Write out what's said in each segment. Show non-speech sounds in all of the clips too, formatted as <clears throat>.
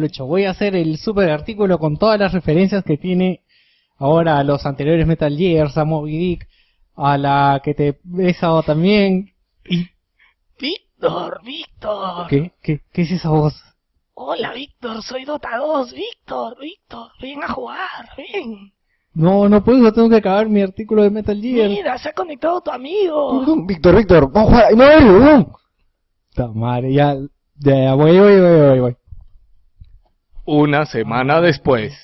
hecho. Voy a hacer el super artículo con todas las referencias que tiene ahora a los anteriores Metal Gear, a Moby Dick, a la que te he besado también. Y, Víctor, Víctor. ¿qué, qué, ¿Qué es esa voz? Hola, Víctor, soy Dota 2. Víctor, Víctor, ven a jugar, ven. No, no puedo, tengo que acabar mi artículo de Metal Gear. Mira, se ha conectado tu amigo. Víctor, Víctor, vamos a jugar. No, no, no. Ta madre, ya, ya, ya, voy, voy, voy, voy, voy. Una semana después.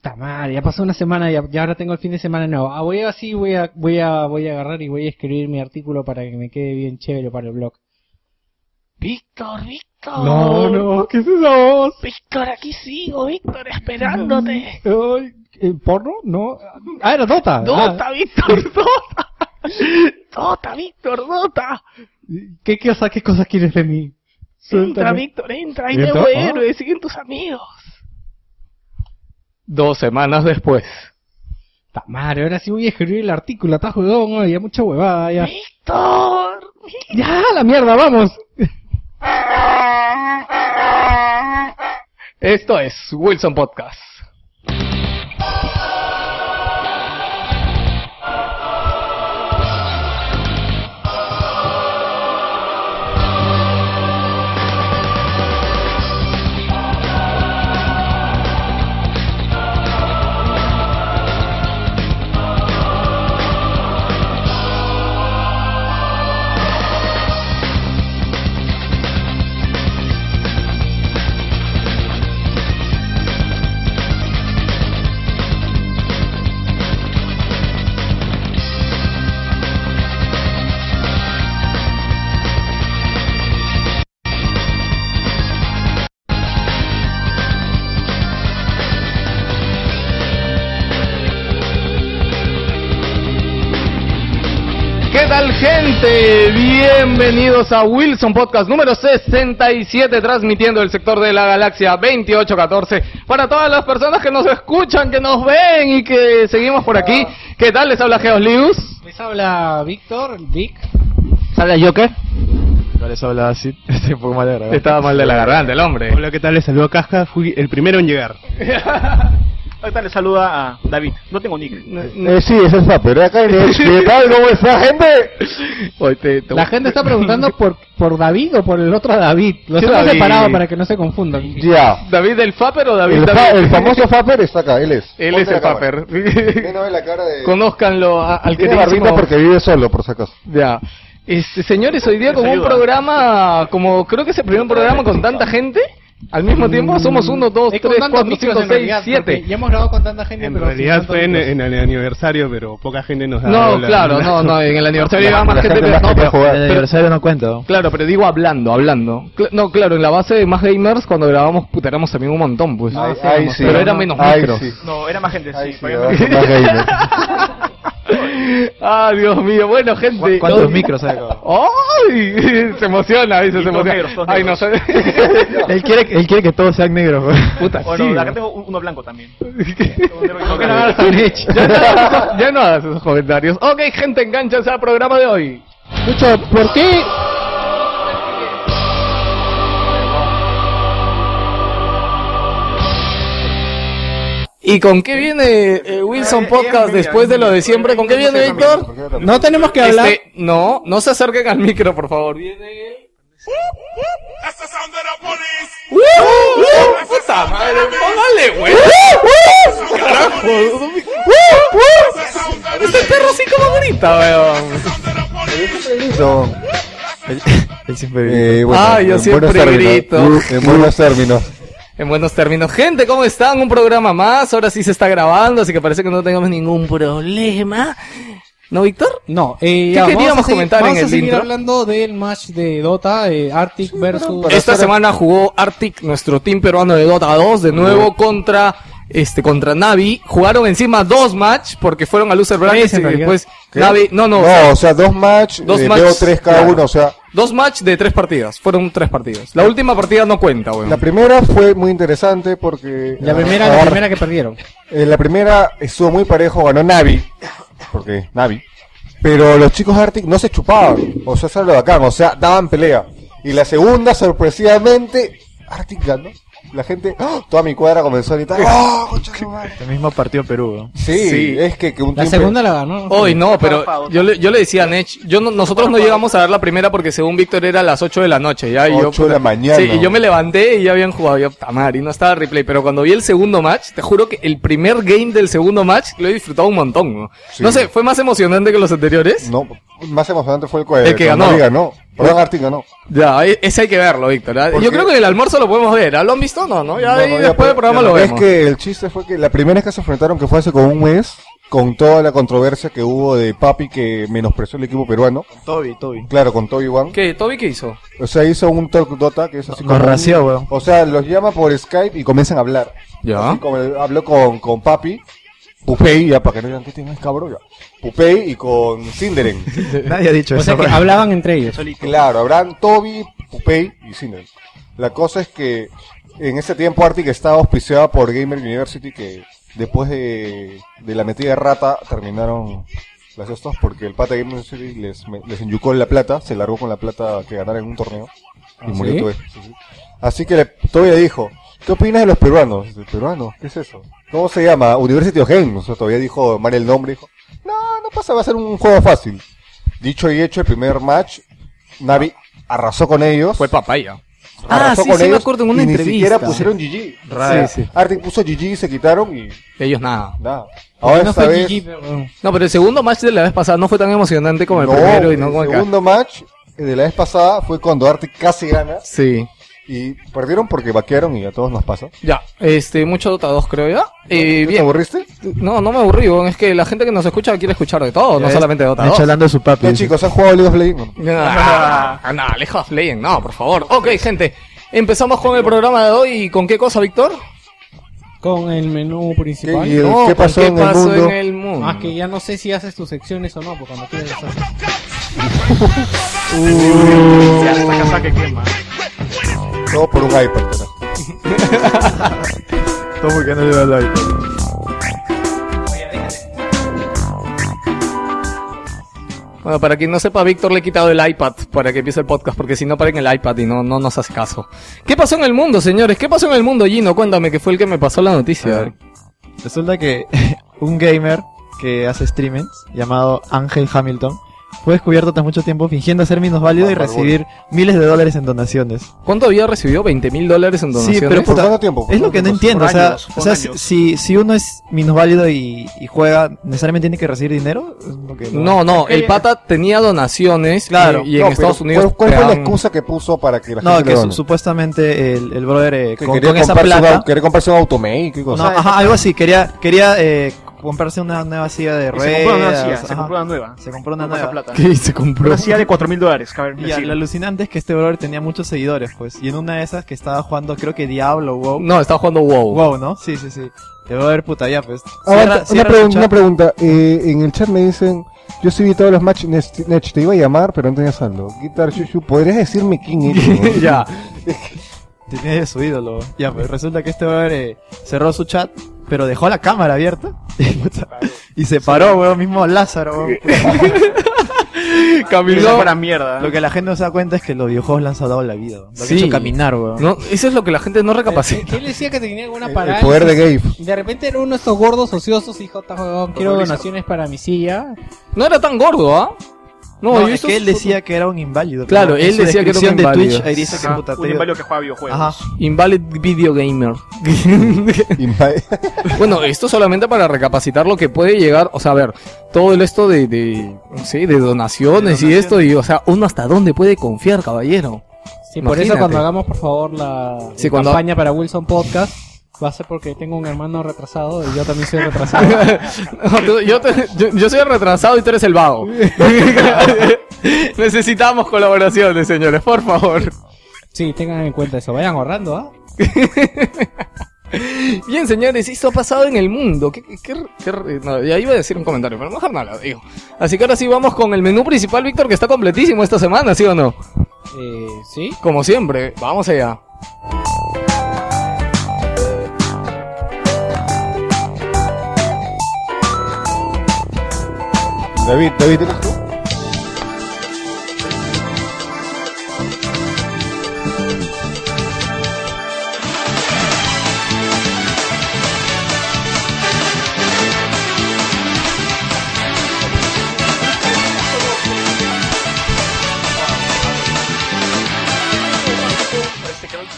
Ta madre, ya pasó una semana y ya, ya ahora tengo el fin de semana nuevo. Ah, voy a, así, voy a, voy a, voy a agarrar y voy a escribir mi artículo para que me quede bien chévere para el blog. Víctor, Víctor. No, no, ¿qué es esa voz? Víctor, aquí sigo, Víctor, esperándote. ¿eh, ¿Porno? No. Ah, era Dota. Dota, Ah, Víctor, <laughs> Dota. Dota, Víctor, Dota. ¿qué, qué, cosa- ¿Qué cosas quieres de mí? Entra. Víctor, entra. Hay nuevo héroe, siguen tus amigos. Dos semanas después. Ta madre, ahora sí voy a escribir el artículo, está jugón, ay, ya mucha huevada, ya. Víctor. Ya, la mierda, vamos. Esto es Wilson Podcast. Gente? Bienvenidos a Wilson Podcast número 67 transmitiendo el sector de la galaxia 2814 para todas las personas que nos escuchan, que nos ven y que seguimos por aquí. ¿Qué tal? Les habla Geoslius. Les habla Víctor, Vic. Habla Joker. Les habla así, <laughs> estoy un poco mal de. Estaba mal de la garganta el hombre. Hola, ¿qué tal? Les saludo Casca, fui el primero en llegar. <laughs> Ahorita le saluda a David. No tengo nick. Eh, sí, es el Zapper. Acá en el... ¿Qué tal? ¿Cómo está, gente? Hoy te- te- La gente está preguntando por, por David o por el otro David. Los ¿Qué hemos separado para que no se confundan. Ya. ¿David del Faper o David El, fa- David? el famoso Fapper está acá, él es. Él Ponte es el. Faper. De... Conózcanlo a- al que Tiene barbita porque vive solo, por si acaso. Ya. Este, señores, hoy día como un programa, como creo que es el primer programa con tanta gente, al mismo tiempo somos uno, dos, Es con tres, tantos cuatro, micros, cinco, en seis, realidad, porque siete. Ya hemos grabado con tanta gente, En pero realidad fue en, en el aniversario, pero poca gente nos ha No, dado la- claro, la- no, no, en el aniversario llegaba más gente, pero, no, pero, jugar. pero- aniversario no cuento. claro, pero digo hablando, hablando. Cl- no, claro, en la base de más gamers cuando grabamos, puta, éramos también un montón, pues. Ay, ay, sí. pero era menos Ay, micros. sí. No, era más gente, Ay, sí. sí, más gamers. <laughs> <laughs> Ah, Dios mío, bueno, gente. ¿Cuántos no- micros hay? ¡Ay! Se emociona, dice, se emociona. negros, Ay, no sé. <laughs> él, quiere, él quiere que todos sean negros. Puta, Bueno, sí. acá tengo un- uno blanco también. <laughs> Ya, no hagas esos- ya no hagas esos comentarios. Ok, gente, enganchanse al programa de hoy. Escucha, ¿por qué? ¿Y con qué viene eh, Wilson Podcast después de lo de siempre? ¿Con qué viene, Víctor? No tenemos que hablar. Este, no, no se acerquen al micro, por favor. Viene... ¡Uh! ¡Uh! ¡Puta madre! ¡Póngale, güey! ¡Carajo! Este perro sí como grita, weón. Él siempre Eh, Ah, yo siempre grito. Uh, En buenos términos. En buenos términos. Gente, ¿cómo están? Un programa más. Ahora sí se está grabando, así que parece que no tengamos ningún problema. ¿No, Víctor? No, eh, ¿Qué queríamos seguir- comentar en vamos a el seguir intro? hablando del match de Dota, eh, Arctic versus... para Esta hacer- semana jugó Arctic, nuestro team peruano de Dota 2, de nuevo contra este contra Navi. Jugaron encima dos match porque fueron a loser brackets y después ¿Qué? Navi, no, no, o No, sea, o sea, dos match, Dos eh, match, veo tres cada claro. uno, o sea, dos match de tres partidas. Fueron tres partidas. La última partida no cuenta, weón. la primera fue muy interesante porque... La ah, primera, ah, la primera que perdieron. eh, la primera estuvo muy parejo, ganó Navi, porque Navi, pero los chicos de Arctic no se chupaban, o sea, eso es lo bacán, o sea, daban pelea. Y la segunda, sorpresivamente, Arctic ganó. La gente, ¡ah! toda mi cuadra comenzó a gritar, ¡Oh, <laughs> concha de su madre! El mismo partido Perú. ¿no? Sí, Sí. es que, que un La tiempo- segunda la ganó. Hoy no, pero yo le, yo le decía a Nech, yo no- nosotros no llegamos a ver la primera porque según Víctor era a las 8 de la noche, ya. y yo, 8 de la mañana. Sí, y yo me levanté y ya habían jugado, yo, tamar, y no estaba replay, pero cuando vi el segundo match, te juro que el primer game del segundo match lo he disfrutado un montón, ¿no? Sí. No sé, ¿fue más emocionante que los anteriores? No, más emocionante fue el, El que ganó. Navi ganó. Perdón, Arctic ganó. Ya, ese hay que verlo, Víctor. ¿ah? ¿Por Yo qué? creo que en el almuerzo lo podemos ver, ¿ah? ¿lo han visto? No, no, ya No, ahí no, ya, después del programa ya, lo Es vemos. que el chiste fue que la primera vez que se enfrentaron, que fue hace como un mes, con toda la controversia que hubo de Papi que menospreció el equipo peruano. Toby, Toby. Claro, con Toby One. ¿Qué? ¿Toby qué hizo? O sea, hizo un talk Dota que es así Con como. un- ració, weón. O sea, los llama por Skype y comienzan a hablar. Ya. Así como habló con, con Papi, Pupei, ya para que no digan que tienes cabrón, ya. Pupei y con Cinderen. <laughs> Nadie ha dicho O eso. sea que hablaban entre ellos. claro, habrán Toby, Pupei y Cinderen. La cosa es que en ese tiempo Arctic estaba auspiciada por Gamer University que después de, de la metida de rata terminaron las estos porque el pata de Gamer University les, les enyucó la plata, se largó con la plata que ganaron en un torneo y ¿Ah, murió sí? todo eso, sí, sí. Así que le, Toby le dijo, ¿qué opinas de los peruanos? Dice, ¿Peruanos? ¿Qué es eso? ¿Cómo se llama? University of Game. O sea, todavía dijo mal el nombre. Dijo, no, no pasa, va a ser un juego fácil. Dicho y hecho, el primer match, Navi arrasó con ellos. Fue papaya. arrasó Ah, sí, con sí me acuerdo en una y Ni entrevista. siquiera pusieron GG. Sí, sí. Arctic puso GG y se quitaron y Ellos nada. nada. Ahora no esta fue vez, GG, pero- No, pero el segundo match de la vez pasada no fue tan emocionante como el no, primero y no el como el segundo match de la vez pasada fue cuando Arctic casi gana Sí. Y perdieron porque vaquearon y a todos nos pasa. Ya, este, mucho Dota 2 creo ya. Eh, ¿Te bien. aburriste? No, no me aburrí, weón. es que la gente que nos escucha quiere escuchar de todo, no Ya solamente de Dota De hecho, 2. hablando de su papi. ¿Qué dice. chicos han jugado League of Legends? <laughs> Ah, no, League of Legends, no, por favor. Ok, gente, empezamos con el programa de hoy. ¿Y ¿Con qué cosa, Víctor? Con el menú principal. ¿Qué- y el- No, qué ¿con pasó qué en el mundo? en el mundo? Más que ya no sé si haces tus secciones o no, porque cuando quieres las haces. <laughs> Ya, esta casa que quema. Todo por un iPad. carajo. <laughs> Todo porque no le da like. Bueno, para quien no sepa, Víctor le he quitado el iPad para que empiece el podcast, porque si no para en el iPad y no, no nos hace caso. ¿Qué pasó en el mundo, señores? ¿Qué pasó en el mundo, Gino? Cuéntame, que fue el que me pasó la noticia. Resulta que <laughs> un gamer que hace streamings llamado Ángel Hamilton fue descubierto tras mucho tiempo fingiendo ser minusválido y Bárbaro. recibir miles de dólares en donaciones. ¿Cuánto había recibido? ¿20 mil dólares en donaciones? Sí, pero ¿Por cuánto tiempo? es lo que no ¿Por entiendo. por O sea, años, por o sea, si, si, uno es minusválido y, y juega, ¿necesariamente tiene que recibir dinero? Que No, no, el pata tenía donaciones Claro. y, y en No, Estados Unidos ¿Cuál, fue la excusa que puso para que la No, gente que su- done? supuestamente el, el brother eh, Que con, quería, con esa comprarse plata... quería comprarse un automate. No, ajá, algo así, quería, quería eh, comprarse una nueva silla de ruedas. se compró una nueva silla, se compró una nueva. Se compró una Con esa nueva. plata. ¿Qué se compró? Una silla de 4 mil dólares, Y lo alucinante es que este brother tenía muchos seguidores, pues. Y en una de esas que estaba jugando, creo que Diablo, WoW. No, estaba jugando WoW. WoW, ¿no? Sí, sí, sí. El brother, puta, ya, pues. Cierra- una, pregun- pregunta. Eh, en el chat me dicen, yo sí vi todos los matches, Nech, Nech, te iba a llamar, pero no tenía saldo. Guitar Shushu, ¿podrías decirme quién es? <laughs> <laughs> ya. Tenía su ídolo. Ya, pues resulta que este brother eh, cerró su chat, pero dejó la cámara abierta. <laughs> Y, se paró, weón, mismo Lázaro, weón. <laughs> Caminó. fuera mierda. Lo que la gente no se da cuenta es que los videojuegos le han salvado la vida. weón. Lo han Sí. hecho caminar, weón. No, eso es lo que la gente no recapacita. Que él decía que tenía alguna El, parada. el poder de Gabe. De repente era uno de estos gordos ociosos y dijo, "Ta, huevón, quiero donaciones para mi silla. No era tan gordo, ¿ah? No, No, yo es que él decía que era un inválido. Claro, él decía que era un de inválido. Twitch, ahí dice que Ajá, puta, un inválido que juega videojuegos. Ajá. Invalid Video Gamer. <laughs> <laughs> Bueno, esto solamente para recapacitar lo que puede llegar, o sea, a ver, todo el esto de, de no sé, de donaciones y esto, y o sea, uno hasta dónde puede confiar, caballero. Sí, por eso cuando hagamos, por favor, la Sí, cuando- campaña para Wilson Podcast, va a ser porque tengo un hermano retrasado y yo también soy retrasado. <laughs> No, tú- yo, te- yo, yo soy el retrasado y tú eres el vago. <laughs> Necesitamos colaboraciones, señores, por favor. sí, tengan en cuenta eso. Vayan ahorrando, ¿ah? <laughs> Bien, señores, esto ha pasado en el mundo. ¿Qué, qué, qué- no, ya iba a decir un comentario, pero mejor no lo digo. Así que ahora sí vamos con el menú principal, Víctor, que está completísimo esta semana, ¿sí o no? Eh, sí. Como siempre, vamos allá. David, David, tú?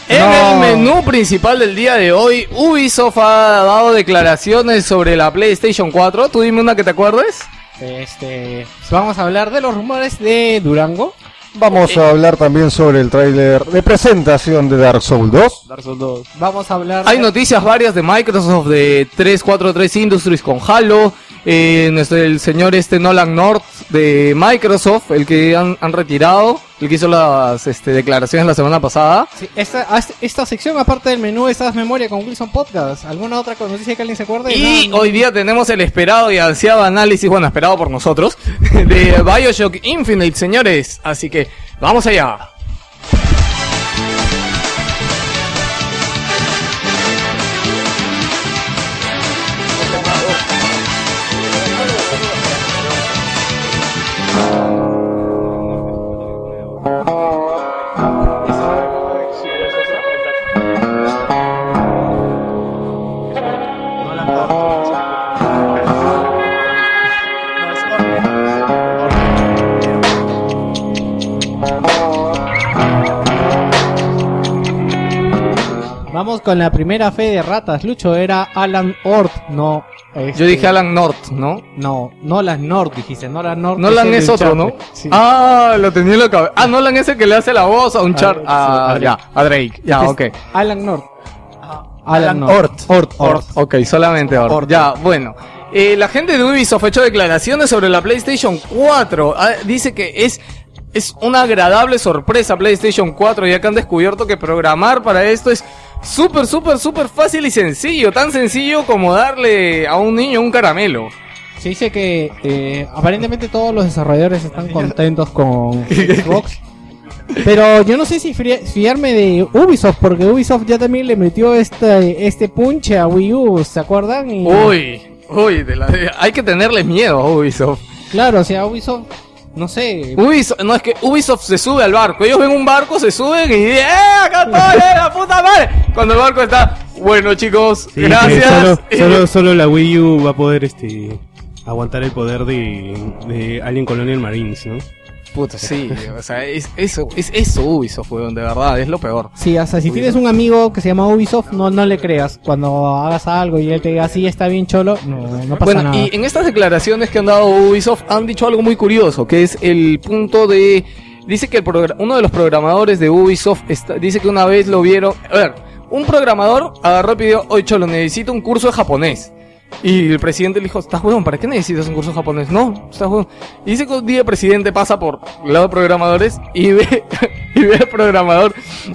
En el menú principal del día de hoy, Ubisoft ha dado declaraciones sobre la PlayStation 4. ¿Tú dime una que te acuerdes? Este, vamos a hablar de los rumores de Durango. Vamos a hablar también sobre el tráiler de presentación de Dark Souls 2. Dark Souls 2. Vamos a hablar. Hay noticias varias de Microsoft, de 343 Industries con Halo. eh, el señor este Nolan North de Microsoft, el que han, han retirado, el que hizo las este, declaraciones la semana pasada. Sí, esta, haz- esta sección, aparte del menú, estás memoria con Wilson Podcast. ¿Alguna otra noticia que alguien se acuerde? Y No, no. hoy día tenemos el esperado y ansiado análisis, bueno, esperado por nosotros, <laughs> de Bioshock Infinite, señores. Así que, vamos allá. Vamos con la primera fe de ratas. Lucho era Alan Ort, no. este, Yo dije Alan North, ¿no? No, Nolan North, dijiste. Nolan North. Nolan es de otro, ¿no? Sí. Ah, lo tenía en la cabeza. Ah, Nolan es el que le hace la voz a un char. sí, Ah, a ya, a Drake. Ya, ok. Es Alan North. Alan North. Ort. Ort. Ort. Ok, solamente. Ort. Ya, bueno. Eh, la gente de Ubisoft ha hecho declaraciones sobre la PlayStation 4. Ah, dice que es, es una agradable sorpresa PlayStation 4, ya que han descubierto que programar para esto es súper, súper, súper fácil y sencillo. Tan sencillo como darle a un niño un caramelo. Se dice que eh, aparentemente todos los desarrolladores están <laughs> contentos con <laughs> Xbox. Pero yo no sé si fiarme de Ubisoft, porque Ubisoft ya también le metió este, este punche a Wii U, ¿se acuerdan? Y, Uy, uy, de la- hay que tenerle miedo a Ubisoft. Claro, o sea, Ubisoft, no sé. Ubisoft, no es que Ubisoft se sube al barco. Ellos ven un barco, se suben y ¡eh! ¡Acá estoy, eh, la puta madre! Cuando el barco está, bueno chicos, Sí, gracias. Solo, solo, solo la Wii U va a poder este aguantar el poder de, de Alien Colonial Marines, ¿no? Puta, sí, <laughs> o sea, es eso, es eso Ubisoft, weón, de verdad, es lo peor. Sí, o sea, si tienes un amigo que se llama Ubisoft, no, no le creas. Cuando hagas algo y él te diga, sí, está bien cholo, no, no pasa Bueno, nada. y en estas declaraciones que han dado Ubisoft han dicho algo muy curioso, que es el punto de... Dice que el uno de los programadores de Ubisoft está- dice que una vez lo vieron... A ver, un programador agarró y pidió, oye Cholo, necesito un curso de japonés. Y el presidente le dijo, estás huevón, ¿para qué necesitas un curso de japonés? No, estás huevón. Y dice que un día el presidente pasa por el lado de programadores y ve, <laughs> y ve al programador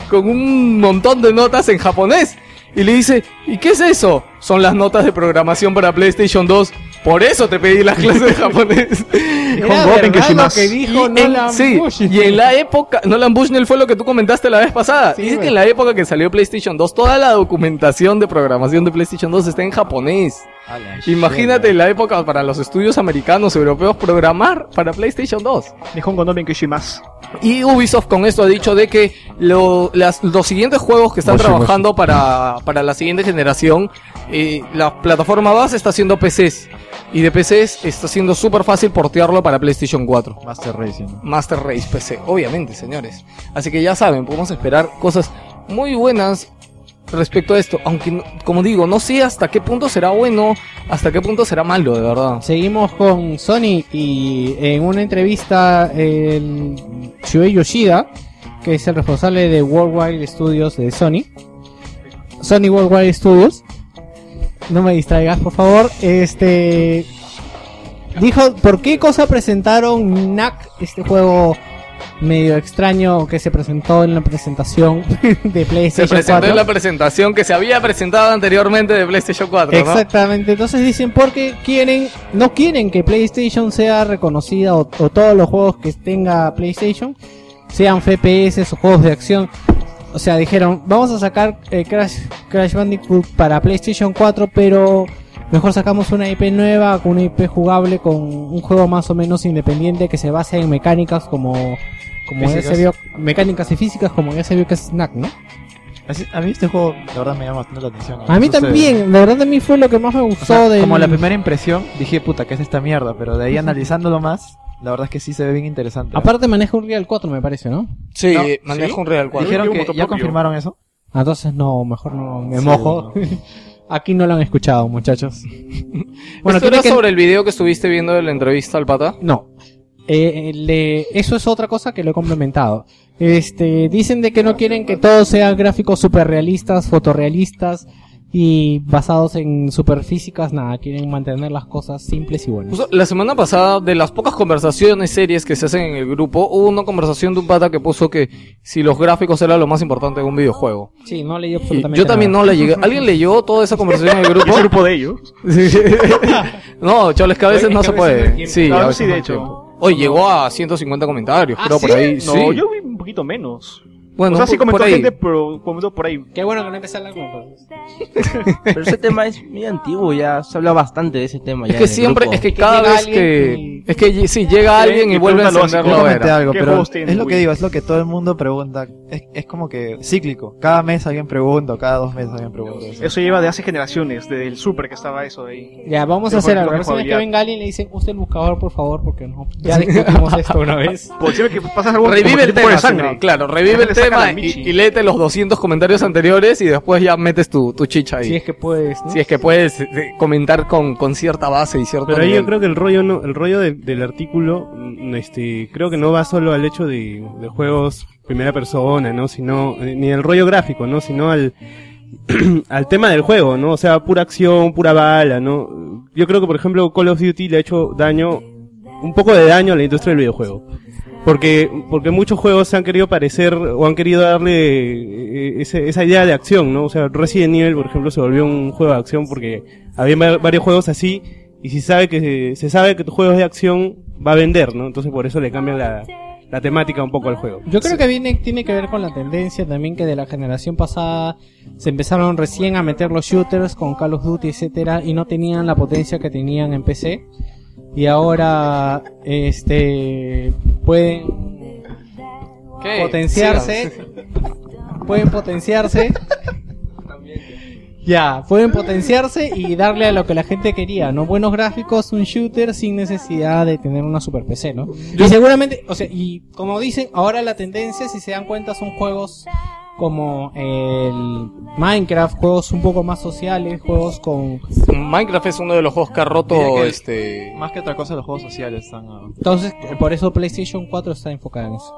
con un montón de notas en japonés. Y le dice, ¿y qué es eso? Son las notas de programación para PlayStation 2. Por eso te pedí las clases de japonés. <laughs> Era que lo que Y dijo en, Nolan sí, Bushnell. y en la época, Nolan Bushnell fue lo que tú comentaste la vez pasada. Sí, Dice que en la época que salió PlayStation 2, toda la documentación de programación de PlayStation 2 está en japonés. Imagínate la época para los estudios americanos, europeos, programar para PlayStation 2. Dijo un Konami que sí más. Y Ubisoft con esto ha dicho de que lo- las- los siguientes juegos que están trabajando para, para la siguiente generación, eh, la plataforma base está haciendo PCs. Y de PCs está siendo súper fácil portearlo para PlayStation 4. Master Racing. Master Race PC, obviamente, señores. Así que ya saben, podemos esperar cosas muy buenas respecto a esto. Aunque, como digo, no sé hasta qué punto será bueno, hasta qué punto será malo, de verdad. Seguimos con Sony y en una entrevista el Shuei Yoshida, que es el responsable de Worldwide Studios de Sony, Sony Worldwide Studios, no me distraigas por favor, este dijo por qué cosa presentaron NAC, este juego medio extraño que se presentó en la presentación <laughs> de Se PlayStation presentó 4. en la presentación que se había presentado anteriormente de PlayStation 4, ¿no? Exactamente, entonces dicen porque quieren, no quieren que PlayStation sea reconocida o, o todos los juegos que tenga PlayStation sean FPS o juegos de acción. O sea, dijeron, vamos a sacar eh, Crash, Crash Bandicoot para PlayStation 4, pero mejor sacamos una IP nueva, con una IP jugable, con un juego más o menos independiente que se base en mecánicas como, como ya se vio, mecánicas y físicas como ya se vio que es Snack, ¿no? Así- a mí este juego, la verdad, me llama bastante la atención. A mí también, la verdad a mí fue lo que más me o gustó sea, del- Como la primera impresión, dije, puta, ¿qué es esta mierda? Pero de ahí analizándolo más, la verdad es que sí se ve bien interesante. Aparte maneja un Real 4 me parece, ¿no? Sí, No, maneja ¿sí? un Real 4. Dijeron que ya confirmaron eso. Entonces no, mejor no me Sí, mojo. <laughs> Aquí no lo han escuchado, muchachos. <laughs> Bueno, ¿Esto era que- sobre el video que estuviste viendo de la entrevista al pata? No. Eh, le- eso es otra cosa que lo he complementado. Este, dicen de que no quieren que todo sea gráficos super realistas, fotorrealistas y basados en superfísicas, nada, quieren mantener las cosas simples y buenas. La semana pasada, de las pocas conversaciones serias que se hacen en el grupo, hubo una conversación de un pata que puso que si los gráficos era lo más importante de un videojuego. Sí, no leí Y absolutamente yo también nada. no llegué. ¿Alguien leyó toda esa conversación en el <laughs> grupo? ¿Ese grupo de ellos? <laughs> <laughs> no, choles, que a veces no es se no puede. Sí, veces sí, no de hecho. Hoy llegó a 150 comentarios, ¿Ah, creo por sí? ahí. No, sí. yo vi un poquito menos. Bueno, o sea, sí por- comentó por ahí. gente, pero comentó por ahí. Qué bueno que no empecé a hablar con. Pero ese tema es muy antiguo, ya se habla bastante de ese tema. Es ya que en el siempre, grupo. es que Que cada vez alguien que... y- Es que sí, llega alguien y y vuelve a encenderlo algo, ¿Qué pero es lo que Wii? digo, es lo que todo el mundo pregunta. Es, es como que cíclico. Cada mes alguien pregunta, o cada dos meses alguien pregunta. eso. Eso lleva de hace generaciones, desde el Super que estaba eso de ahí. Ya, vamos a hacer algo. La próxima vez que venga alguien le dicen, usted el buscador, por favor, porque no. Ya discutimos esto una vez. <laughs> Por siempre que pasas algo Revive el que te tema, claro, revive el tema y, y léete los 200 comentarios anteriores y después ya metes tu, tu chicha ahí. Si es que puedes, ¿no? Si es que puedes eh, comentar con, con cierta base y cierto Pero ahí nivel. yo creo que el rollo no, el rollo del- del artículo, mm, este, creo que no va solo al hecho de, de juegos primera persona, ¿no? Sino, eh, ni el rollo gráfico, ¿no? Sino al, <clears throat> al tema del juego, ¿no? O sea, pura acción, pura bala, ¿no? Yo creo que, por ejemplo, Call of Duty le ha hecho daño, un poco de daño a la industria del videojuego. Porque, porque muchos juegos se han querido parecer o han querido darle eh, ese- esa idea de acción, ¿no? O sea, Resident Evil, por ejemplo, se volvió un juego de acción porque había va- varios juegos así y si sabe que se sabe que tu juego es de acción va a vender, ¿no? Entonces por eso le cambian la, la temática un poco al juego. Yo creo que viene, tiene que ver con la tendencia también que de la generación pasada se empezaron recién a meter los shooters con Call of Duty, etcétera, y no tenían la potencia que tenían en PC. Y ahora, este, pueden ¿Qué? potenciarse, pueden potenciarse. Ya, pueden potenciarse y darle a lo que la gente quería, ¿no? Buenos gráficos, un shooter sin necesidad de tener una super PC, ¿no? Y seguramente, o sea, y como dicen, ahora la tendencia, si se dan cuenta, son juegos como el Minecraft, juegos un poco más sociales, juegos con... Minecraft es uno de los juegos que ha roto que- este... Más que otra cosa, los juegos sociales están. ah, Entonces, por eso PlayStation 4 está enfocada en eso.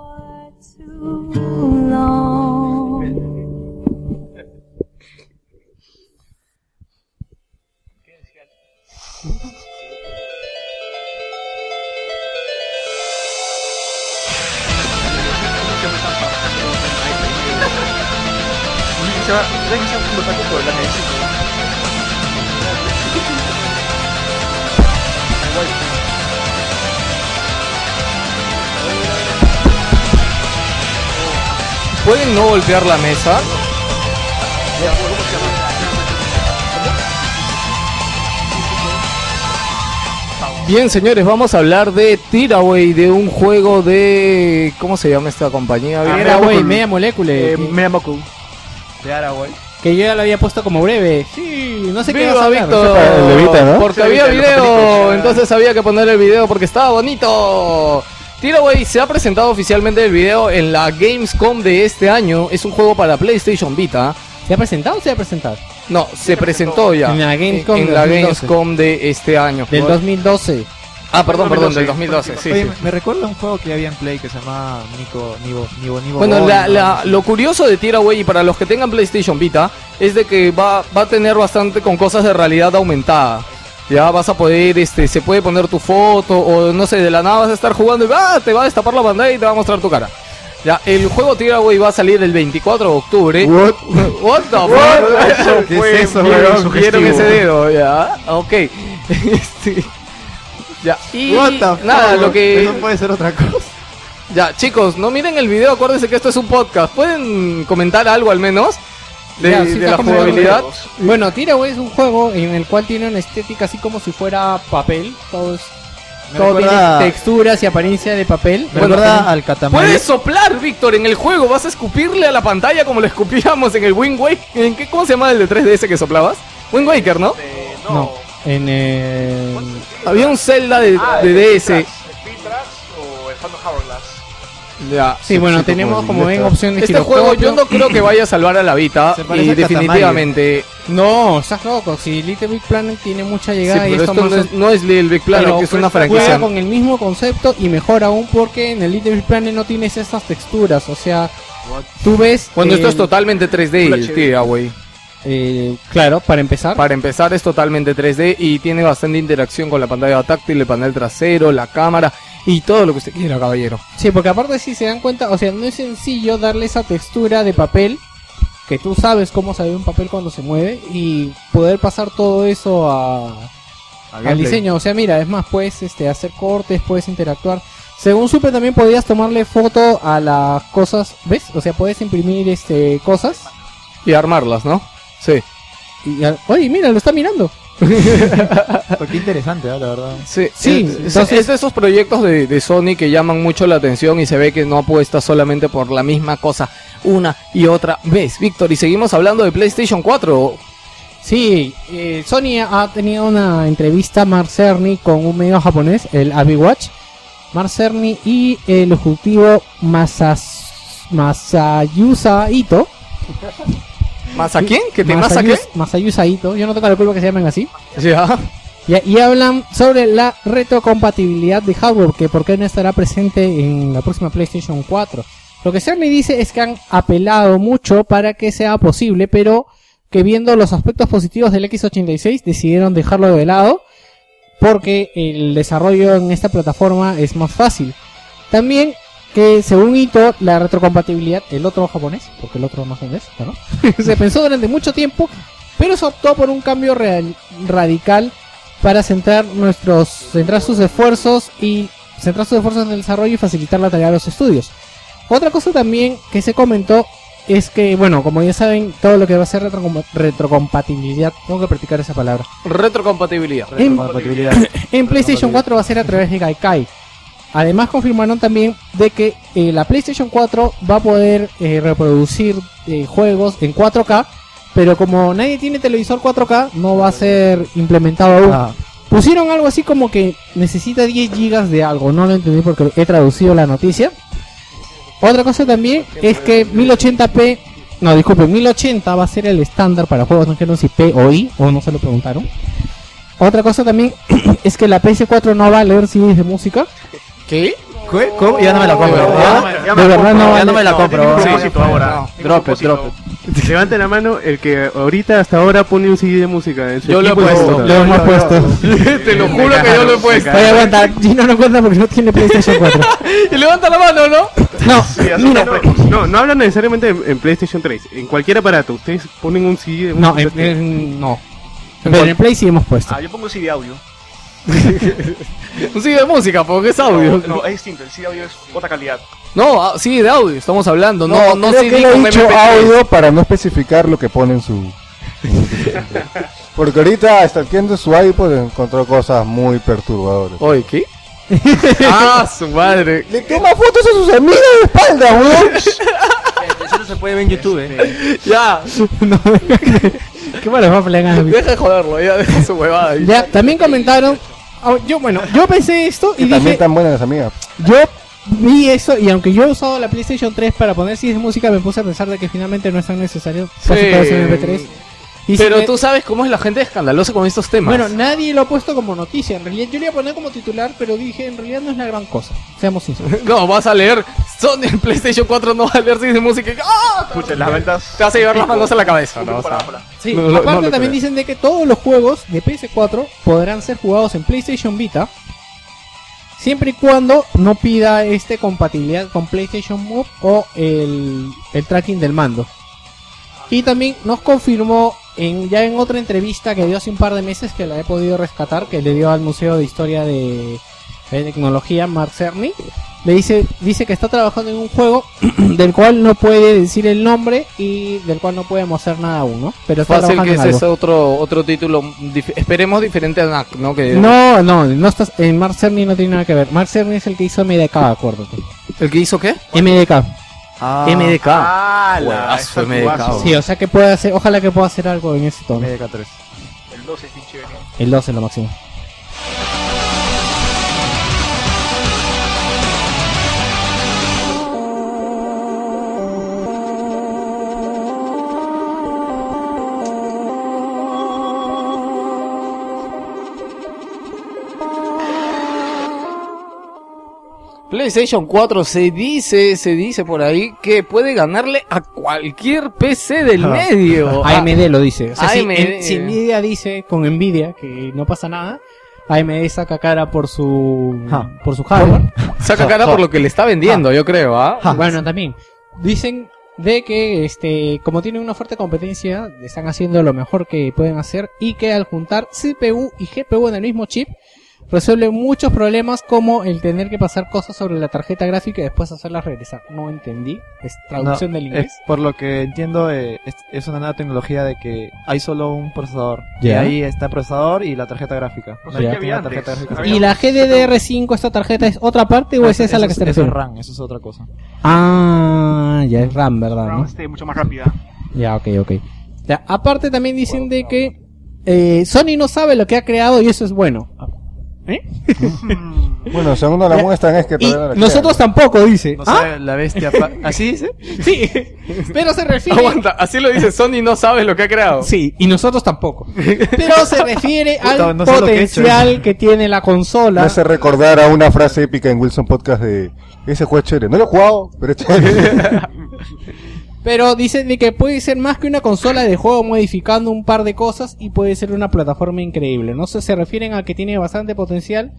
Se va, ¿sabes que se va a la medicina? ¿Pueden no golpear la mesa? Bien, señores, vamos a hablar de Tiraway, de un juego de... ¿Cómo se llama esta compañía? Ah, Era, Media Molecule. media molécula. Eh, Mea Moku. De Araway. que yo ya lo había puesto como breve. Sí, no sé qué vas a ¡Viva hablar. Porque Sí, había los video, entonces había que poner el video porque estaba bonito. Tiraway se ha presentado oficialmente el video en la Gamescom de este año. Es un juego para PlayStation Vita. ¿Se ha presentado o se ha presentado? No, se presentó ya. En la Gamescom En, de la 2012. Gamescom de este año. Del 2012. Ah, perdón, perdón, del 2012. 2012, sí, Oye, sí. me recuerda un juego que había en Play que se llama Nico, Nivo, Nivo, Nivo. Bueno, Boy, la, la- lo curioso de Tiraway y para los que tengan PlayStation Vita es de que va, va a tener bastante con cosas de realidad aumentada. Ya vas a poder, este, se puede poner tu foto o no sé, de la nada vas a estar jugando y ah, te va a destapar la pantalla y te va a mostrar tu cara. Ya, el juego Tiraway va a salir el 24 de octubre. What, <laughs> What the fuck? ¿Qué es eso, vieron ese dedo, ya. Ok. <laughs> Este, ya, y What the fuck, nada, lo que Eso puede ser otra cosa. <laughs> ya, chicos, no miren el video, acuérdense que esto es un podcast. ¿Pueden comentar algo al menos de, Ya, sí, de la jugabilidad? Bueno, Tiraway es un juego en el cual tiene una estética así como si fuera papel. Todo, es- todo recuerda- tiene texturas y apariencia de papel. Me Bueno, recuerda al Katamari. Puedes soplar, Víctor, en el juego. Vas a escupirle a la pantalla como lo escupíamos en el Wind Waker. ¿En qué, ¿Cómo se llama el de 3DS que soplabas? Wind Waker, ¿no? Eh, No, no. En el... Había un Zelda de, Ah, de DS. Filtras, ¿El Filtras o el Phantom Hourglass? Ya. Sí, bueno, sí, tenemos como ven opciones Este juego yo no creo que vaya a salvar a la Vita y definitivamente No, estás loco. Si Little Big Planet tiene mucha sí, llegada y pero esto no es, no es Little Big Planet, pero que es una juega franquicia. con el mismo concepto y mejor aún porque en el Little Big Planet no tienes estas texturas. O sea, tú ves. Cuando esto es totalmente 3D, Full HD. tía, güey. Eh, claro, para empezar. Para empezar es totalmente 3D y tiene bastante interacción con la pantalla táctil, el panel trasero, la cámara y todo lo que usted quiera, caballero. Sí, porque aparte si se dan cuenta, o sea, no es sencillo darle esa textura de papel, que tú sabes cómo se ve un papel cuando se mueve, y poder pasar todo eso a, al diseño. O sea, mira, es más, puedes este, hacer cortes, puedes interactuar. Según supe también podías tomarle foto a las cosas, ¿ves? O sea, puedes imprimir este cosas. Y armarlas, ¿no? Sí. Y, oye, mira, lo está mirando. <laughs> Qué interesante, ¿eh? la verdad. Sí, Sí, es, entonces- es de esos proyectos de, de Sony que llaman mucho la atención y se ve que no apuesta solamente por la misma cosa una y otra vez. Víctor, y seguimos hablando de PlayStation 4. Sí, eh, Sony ha tenido una entrevista Mark Cerny con un medio japonés, el Abiwatch. Mark Cerny y el ejecutivo Masas, Masayusa Ito. ¿Más a quién? ¿Que te más a qué? Masayus- Masayusa Ito, yo no tengo la culpa que se llamen así. Ya. Y, y hablan sobre la retrocompatibilidad de hardware, que por qué no estará presente en la próxima PlayStation 4. Lo que Cerny dice es que han apelado mucho para que sea posible, pero que viendo los aspectos positivos del X86 decidieron dejarlo de lado porque el desarrollo en esta plataforma es más fácil. También que según Ito la retrocompatibilidad, el otro japonés, porque el otro no es japonés, ¿no? <laughs> se pensó durante mucho tiempo, pero se optó por un cambio real- radical para centrar nuestros centrar sus esfuerzos y centrar sus esfuerzos en el desarrollo y facilitar la tarea de los estudios. Otra cosa también que se comentó es que, bueno, como ya saben, todo lo que va a ser retrocom- retrocompatibilidad, tengo que practicar esa palabra. Retrocompatibilidad. En, Compatibilidad. <coughs> en PlayStation 4 va a ser a través de Gaikai. Además confirmaron también de que eh, la PlayStation 4 va a poder eh, reproducir eh, juegos en 4K, pero como nadie tiene televisor 4K, no va a ser implementado aún. Ah, Pusieron algo así como que necesita 10 gigas de algo, no lo entendí porque he traducido la noticia. Otra cosa también es que 1080p, no disculpe, 1080 va a ser el estándar para juegos, no quiero si P o I, o no se lo preguntaron. Otra cosa también <clears throat> es que la PS4 no va a leer CDs de música. ¿Qué? ¿qué? ¿Cómo? Ya no me la compro. Ya, me de la verdad compro, no ya no me la compro. No, sí, ahora. Drop it, drop <laughs> Levanten la mano el que ahorita hasta ahora pone un CD de música. en su Yo lo he puesto. Lo hemos puesto. <laughs> Te lo juro que yo lo he puesto. Oye, aguanta, Gino no cuenta porque no tiene PlayStation 4. <laughs> Y levanta la mano, ¿no? No, mira, no. No, no hablan necesariamente en, en PlayStation 3. En cualquier aparato, ustedes ponen un CD de no, música. en, en- no. Pero en el Play sí hemos puesto. Ah, yo pongo CD audio. Un CD de música, porque es audio. No, no, es distinto. El CD audio es otra calidad. No, ah, sí, de audio, estamos hablando. No, no, creo CD que con dicho MP3. audio para no especificar lo que pone en su... <laughs> Porque ahorita stalkeando su iPod encontró cosas muy perturbadoras. Oye, ¿qué? <laughs> ah, su madre. Le toma fotos a sus amigas de espalda, weón. <laughs> Eso no se puede ver en YouTube, eh. Ya, No, qué malos va a pelear deja de joderlo, ya deja su huevada ahí. Ya, también comentaron. Ah, Yo, bueno, yo pensé esto y Que también dije, tan buenas las amigas. yo vi eso y aunque yo he usado la PlayStation 3 para poner CDs de música, me puse a pensar de que finalmente no es tan necesario. casi Sí. todo es MP3. Y si Pero me- tú sabes cómo es la gente escandalosa con estos temas. Bueno, nadie lo ha puesto como noticia. En realidad, yo le iba a poner como titular, pero dije, en realidad no es la gran cosa. Seamos sinceros. <laughs> no, vas a leer Sony en PlayStation 4 no va a leer de música. ¡Ah! Escucha, las ventas. Te vas a llevar las manos a la cabeza. No, o sea. Sí, No, no, aparte no también creo. dicen de que todos los juegos de PS4 podrán ser jugados en PlayStation Vita siempre y cuando no pida este compatibilidad con PlayStation Move o el, el tracking del mando. Y también nos confirmó en, ya en otra entrevista que dio hace un par de meses que la he podido rescatar, que le dio al Museo de Historia de, de Tecnología Mark Cerny. Le dice, dice que está trabajando en un juego <clears throat> del cual no puede decir el nombre y del cual no puede mostrar nada aún, ¿no? Pero está Fácil que trabajando en ese es otro, otro título. dif- esperemos diferente a NAC, ¿no? Que No, no, no estás, en Mark Cerny no tiene nada que ver. Mark Cerny es el que hizo MDK, acuérdate. ¿El que hizo qué? MDK. MDK. Ah. Juegazo, MDK. Sí, o sea que puede hacer, ojalá que pueda hacer algo en ese tono. MDK3. El 12 es bien chévere. El 12 es lo máximo. PlayStation 4 se dice, se dice por ahí que puede ganarle a cualquier PC del Ah. medio. <laughs> AMD lo dice. O sea, si, AMD. en- si Nvidia dice con Nvidia que no pasa nada, AMD saca cara por su por su hardware. Saca cara por lo que le está vendiendo, yo creo, ¿ah? Bueno, también dicen de que este como tienen una fuerte competencia, están haciendo lo mejor que pueden hacer y que al juntar CPU y GPU en el mismo chip resuelve muchos problemas como el tener que pasar cosas sobre la tarjeta gráfica y después hacerlas regresar. No entendí. Es traducción No, del inglés. es- por lo que entiendo, eh, es, es una nueva tecnología de que hay solo un procesador. Y ahí está el procesador y la tarjeta gráfica. La tarjeta ¿Y la GDDR5, esta tarjeta, es otra parte o es esa a la que se es- eso refiere? es RAM, eso es otra cosa. Ah, ya es RAM, ¿verdad? RAM, no? este, mucho más rápida. Ya, ok, ok. Ya, aparte también dicen de que eh, Sony no sabe lo que ha creado y eso es bueno. ¿Eh? <laughs> Bueno, segundo la Ya. muestra es que Y todavía no la nosotros crean. tampoco, dice. No ¿Ah? sabe la bestia. pa- ¿Así dice? <laughs> Sí, pero se refiere... Aguanta, así lo dice Sony, no sabes lo que ha creado. Sí, y nosotros tampoco. Pero <laughs> se refiere Puta, al no sé lo que he hecho. potencial que tiene la Me consola. hace recordar a una frase épica en Wilson Podcast de ese juego es chévere. No lo he jugado, pero es chévere. Pero dicen de que puede ser más que una consola de juego modificando un par de cosas y puede ser una plataforma increíble. No sé, se refieren a que tiene bastante potencial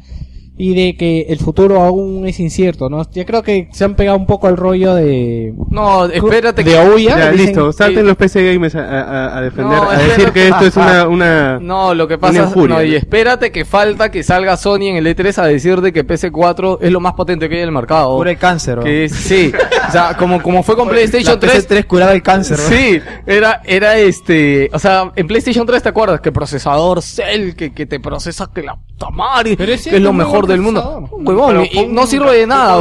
y de que el futuro aún es incierto, ¿no? Ya creo que se han pegado un poco al rollo de... No, espérate de que... Ouya. Ya, dicen- listo, salten que- los PC gamers a, a- a defender, No, a decir que esto es una... una... No, lo que pasa es, no, y ¿no? espérate que falta que salga Sony en el E3 a decir de que PS4 es lo más potente que hay en el mercado. Cura el cáncer. Que es- sí, o sea, como, como fue con PlayStation la 3, PS3 curaba el cáncer. ¿no? Sí, era, era este, o sea, en PlayStation 3 te acuerdas que procesador Cell, que, que te procesa que la puta madre, Pero es que es lo mejor del mundo. Huevón, y- no sirve de nada,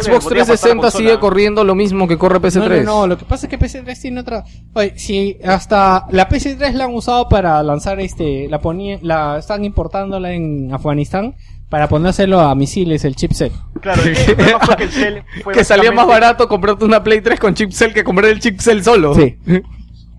Xbox podría pasar la 360 sigue corriendo lo mismo que corre PS3. No, no, no, lo que pasa es que PS3 tiene otra... Oye, si hasta la PS3 la han usado para lanzar este... La ponía, la están importándola en Afganistán para ponérselo a misiles, el chipset. Claro, el <laughs> problema fue que el Cell fue que salía más barato comprarte una Play 3 con chip Cell que comprar el chip Cell solo. Sí. <laughs>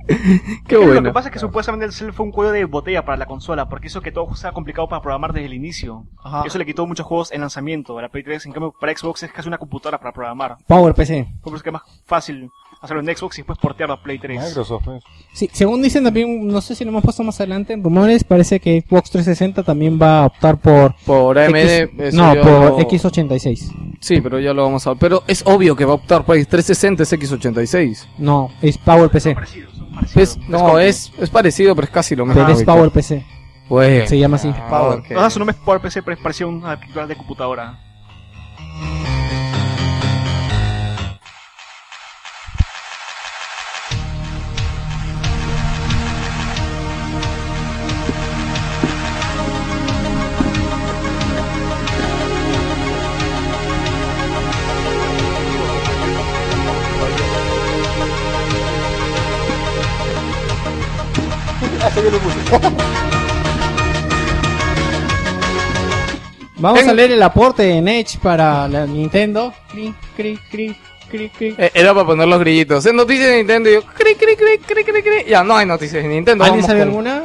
<laughs> Qué Lo que pasa es que supuestamente el Cell fue un cuello de botella para la consola, porque hizo que todo sea complicado para programar desde el inicio. Ajá. Eso le quitó muchos juegos en lanzamiento a la Play 3, en cambio para Xbox es casi una computadora para programar. Power PC. Por eso que es más fácil hacerlo en Xbox y después portearlo a Play 3. Microsoft, pues. Sí, según dicen también, no sé si lo hemos puesto más adelante en rumores, parece que Xbox 360 también va a optar por... Por AMD. X- eso no, por lo- X86. Sí, pero ya lo vamos a ver. Pero es obvio que va a optar por 360 es X86. No, es Power PC. Parecidos, Es, no, es, es parecido, pero es casi lo mismo. Pero es. Power PC. Pues. Se llama así. Power. O sea, su nombre es Power PC, pero es parecido a una de computadora. <laughs> Vamos En- a leer el aporte de Edge para la Nintendo. Cri, cri, cri, cri, cri. Eh, Era para poner los grillitos. En noticias de Nintendo, yo, cri, cri, cri, cri, cri, cri. Ya, no hay noticias de Nintendo. ¿Alguien sabe con- alguna?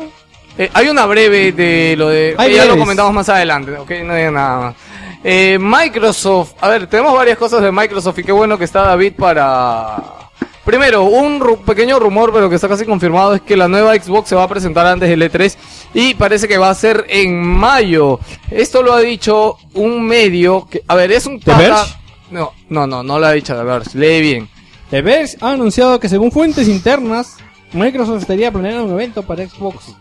Eh, hay una breve de lo de. Que ya lo comentamos más adelante, ok, no hay nada más. Eh, Microsoft, a ver, tenemos varias cosas de Microsoft y qué bueno que está David para. Primero, un ru- pequeño rumor, pero que está casi confirmado, es que la nueva Xbox se va a presentar antes del E3 y parece que va a ser en mayo. Esto lo ha dicho un medio que, a ver, es un ¿The pata- Verge? No, no, no, no lo ha dicho The Verge, lee bien. The Verge ha anunciado que según fuentes internas, Microsoft estaría planeando un evento para Xbox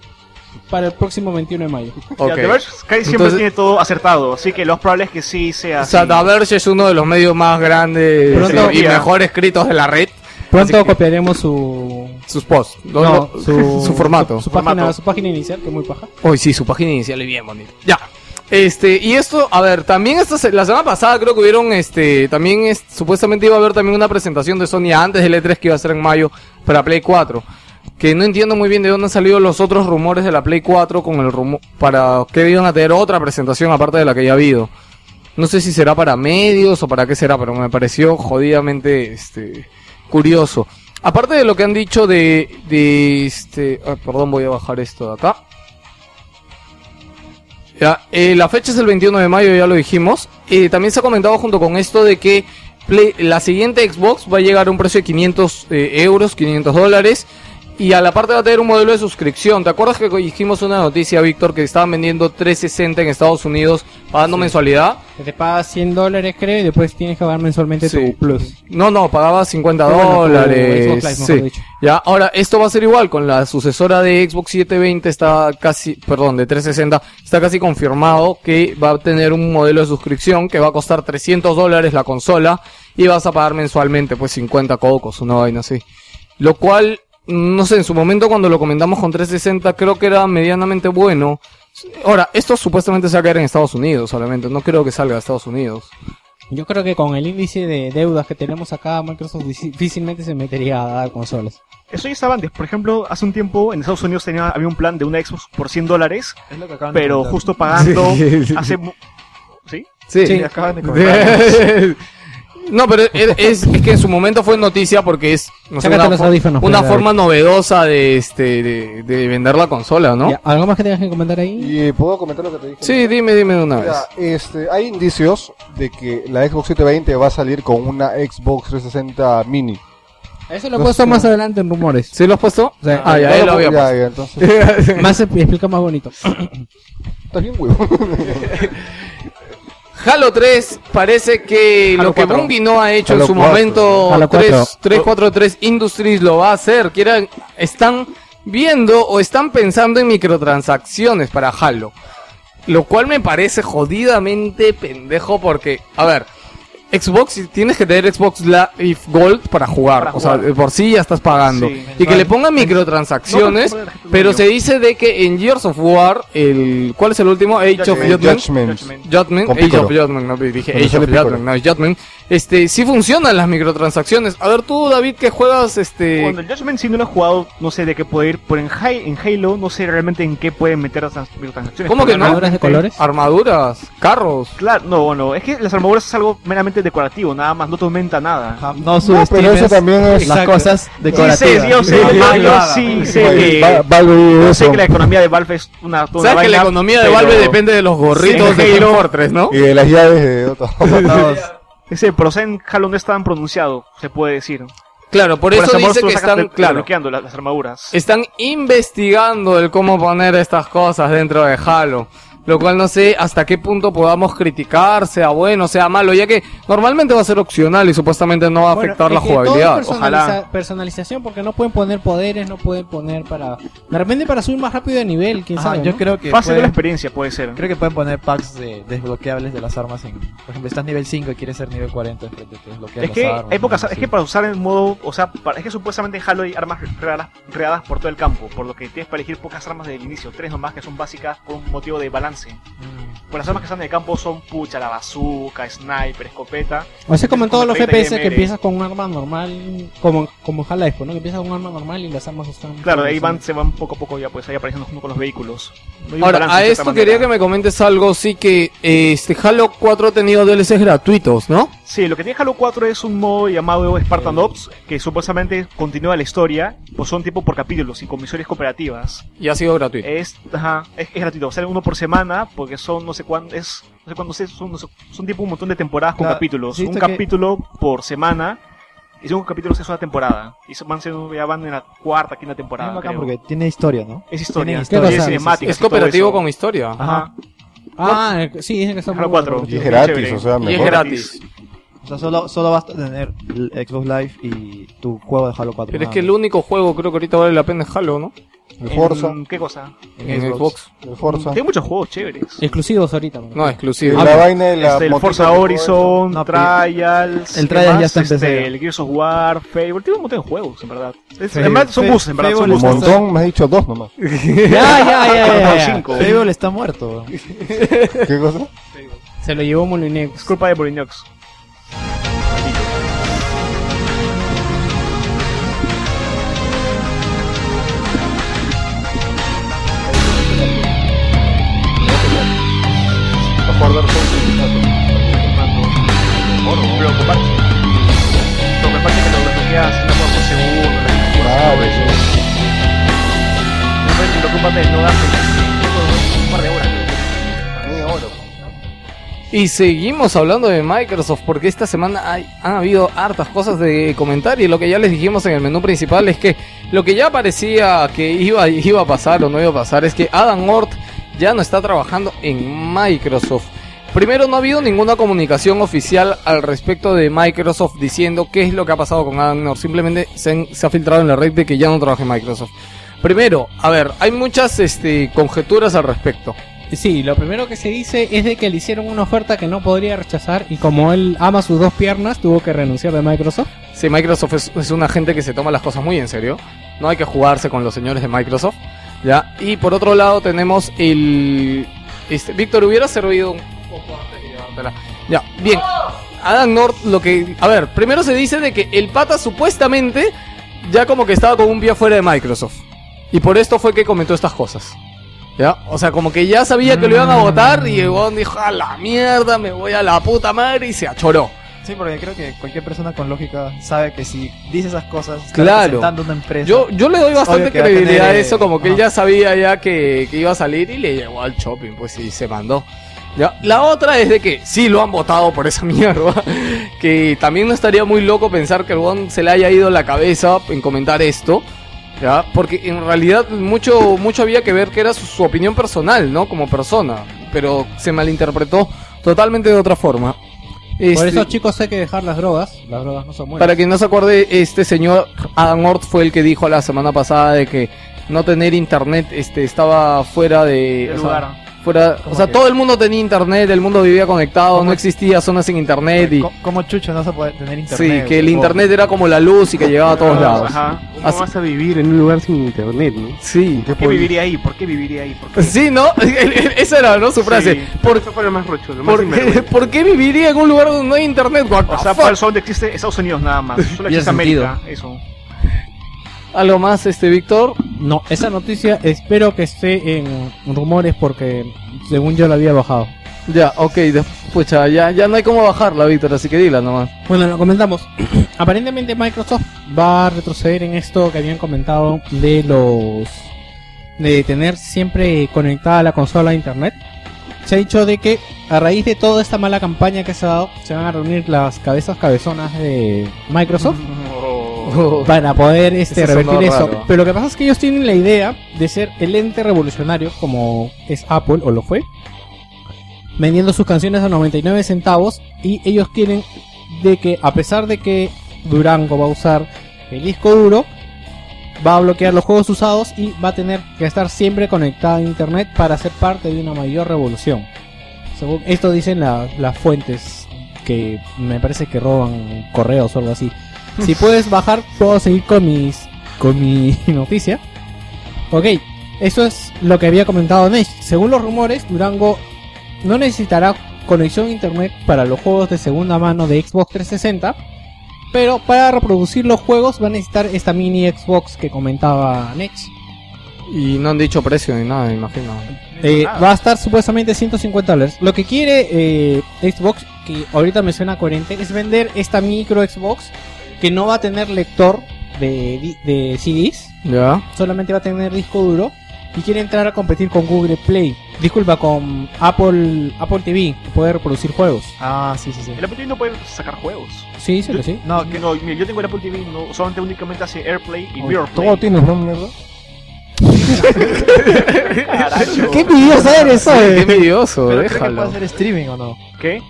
para el próximo 21 de mayo. Ya, Ok. The Verge casi siempre Entonces- tiene todo acertado, así que lo más probable es que sí sea O sea, así. The Verge es uno de los medios más grandes Pronto- y mejor escritos de la red. Pronto copiaremos su Sus posts, no, <laughs> su, formato. su, su página, su página inicial que es muy paja. Hoy sí, su página inicial es bien bonita. Ya. Este, y esto, a ver, también esta, se- la semana pasada creo que hubieron, este, también es, supuestamente iba a haber también una presentación de Sony antes del E3 que iba a ser en mayo para Play 4. Que no entiendo muy bien de dónde han salido los otros rumores de la Play 4 con el rumor, para que iban a tener otra presentación aparte de la que ya ha habido. No sé si será para medios o para qué será, pero me pareció jodidamente, este, curioso. Aparte de lo que han dicho de, de este, ah, perdón, voy a bajar esto de acá. Eh, la fecha es el 21 de mayo, ya lo dijimos. Eh, también se ha comentado junto con esto de que la siguiente Xbox va a llegar a un precio de 500 eh, euros, 500 dólares. Y a la parte va a tener un modelo de suscripción. ¿Te acuerdas que dijimos una noticia, Víctor, que estaban vendiendo 360 en Estados Unidos pagando mensualidad? Que te pagas 100 dólares, creo, y después tienes que pagar mensualmente Sí. tu plus. No, no, pagaba 50 Pero bueno, tu dólares. Xbox Live, mejor sí. dicho. Ya, ahora, esto va a ser igual con la sucesora de Xbox 720, está casi, perdón, de 360, está casi confirmado que va a tener un modelo de suscripción que va a costar 300 dólares la consola y vas a pagar mensualmente, pues 50 cocos, una vaina así. Lo cual, no sé, en su momento cuando lo comentamos con 360 creo que era medianamente bueno. Ahora, esto supuestamente se va a caer en Estados Unidos solamente, no creo que salga de Estados Unidos. Yo creo que con el índice de deudas que tenemos acá, Microsoft difícilmente se metería a dar consolas. Eso ya estaba antes. Por ejemplo, hace un tiempo en Estados Unidos tenía, había un plan de una Xbox por 100 dólares, Es lo que acaban de pero justo pagando Sí, <laughs> sí. hace... mu- ¿Sí? Sí. Sí, acaban de. <laughs> No, pero es, es- es que en su momento fue noticia porque es no sé, una, los fo- audífonos, una forma novedosa de este de, de vender la consola, ¿no? Ya, ¿Algo más que tengas que comentar ahí? Y eh, puedo comentar lo que te dije. Sí, dime, dime de una vez. Mira, este, hay indicios de que la Xbox 720 va a salir con una Xbox 360 Mini. Eso lo he puesto más adelante en rumores. ¿Sí lo has puesto? Sí. Ah, ya, lo había puesto. ya, entonces, <laughs> Más explica más bonito. <clears throat> está bien, huevo. <laughs> Halo 3 parece que Halo lo que 4. Bungie no ha hecho Halo en su 4. momento Halo 4. 3, 343 Industries lo va a hacer. Quieran, están viendo o están pensando en microtransacciones para Halo. Lo cual me parece jodidamente pendejo porque, a ver, Xbox, tienes que tener Xbox Live Gold para jugar. Para o sea, jugar. de por sí ya estás pagando. Sí, y que le pongan microtransacciones, No, pero- pero se dice de que en Years of War, el, ¿cuál es el último? Age of Judgment. Judgment. Judgment. Age of Judgment, no dije Age of. Judgment, no es Judgment. Este, sí funcionan las microtransacciones. A ver tú, David, que juegas este Cuando el Judgment sí no lo he jugado, no sé de qué puede ir, pero en, Ha- en Halo no sé realmente en qué pueden meter las trans- microtransacciones. ¿Cómo que no? ¿Armaduras de colores? armaduras, carros. Claro, no, bueno, es que las armaduras es algo meramente decorativo, nada más, no te aumenta nada. Ajá, No No, pero subestimes eso también es... las cosas Sí decorativas. sé, yo sé, Sí, yo, sí, yo sí sé que... Sé que la economía de Valve es una, una ¿Sabes que la economía de pero Valve depende de los gorritos Sí, de Halo. Fortress, ¿no? Y de las llaves de Dota. Ese en Halo no es tan pronunciado, se puede decir. Claro, por Por eso dice que están, claro, desbloqueando las, las armaduras. están investigando el cómo poner estas cosas dentro de Halo. Lo cual no sé hasta qué punto podamos criticar, sea bueno, sea malo, ya que normalmente va a ser opcional y supuestamente no va a Bueno, afectar es la que todo es jugabilidad. personaliza- Ojalá. Personalización, porque no pueden poner poderes, no pueden poner para. De repente para subir más rápido de nivel, quién Ajá, sabe. yo ¿no? creo que Fácil de la pueden- experiencia puede ser. creo que pueden poner packs de desbloqueables de las armas en, por ejemplo, estás nivel 5 y quieres ser nivel 40, después te desbloqueas Es que armas, hay pocas, ¿no? es Sí. que para usar en modo, o sea, para- es que supuestamente en Halo hay armas regadas, regadas por todo el campo, por lo que tienes para elegir pocas armas desde el inicio, tres nomás que son básicas por un motivo de balance. Mm. Pues las armas que están el campo son pucha, la bazooka, sniper, escopeta. O sea, como en todos los Con 30 FPS que empiezas con un arma normal, como, como Half-Life, ¿no? Que empiezas con un arma normal y las armas están. Claro, de ahí van, se van poco a poco ya pues ahí apareciendo junto con los vehículos. No Ahora, a de esto quería que me comentes algo, sí que eh, este Halo 4 ha tenido DLCs gratuitos, ¿no? Sí, lo que tiene Halo 4 es un modo llamado Spartan Ops, que supuestamente continúa la historia, pues son tipo por capítulos y con misiones cooperativas. Y ha sido gratuito. Es, ajá, es, es gratuito, sale uno por semana, porque son no sé cuándo, es, no sé cuándo, sé, son, no sé- son tipo un montón de temporadas con Claro, capítulos. Un que- capítulo por semana, y son capítulos es una temporada. Y van siendo, ya van en la cuarta, quinta Es temporada. creo. porque tiene historia, ¿no? Es historia, historia, es cinemática. Es cooperativo con historia. Ajá. Ah, eh, sí, dicen que 4. bueno. Y es gratis, o sea, Y es mejor. gratis. O sea, solo, solo basta tener el Xbox Live y tu juego de Halo 4. Pero es que el único juego creo que ahorita vale la pena es Halo, ¿no? El Forza. ¿En ¿Qué cosa? En Xbox. El Forza. Hay muchos juegos chéveres. Exclusivos ahorita. ¿no? No, Y exclusivo. la vaina de la Este, el Forza Horizon, No, Trials, el ¿qué Trials más? ya está en este, el Gears of War, Fable, tiene un montón de juegos, en verdad. Es, Fable- en verdad son buses, en verdad, son. Un montón, me has dicho dos nomás. <laughs> <laughs> Ya, ya, ya, ya, ya, ya. Cinco. Fable está muerto. ¿Qué cosa? Se lo llevó Es Molinex. culpa de Molinox. Una cosa la eso. Después de no darte un par de horas. Y seguimos hablando de Microsoft porque esta semana hay, han habido hartas cosas de comentar y lo que ya les dijimos en el menú principal es que lo que ya parecía que iba, iba a pasar o no iba a pasar es que Adam Ort ya no está trabajando en Microsoft. Primero no ha habido ninguna comunicación oficial al respecto de Microsoft diciendo qué es lo que ha pasado con Adam Ort. Simplemente se, han- se ha filtrado en la red de que ya no trabaja en Microsoft. Primero, a ver, hay muchas este, conjeturas al respecto. Sí, lo primero que se dice es de que le hicieron una oferta que no podría rechazar y como él ama sus dos piernas, tuvo que renunciar de Microsoft. Sí, Microsoft es, es una gente que se toma las cosas muy en serio. No hay que jugarse con los señores de Microsoft. ¿Ya? Y por otro lado tenemos el... Este, Víctor, hubiera servido un poco antes de llevártela. Ya, bien. Adam North, lo que... A ver, primero se dice de que el pata supuestamente ya como que estaba con un pie fuera de Microsoft. Y por esto fue que comentó estas cosas. ¿Ya? O sea, como que ya sabía que lo iban a votar y el dijo, a la mierda, me voy a la puta madre y se achoró. Sí, porque creo que cualquier persona con lógica sabe que si dice esas cosas, está Claro. representando una empresa. Yo, yo le doy bastante a credibilidad tener, a eso, como que él ajá. ya sabía ya que, que iba a salir y le llegó al shopping, pues y se mandó. Ya. La otra es de que sí lo han votado por esa <laughs> mierda, que también no estaría muy loco pensar que el weón se le haya ido la cabeza en comentar esto, ya, porque en realidad mucho, mucho había que ver que era su, su opinión personal, ¿no? Como persona, pero se malinterpretó totalmente de otra forma. Por Este- eso chicos hay que dejar las drogas, las drogas no son buenas. para quien no se acuerde, este señor Adam Ort fue el que dijo la semana pasada de que no tener internet este estaba fuera de El o sea, lugar. Fuera, o sea, que? todo el mundo tenía internet, el mundo vivía conectado, no existía zonas sin internet y ¿Cómo chucho no se puede tener sí, internet? que el internet era como la luz y que llegaba a todos lados. Ajá. ¿Cómo Así- vas a vivir en un lugar sin internet, no? Sí. ¿Qué ¿Por qué viviría ahí? ¿Por qué viviría ahí? ¿Por qué? Sí, ¿no? <laughs> Esa era, ¿no? Su frase. Sí. ¿Por, Eso fue lo más rocho, lo más por, qué, <laughs> por qué viviría en un lugar donde no hay internet? What O sea, el donde existe Estados Unidos nada más. Solo existe el sentido. América. Eso. ¿Algo más, este, Víctor? No, esa noticia espero que esté en rumores porque según yo la había bajado. Ya, ok, de- pucha, ya, ya no hay cómo bajarla, Víctor, así que dila nomás. Bueno, lo comentamos. <clears throat> Aparentemente Microsoft va a retroceder en esto que habían comentado de los de tener siempre conectada la consola a internet. Se ha dicho de que a raíz de toda esta mala campaña que se ha dado, se van a reunir las cabezas cabezonas de Microsoft <laughs> para poder este Eso revertir eso. raro. Pero lo que pasa es que ellos tienen la idea de ser el ente revolucionario como es Apple o lo fue, vendiendo sus canciones a 99 centavos y ellos quieren de que a pesar de que Durango va a usar el disco duro, va a bloquear los juegos usados y va a tener que estar siempre conectada a internet para ser parte de una mayor revolución. Según esto dicen la- las fuentes que me parece que roban correos o algo así. Si puedes bajar, puedo seguir con mis con mi <laughs> noticia. Ok, eso es lo que había comentado Nesh. Según los rumores, Durango no necesitará conexión a internet para los juegos de segunda mano de Xbox 360, pero para reproducir los juegos va a necesitar esta mini Xbox que comentaba Nex. Y no han dicho precio ni nada, me imagino. Eh, va a estar supuestamente 150 dólares. Lo que quiere eh, Xbox, que ahorita me suena coherente, es vender esta micro Xbox que no va a tener lector de, di- de CDs, Ya. solamente va a tener disco duro y quiere entrar a competir con Google Play. Disculpa, con Apple Apple TV, que puede reproducir juegos. Ah, sí, sí, sí. El Apple TV no puede sacar juegos. Sí, sí, sí. No, que No, mira, yo tengo el Apple TV, no, solamente únicamente hace AirPlay y Todo BeerPlay. tienes, ¿no, mierda? <laughs> ¿Qué envidioso eres, Qué oye? envidioso, que puede déjalo. hacer streaming o no. ¿Qué?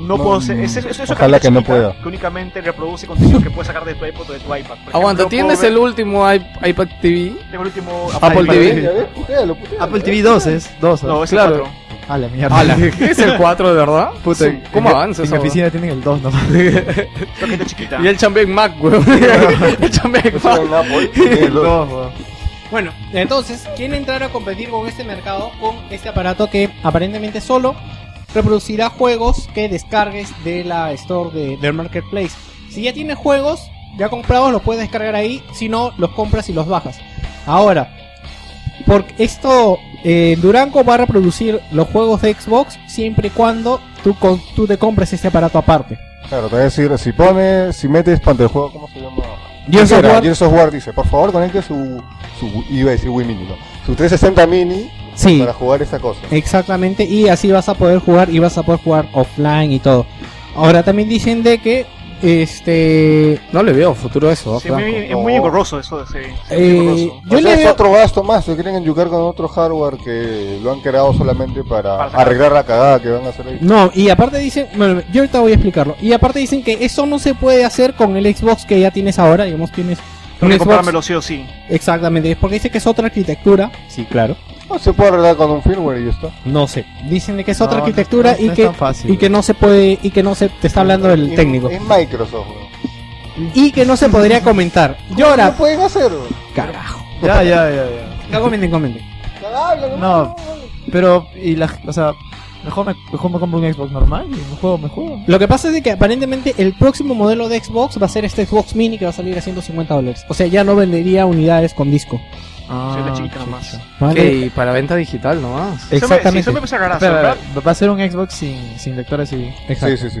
No, No, puedo hacer. Es, es, es ojalá una que no pueda. Que únicamente reproduce contenido que puedes sacar de tu iPod o de tu iPad. Por Aguanta, ejemplo, ¿tienes el último iP- iPad TV? Tengo el último Apple. TV. Apple TV 2 es 2. No, es Claro. el 4. A la mierda. Ala, ¿qué <laughs> es el 4 de verdad? Puta, Sí. ¿cómo En mi- avanza En eso? mi oficina tienen el 2 nomás. <laughs> Toquita chiquita. Y el Champion Mac, weón. <laughs> el Champion Eso era Mac. dos. Dos, weón. Bueno, entonces, quiere entrar a competir con este mercado con este aparato que aparentemente solo reproducirá juegos que descargues de la store de, del marketplace. Si ya tienes juegos ya comprados, los puedes descargar ahí. Si no, los compras y los bajas. Ahora, porque esto, eh, Durango va a reproducir los juegos de Xbox siempre y cuando tú, con- tú te compres este aparato aparte. Claro, te voy a decir, si pones, si metes para el juego, ¿cómo se llama? Gears of War dice, por favor conecte su, su, iba a decir Wii Mini, no, su 360 Mini Sí. para jugar esa cosa. Exactamente, y así vas a poder jugar y vas a poder jugar offline y todo. Ahora también dicen de que este No le veo futuro a eso, Sí, es muy engorroso eso. Sí, sí, Eh, yo o sea, le es veo- otro gasto más, se quieren enyucar con otro hardware que lo han creado solamente para, arreglar la cagada que van a hacer ahí. no, y aparte dicen, bueno, yo ahorita voy a explicarlo. Y aparte dicen que eso no se puede hacer con el Xbox que ya tienes ahora, digamos, tienes un que Xbox. comprármelo sí o sí. Exactamente, es porque dice que es otra arquitectura. Sí, claro. No se puede arreglar con un firmware y ya está. No sé. Dicen de que es No, otra arquitectura no- no y es que tan fácil. y que no se puede y que no se te está hablando En- técnico En Microsoft. y que no se podría comentar. Yo ¿Cómo ahora lo pueden hacer? carajo. Ya, ya, ya, ya. No comenten, comenten. No, pero, y la, o sea, mejor me, mejor me compro un Xbox normal y me juego, me juego. Lo que pasa es de que aparentemente el próximo modelo de Xbox va a ser este Xbox Mini que va a salir a 150 dólares. O sea, ya no vendería unidades con disco. Ah, Sí, la chiquita nomás. ¿vale? Ok, para venta digital nomás. Eso me- sí, Exactamente. Eso me empezó a agarrar. Espera, ¿verdad? va a ser un Xbox sin, sin lector SD. Exacto. Sí, sí, sí.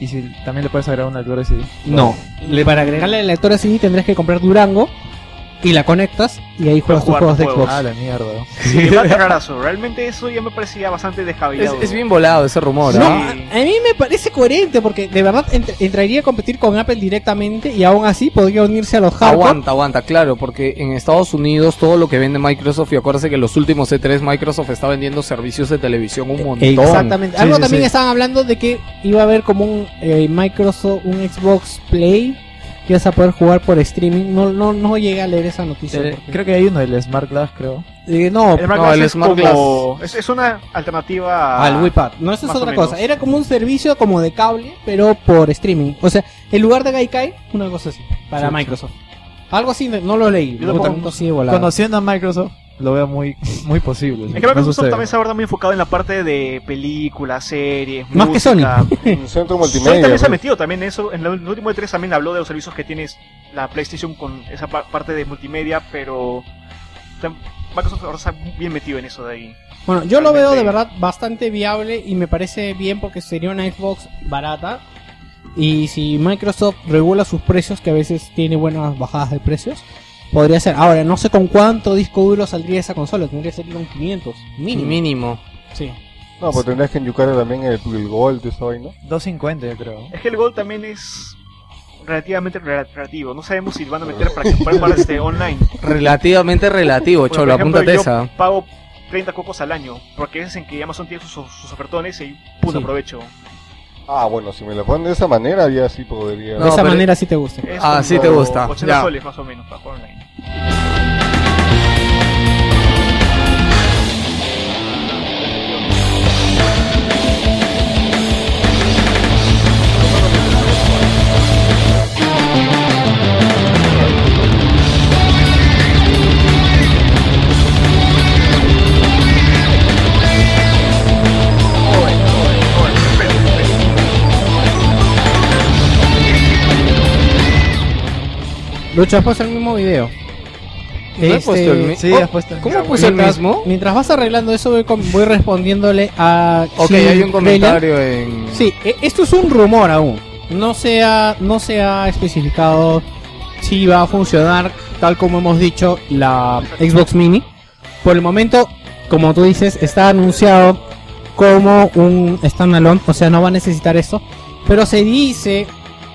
Y si también le puedes agregar un lector SD. No, le- para agregarle el lector CD tendrás que comprar Durango y la conectas y ahí juegas tus juegos de Xbox. Ah, la mierda. Sí, a <laughs> rarazo. Realmente eso ya me parecía bastante Es, descabellado. es bien volado ese rumor, No, ¿ah? a, a mí me parece coherente porque de verdad ent- entraría a competir con Apple directamente y aún así podría unirse a los hardcore. Aguanta, aguanta, claro, porque en Estados Unidos todo lo que vende Microsoft, y acuérdense que en los últimos E3 Microsoft está vendiendo servicios de televisión un montón. Exactamente. Sí, Algo sí, también sí. estaban hablando de que iba a haber como un eh, Microsoft, un Xbox Play que ibas a poder jugar por streaming. No, no, no llegué a leer esa noticia. Eh, porque- creo que hay uno, el Smart Glass, creo. Eh, no, El Smart No, Glass el es Smart como... Es, es una alternativa al WePad. No, eso es otra cosa. Era como un servicio como de cable, pero por streaming. O sea, en lugar de Gaikai, una cosa así, para Sí, Microsoft. Algo así, no lo leí. Lo. Conociendo a Microsoft, lo veo muy, muy posible. Es que Microsoft también se ahora muy enfocado en la parte de películas, series, Más que. Un <laughs> centro Sony multimedia. también se ha pues. metido también en eso. En el último E3 también habló de los servicios que tienes la PlayStation con esa pa- parte de multimedia, pero Microsoft ahora está bien metido en eso de ahí. Bueno, yo lo veo de verdad bastante viable y me parece bien porque sería una Xbox barata. Y si Microsoft regula sus precios, que a veces tiene buenas bajadas de precios, podría ser. Ahora, no sé con cuánto disco duro saldría esa consola, tendría que salir con 500, mínimo. Mínimo. Sí. No, pues tendrás que enyucar también el, el Gold, esa vaina. 250, yo creo. Es que el Gold también es relativamente rela- relativo. No sabemos si lo van a meter para puedan jugar este online. Relativamente relativo, Porque, cholo, por ejemplo, apúntate yo esa. pago 30 cocos al año, porque es en que Amazon tiene sus, sus ofertones y pum, Sí. aprovecho. Ah, bueno, si me lo ponen de esa manera, ya sí podría. No, de esa pero- manera sí te gusta. Es Ah, como sí te gusta, 80 ya. soles más o menos para jugar online. Lucho, has puesto el mismo video. ¿No Este, puesto el mi- Sí, Oh, has puesto. ¿Cómo puso el mismo? mientras vas arreglando eso, voy, con- voy respondiéndole a. Ok, hay un comentario en... Sí, e- esto es un rumor aún. No se ha, no se ha especificado si va a funcionar tal como hemos dicho la Xbox Mini. Por el momento, como tú dices, está anunciado como un standalone, o sea, no va a necesitar esto. Pero se dice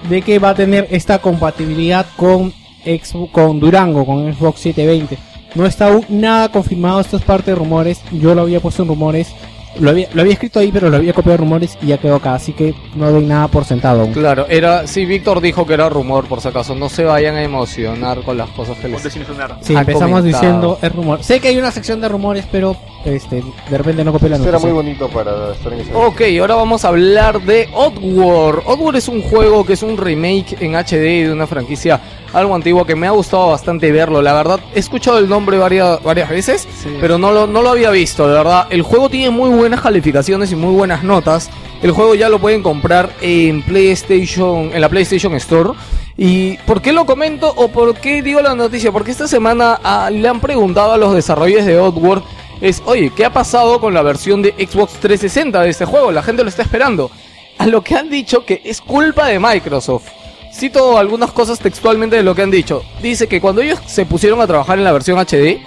de que va a tener esta compatibilidad con, Xbox- con Durango, con Xbox 720. No está aún nada confirmado, esto es parte de rumores. Yo lo había puesto en rumores. Lo había, lo había escrito ahí, pero lo había copiado en rumores y ya quedó acá. Así que no doy nada por sentado aún. Claro, era... Sí, Víctor dijo que era rumor, por si acaso. No se vayan a emocionar con las cosas que les... Sí, empezamos comentado. diciendo es rumor. Sé que hay una sección de rumores, pero este de repente no copié la noticia. muy bonito para estar en ese. Ok, ahora vamos a hablar de Oddworld. Oddworld es un juego que es un remake en HD de una franquicia algo antigua que me ha gustado bastante verlo. La verdad, he escuchado el nombre varias, varias veces, pero no lo, no lo había visto, de verdad. El juego tiene muy buenas calificaciones y muy buenas notas. El juego ya lo pueden comprar en PlayStation, en la PlayStation Store. ¿Y por qué lo comento o por qué digo la noticia? Porque esta semana ah, le han preguntado a los desarrolladores de Oddworld es, oye, ¿qué ha pasado con la versión de Xbox 360 de este juego? La gente lo está esperando. A lo que han dicho que es culpa de Microsoft. Cito algunas cosas textualmente de lo que han dicho. Dice que cuando ellos se pusieron a trabajar en la versión HD,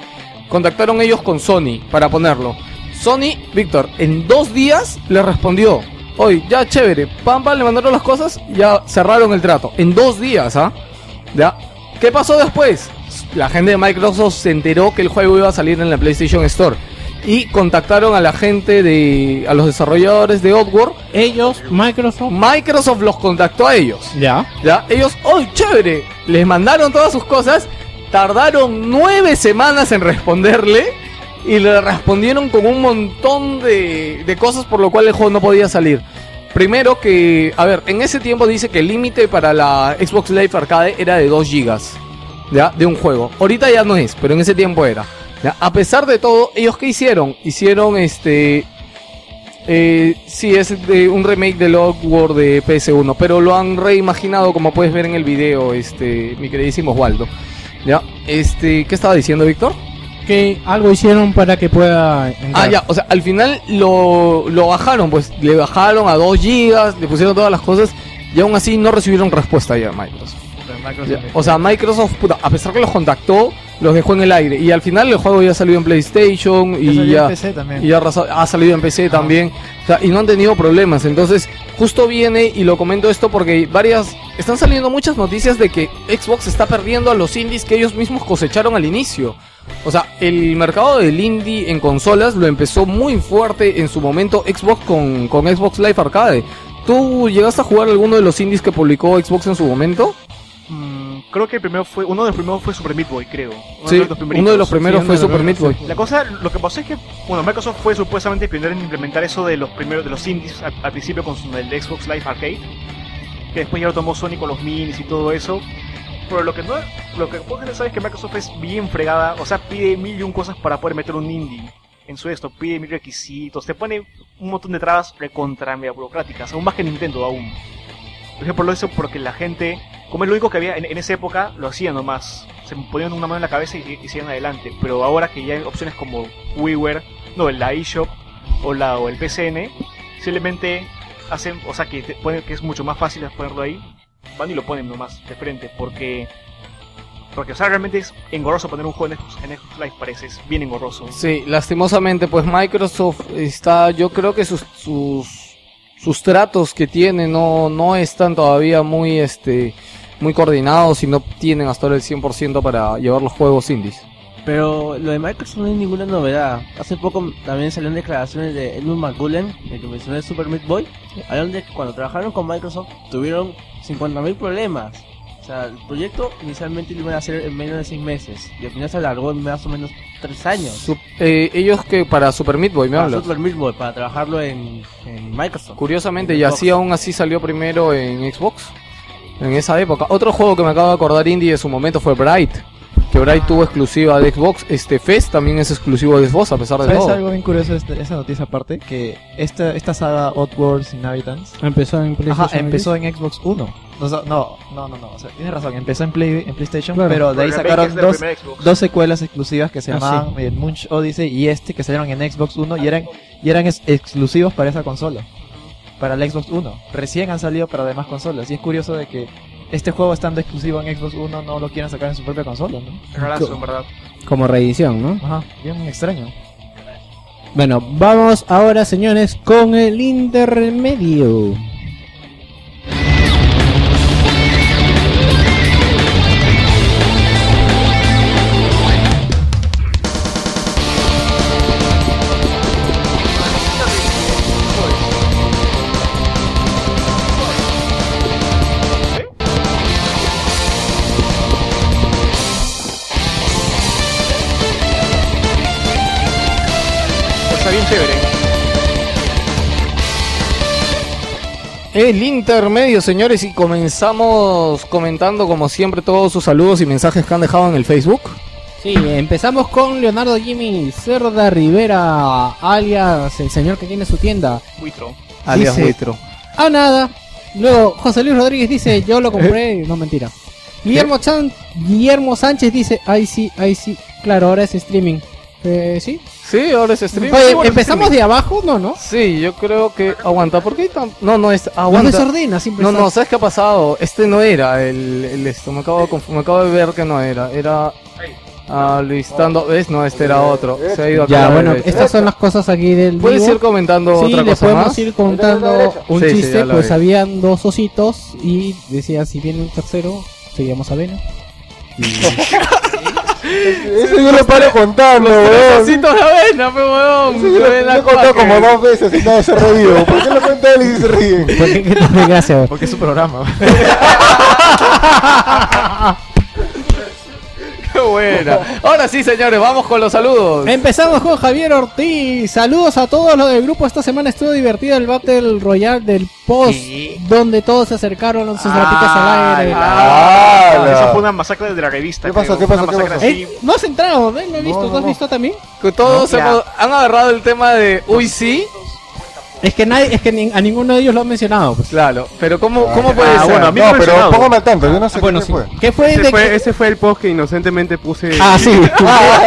contactaron ellos con Sony para ponerlo. Sony, Víctor, en dos días le respondió. Oye, ya chévere, pam, pam, le mandaron las cosas, ya cerraron el trato. En dos días, ¿ah? ¿Ya? ¿Qué pasó después? La gente de Microsoft se enteró que el juego iba a salir en la PlayStation Store. Y contactaron a la gente de. a los desarrolladores de Oddworld. Ellos, Microsoft. Microsoft los contactó a ellos. Ya. Ya, ellos, ¡oh, chévere! Les mandaron todas sus cosas, tardaron nueve semanas en responderle y le respondieron con un montón de, de cosas por lo cual el juego no podía salir. Primero que, a ver, en ese tiempo dice que el límite para la Xbox Live Arcade era de 2 gigas, ¿ya? De un juego. Ahorita ya no es, pero en ese tiempo era. ¿ya? A pesar de todo, ¿ellos qué hicieron? Hicieron este... Eh, sí, es de un remake de World de PS1, pero lo han reimaginado como puedes ver en el video, este, mi queridísimo Osvaldo. ¿Ya? Este, ¿qué estaba diciendo Víctor? Que algo hicieron para que pueda. entrar. Ah, ya, o sea, al final lo, lo bajaron, pues le bajaron a 2 gigas, le pusieron todas las cosas y aún así no recibieron respuesta ya Microsoft. O sea, Microsoft, puta, a pesar que los contactó, los dejó en el aire. Y al final el juego ya salió en PlayStation y salió ya, en PC también. y ya ha salido en PC también. O sea, y no han tenido problemas. Entonces, justo viene y lo comento esto porque varias. Están saliendo muchas noticias de que Xbox está perdiendo a los indies que ellos mismos cosecharon al inicio. O sea, el mercado del indie en consolas lo empezó muy fuerte en su momento Xbox con, con Xbox Live Arcade. ¿Tú llegaste a jugar alguno de los indies que publicó Xbox en su momento? Creo que el primero fue, uno de los primeros fue Super Meat Boy, creo. Uno Sí, de los uno de los primeros Sí, fue Super Meat Boy. La cosa, lo que pasó es que, bueno, Microsoft fue supuestamente pionero en implementar eso de los primeros, de los indies al, al principio con su, el Xbox Live Arcade, que después ya lo tomó Sony con los minis y todo eso. Pero lo que no, lo que poca gente sabe es que Microsoft es bien fregada, o sea, pide mil y un cosas para poder meter un indie en su esto, pide mil requisitos, te pone un montón de trabas recontra mega burocráticas, aún más que Nintendo aún. Por ejemplo, lo hizo porque la gente, como es lo único que había en, en esa época, lo hacían nomás. Se ponían una mano en la cabeza y, y siguen adelante. Pero ahora que ya hay opciones como WiiWare, no, la eShop o, la, o el PCN, simplemente hacen, o sea, que, te que es mucho más fácil ponerlo ahí, van y lo ponen nomás de frente. Porque, porque o sea, realmente es engorroso poner un juego en en Xbox Live, parece, es bien engorroso. Sí, lastimosamente, pues Microsoft está, yo creo que sus, sus, sus tratos que tiene no, no están todavía muy, este, muy coordinados y no tienen hasta ahora el 100% para llevar los juegos indies. Pero lo de Microsoft no es ninguna novedad. Hace poco también salieron declaraciones de Edmund McGullen, el que mencioné Super Meat Boy. Hablaron de que cuando trabajaron con Microsoft tuvieron 50.000 problemas. O sea, el proyecto inicialmente lo iban a hacer en menos de 6 meses. Y al final se alargó en más o menos 3 años. Eh, ellos que para Super Meat Boy me Para hablas. Super Meat Boy, para trabajarlo en, en Microsoft. Curiosamente, En y así aún así salió primero en Xbox. En esa época. Otro juego que me acabo de acordar indie de su momento fue Bright. Que Bright tuvo exclusiva de Xbox. Este Fest también es exclusivo de Xbox a pesar de ¿Sabes todo. algo bien curioso de este- esa noticia aparte? Que esta, esta saga Oddworld's Inhabitants Empezó en PlayStation. Ajá, empezó en Xbox 1. No, no, no, no, no, o sea, tienes razón, empezó en, Play, en PlayStation, Claro. pero de ahí sacaron dos, dos secuelas exclusivas que se Ah, llamaban eh, Munch Odyssey y este que salieron en Xbox 1 y eran, y eran ex- exclusivos para esa consola, para el Xbox 1. Recién han salido para demás consolas y es curioso de que este juego estando exclusivo en Xbox 1 no lo quieran sacar en su propia consola, ¿no? Es rarazo, en verdad. Como reedición, ¿no? Ajá, bien extraño. Bueno, vamos ahora, señores, con el intermedio. Chévere. El intermedio, señores, y comenzamos comentando como siempre todos sus saludos y mensajes que han dejado en el Facebook. Sí, empezamos con Leonardo Jimmy Cerda Rivera, alias el señor que tiene su tienda. Buitro. Alias Dice- Buitro. Ah, nada. Luego, José Luis Rodríguez dice, yo lo compré, <laughs> no mentira. Guillermo, Chan, Guillermo Sánchez dice, ay sí, ay sí, claro, ahora es streaming. Eh, ¿Sí? Sí, ahora es stream. Oye, bueno, empezamos streaming. de abajo, ¿no, no? Sí, yo creo que aguanta. ¿Por qué tan.? No, no es. No Aguanta. desordena, siempre No, está- no, ¿sabes qué ha pasado? Este no era el, el esto. Me acabo, de me acabo de ver que no era. Era. Ah, listando. ¿Ves? No, este era otro. Se ha ido acá a Ya, bueno, derecha. estas son las cosas aquí del ¿Puedes vivo. ir comentando Sí, otra cosa podemos más? ir contando un Sí, chiste, pues vi. habían dos ositos y decía si viene un tercero, seguíamos a Vena. <laughs> Eso yo lo paro contando, weón. Ositos la vena, pe huevón. Eso yo lo, he contado como dos veces y nadie se ha reído. ¿Por qué lo cuenta él y se ríen? Porque que te gracias. Porque es su programa. <laughs> Qué buena. Ahora sí, señores, vamos con los saludos. Empezamos con Javier Ortiz. Saludos a todos los del grupo. Esta semana estuvo divertido el Battle Royale del Post, donde todos se acercaron sus ratitas al aire. Ah, Eso fue una masacre de la revista. ¿Qué pasó? creo. ¿Qué pasó? ¿Qué pasó? Eh, no has entrado, ¿no? ¿No he visto? No, ¿Tú no, has no. visto también? Que todos hemos- han agarrado el tema de uy sí, Es que nadie, es que ni- a ninguno de ellos lo han mencionado. Pues. claro, pero ¿cómo, cómo puede Ah, ser? bueno, a mí me No, pero póngame al tanto, yo no sé Bueno, qué sí. fue. ¿Qué fue Ese de fue, que- ese fue el post que inocentemente puse. Ah, sí. <laughs> <laughs>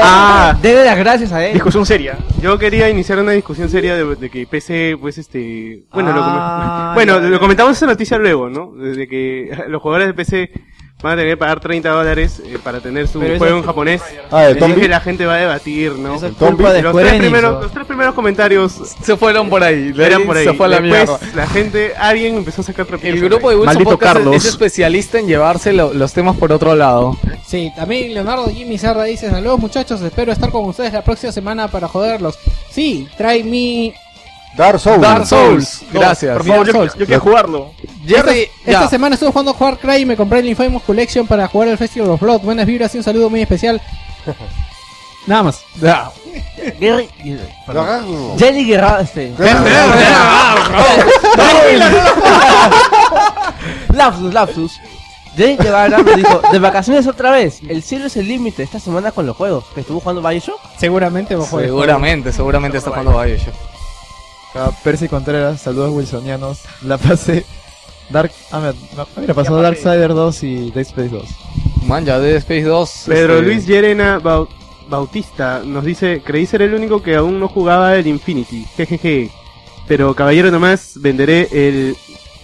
Ah, Debe las gracias a él. discusión seria. Yo quería iniciar una discusión seria de, de que PC, pues este, bueno, lo, Ah, com- <laughs> bueno, ya, lo comentamos esa noticia luego, ¿no? De que los jugadores de PC van a tener que pagar 30 dólares eh, para tener su Pero juego en japonés. Ah, Tombi. que la gente va a debatir, ¿no? Eso es culpa de los, tres primeros, los tres primeros comentarios Se fueron por ahí, de eran por ahí. se fue a la Después, mierda. la gente, alguien empezó a sacar. El grupo de Wilson Podcast Carlos. es especialista en llevarse lo- los temas por otro lado. Sí, también Leonardo Jimmy Serra dice, saludos muchachos, espero estar con ustedes la próxima semana para joderlos. Sí, trae mi... Dark Souls. Dark Souls, gracias. Por favor, yo, Souls. yo quiero jugarlo. Jerry, Esta, esta semana estuve jugando Far Cry y me compré el Infamous Collection para jugar el Festival of Blood. Buenas vibras y un saludo muy especial. <laughs> Nada más. ya. Agarro. Jelly Guerrero, este. Lapsus, lapsus. Jelly Guevara me dijo, de vacaciones otra vez, el cielo es el límite esta semana con los juegos. Que estuvo jugando Bioshock. Seguramente va a jugar. Seguramente, seguramente está jugando Bioshock. Acá, Percy Contreras, saludos wilsonianos. La pasé. Dark. Ah, mira, no, mira, pasó Darksider 2 y Dead Space 2. Man, ya Dead Space 2. Pedro este, Luis Llerena Bau- Bautista nos dice, creí ser el único que aún no jugaba el Infinity, jejeje. Pero caballero nomás, venderé el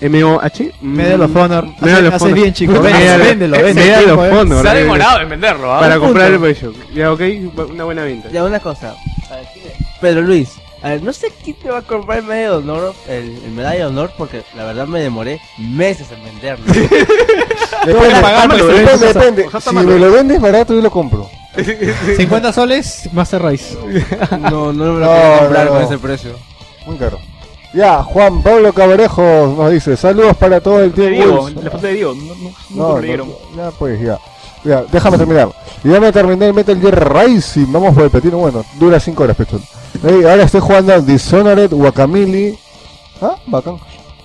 MOH. Medal of Honor. Medal Hace- of Honor. bien, chico. Medal- Véndelo, véndelo, of eh. Honor, Se ha eh, demorado en venderlo, ¿ah? Para comprar el. Bioshock. Ya, ok, una buena venta. Ya, una cosa. A ver, ¿quién es? Pedro Luis. A ver, no sé quién te va a comprar el medalla de honor, el, el medalla de honor, porque la verdad me demoré meses en venderlo. <laughs> Depende, pagarlo, depende, ¿eh? depende, depende. Si me lo vendes barato, yo lo compro. 50 soles, Master Race. <laughs> no, no me lo No, quiero comprar no, con no. ese precio. Muy caro. Ya, Juan Pablo Cabrejo nos dice, saludos para todo el team Diego, la foto de Diego. No, no, no, No, no, ya pues, ya. Ya, déjame terminar. Ya me terminé el Metal Gear Rising. Vamos por el petino. Bueno, dura 5 horas, pechón. Ey, ahora estoy jugando a Dishonored Wakamili. Ah, bacán.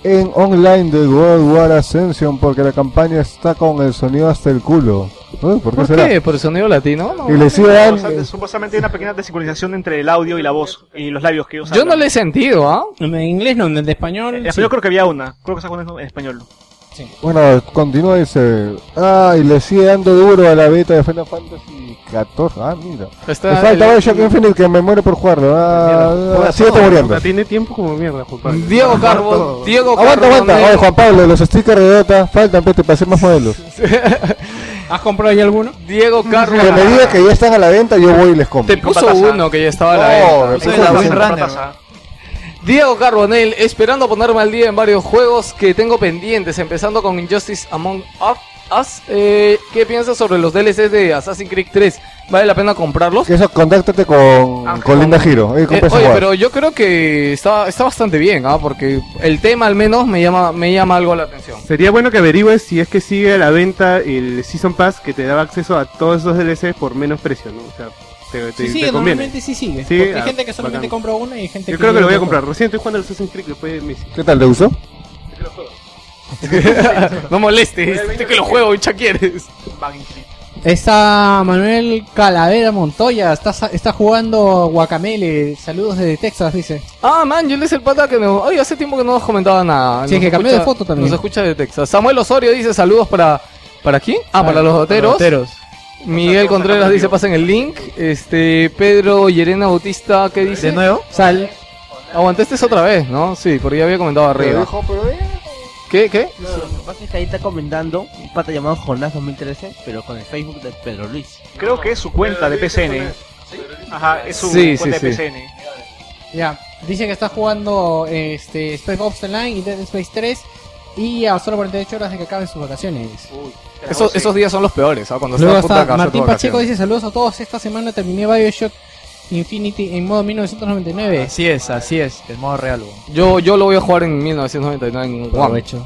En online de World War Ascension porque la campaña está con el sonido hasta el culo. Uy, ¿Por qué ¿Por será? qué? ¿Por el sonido latino? No. Y le sigue O dando. sea, supuestamente hay una pequeña desincronización entre el audio y la voz y los labios que ellos Yo no le he sentido, ¿ah? En inglés no, en el de español. En sí. español creo que había una. Creo que está jugando en español. Bueno, continúa y dice. Ah, y le sigue dando duro a la beta de Final Fantasy 14. Ah, mira. Está Me falta el- Bioshock Infinite que me muere por jugarlo. Ah, ah, muriendo. Tiene tiempo como mierda, Juan Pablo. Diego Carbo, Diego Aguanta, aguanta. Carbonell. Oye, Juan Pablo, los stickers de Dota faltan, pete, para hacer más modelos. <laughs> ¿Has comprado ya alguno? Diego Carbo. Que me diga que ya están a la venta, yo voy y les compro. Te puso uno que ya estaba a la No, venta. Diego Carbonell, esperando ponerme al día en varios juegos que tengo pendientes, empezando con Injustice Among Us. Eh, ¿Qué piensas sobre los DLCs de Assassin's Creed 3? ¿Vale la pena comprarlos? Eso, contáctate con, Ah, con Linda Giro. Oye, Eh, oye, pero yo creo que está, está bastante bien, ¿ah? Porque el tema al menos me llama, me llama algo la atención. Sería bueno que averigües si es que sigue a la venta el Season Pass que te daba acceso a todos esos DLCs por menos precio, ¿no? O sea, te, te, Sí, te sigue, conviene. normalmente sí sigue. Sí, Porque hay ah, gente que solamente bacán. compra una y hay gente Yo creo que lo voy a compra comprar. Recién estoy jugando el Assassin's Creed después de Messi. ¿Qué tal, te gustó? <laughs> no molestes, este que lo juego, ya quieres. Está Manuel Calavera Montoya, está, está jugando Guacamele. Saludos desde Texas, dice. Ah, man, yo es el pata que no. Oye, hace tiempo que no nos comentaba nada. Sí, Nos que cambió de foto también. Nos escucha de Texas. Samuel Osorio dice saludos para. ¿Para quién? Ah, para los doteros. Miguel Contreras dice pasen el link. Este, Pedro Llerena Bautista, ¿qué dice? ¿De nuevo? Sal. Aguanta, este es otra vez, ¿no? Sí, porque ya había comentado arriba. ¿Qué? ¿Qué? Lo que pasa es que ahí está comentando un pata llamado Jonás 2013, pero con el Facebook de Pedro Luis. Creo que es su cuenta de PCN. Ajá, es su Sí, cuenta sí, de sí. PCN. Ya, dice que está jugando este Space Ops Online y Dead Space 3 y a solo 48 horas de que acaben sus vacaciones. Esos, esos días son los peores, ¿ah? Cuando Luego puta está casa, Martín Pacheco vacaciones. dice saludos a todos, esta semana terminé Bioshock Infinity en modo 1999. Así es, así es, el modo real. Yo, yo lo voy a jugar en 1999 en One. Aprovecho.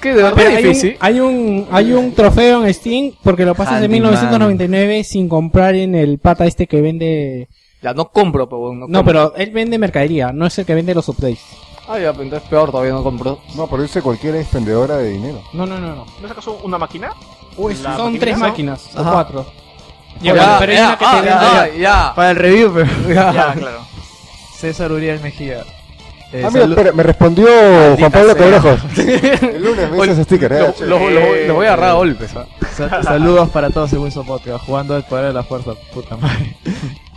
Que de verdad es hay, un, difícil. hay un hay un trofeo en Steam porque lo pasas de Handyman. 1999 sin comprar en el pata este que vende Ya, no compro, pero no, No, compro. pero él vende mercadería, no es el que vende los updates. Ah, ya, entonces peor, todavía no compro. No, pero dice cualquier expendedora de dinero. No, no, no, no. ¿No es acaso una máquina? Uy, son maquinita, tres máquinas, o Ajá. cuatro. Ya, Ya, pero hay ya, una que ah, te ya. Para el review, pero. <laughs> Ya, <laughs> claro. César Uriel Mejía. Eh, ah, mira, espera, me respondió Juan Pablo Cabrejos. <laughs> El lunes me hizo ese sticker, eh. Lo, lo- lo- lo voy a agarrar a golpes. ¿ah? sa- saludos para todos en Wilson Podcast, jugando el poder de la fuerza, puta madre.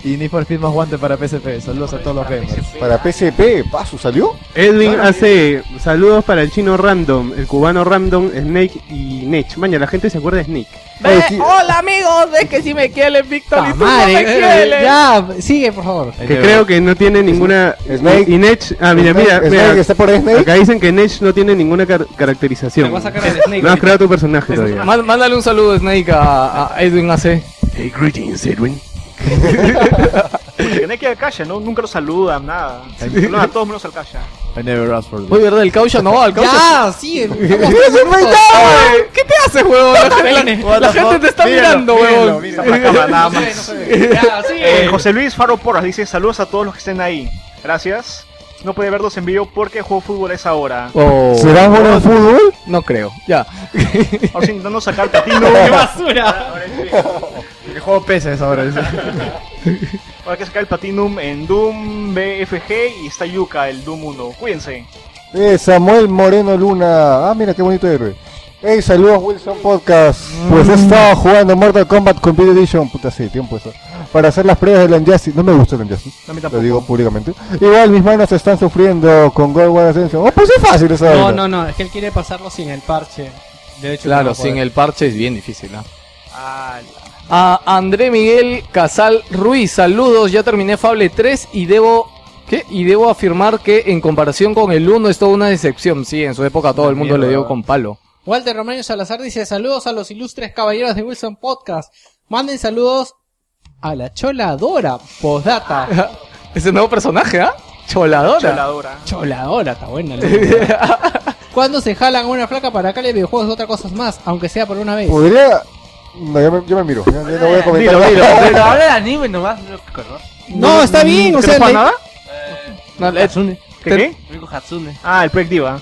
Y ni por fin más guante para PSP. Saludos a todos los gamers. Para PSP, paso, ¿salió? Edwin hace saludos para el chino Random, el cubano Random, Snake y Nech. Maña, la gente se acuerda de Snake. Oye, hola amigos, es que si me quieren, Víctor, ¡Ta madre! eh, Ya, sigue, por favor. Que creo que no tiene ninguna. Snake. Y Nech. Ah, mira, Snake- mira, Snake mira. está por ahí, Snake. Acá dicen que Nech no tiene ninguna car- caracterización. Te voy a sacar el Snake No has creado tu personaje todavía. Má- Mándale un saludo, Snake, a, a Edwin AC. Hey, greetings, Edwin. Porque no hay que ir al Calla, ¿no? Nunca lo saludan, nada. Saludan a todos menos al Calla. I never asked for this. Oye, ¿verdad? El caucha no va, el caucha. Ya. <laughs> Oye, ¿Qué te haces, huevón? La gente, la- la gente te está mirando, huevón. Nada más. <laughs> Ya, sigue. Eh, José Luis Faro Porras dice saludos a todos los que estén ahí. Gracias. No puede verlos en vivo porque juego fútbol a esa hora. Oh, ¿Será bueno el fútbol? no creo. Ya. Ahora sí intentando sacar el <laughs> platino. ¡Qué basura! Que juego peces ahora. dice. <laughs> Ahora hay que sacar el Platinum en Doom BFG y está Yuka, el Doom 1. Cuídense. Eh, Samuel Moreno Luna. Ah, mira qué bonito héroe. Hey, saludos Wilson Podcast. Pues he estado jugando Mortal Kombat Complete Edition. Puta, sí, tiempo eso. Para hacer las pruebas del Injustice. No me gustó el Injustice. A mí Lo digo públicamente. Igual mis manos están sufriendo con Gold War Ascension. Oh, pues es fácil esa No, no, no, es que él quiere pasarlo sin el parche. De hecho, Claro, sin el parche es bien difícil, ¿no? Ah, A André Miguel Casal Ruiz, saludos, ya terminé Fable 3 y debo... ¿Qué? Y debo afirmar que en comparación con el 1 es toda una decepción. Sí, en su época todo el mundo le dio con palo. Walter Romero Salazar dice saludos a los ilustres caballeros de Wilson Podcast. Manden saludos a la choladora. Postdata. <laughs> Ese nuevo personaje, ¿ah? Choladora. choladora. choladora, está buena. la <laughs> ¿Cuándo se jalan una flaca para acá de videojuegos de otras cosas más? Aunque sea por una vez. Podría. No, yo me, yo me miro. Ya, ya no voy a comentar. Dilo, dilo. Pero <laughs> ahora el anime nomás, no. No, está bien, o ¿Que sea, no juega le- nada? No, le- Hatsune. ¿Qué, qué? Rico Hatsune. Ah, el Project Diva.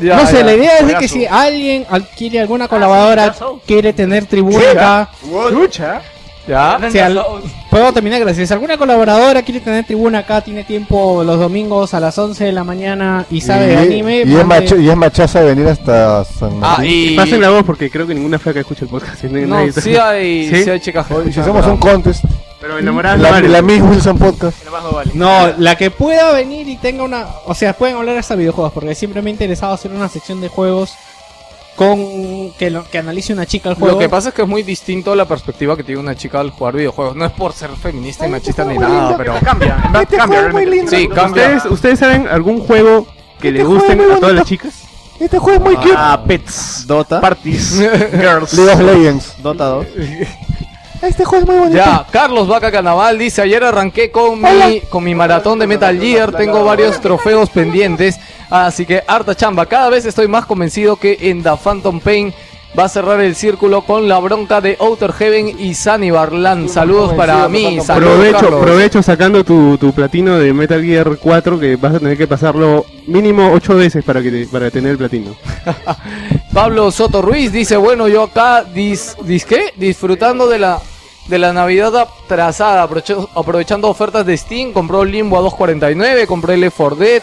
ya, no sé, ya. la idea es de Juegazo. que si alguien adquiere alguna colaboradora, Dark Souls. quiere tener tribuna acá, Lucha. Ya. si al- puedo terminar gracias. Si alguna colaboradora quiere tener tribuna acá, tiene tiempo los domingos a las 11 de la mañana y sabe de anime, y, es macho- y es machaza de venir hasta San Ah, Martín. y... Pasen la voz porque creo que ninguna flaca escucha el podcast. Nadie No, está- sí hay, ¿Sí? sí hay chicas que Y si hacemos un contest, Pero enamorada no la, vale. la Miss Wilson Podcast. No vale. No, la que pueda venir y tenga una... O sea, pueden hablar hasta videojuegos, porque siempre me ha interesado hacer una sección de juegos con que, lo- que analice una chica el juego. Lo que pasa es que es muy distinto la perspectiva que tiene una chica al jugar videojuegos. No es por ser feminista y machista ni nada, pero... Cambia, verdad cambia. Sí, cambia. ¿Ustedes, ¿Ustedes saben algún juego que le gusten a todas las chicas? Este juego es muy cute. Ah, pets. Dota. Parties. <laughs> Girls. League of Legends. Dota 2. <laughs> Este juego es muy bonito. Ya, Carlos Vaca Canaval dice, ayer arranqué con mi, con mi maratón de Metal Gear, tengo varios trofeos pendientes, así que harta chamba, cada vez estoy más convencido que en The Phantom Pain va a cerrar el círculo con la bronca de Outer Heaven y Sunny Barlan. Saludos para mí, saludos Provecho, provecho sacando tu, tu platino de Metal Gear 4 que vas a tener que pasarlo mínimo 8 veces para que te- para tener el platino. <laughs> Pablo Soto Ruiz dice, bueno, yo acá dis, dis- ¿qué? disfrutando de la de la Navidad atrasada, aprovechando ofertas de Steam, compró Limbo a 2.49, compré Left 4 Dead,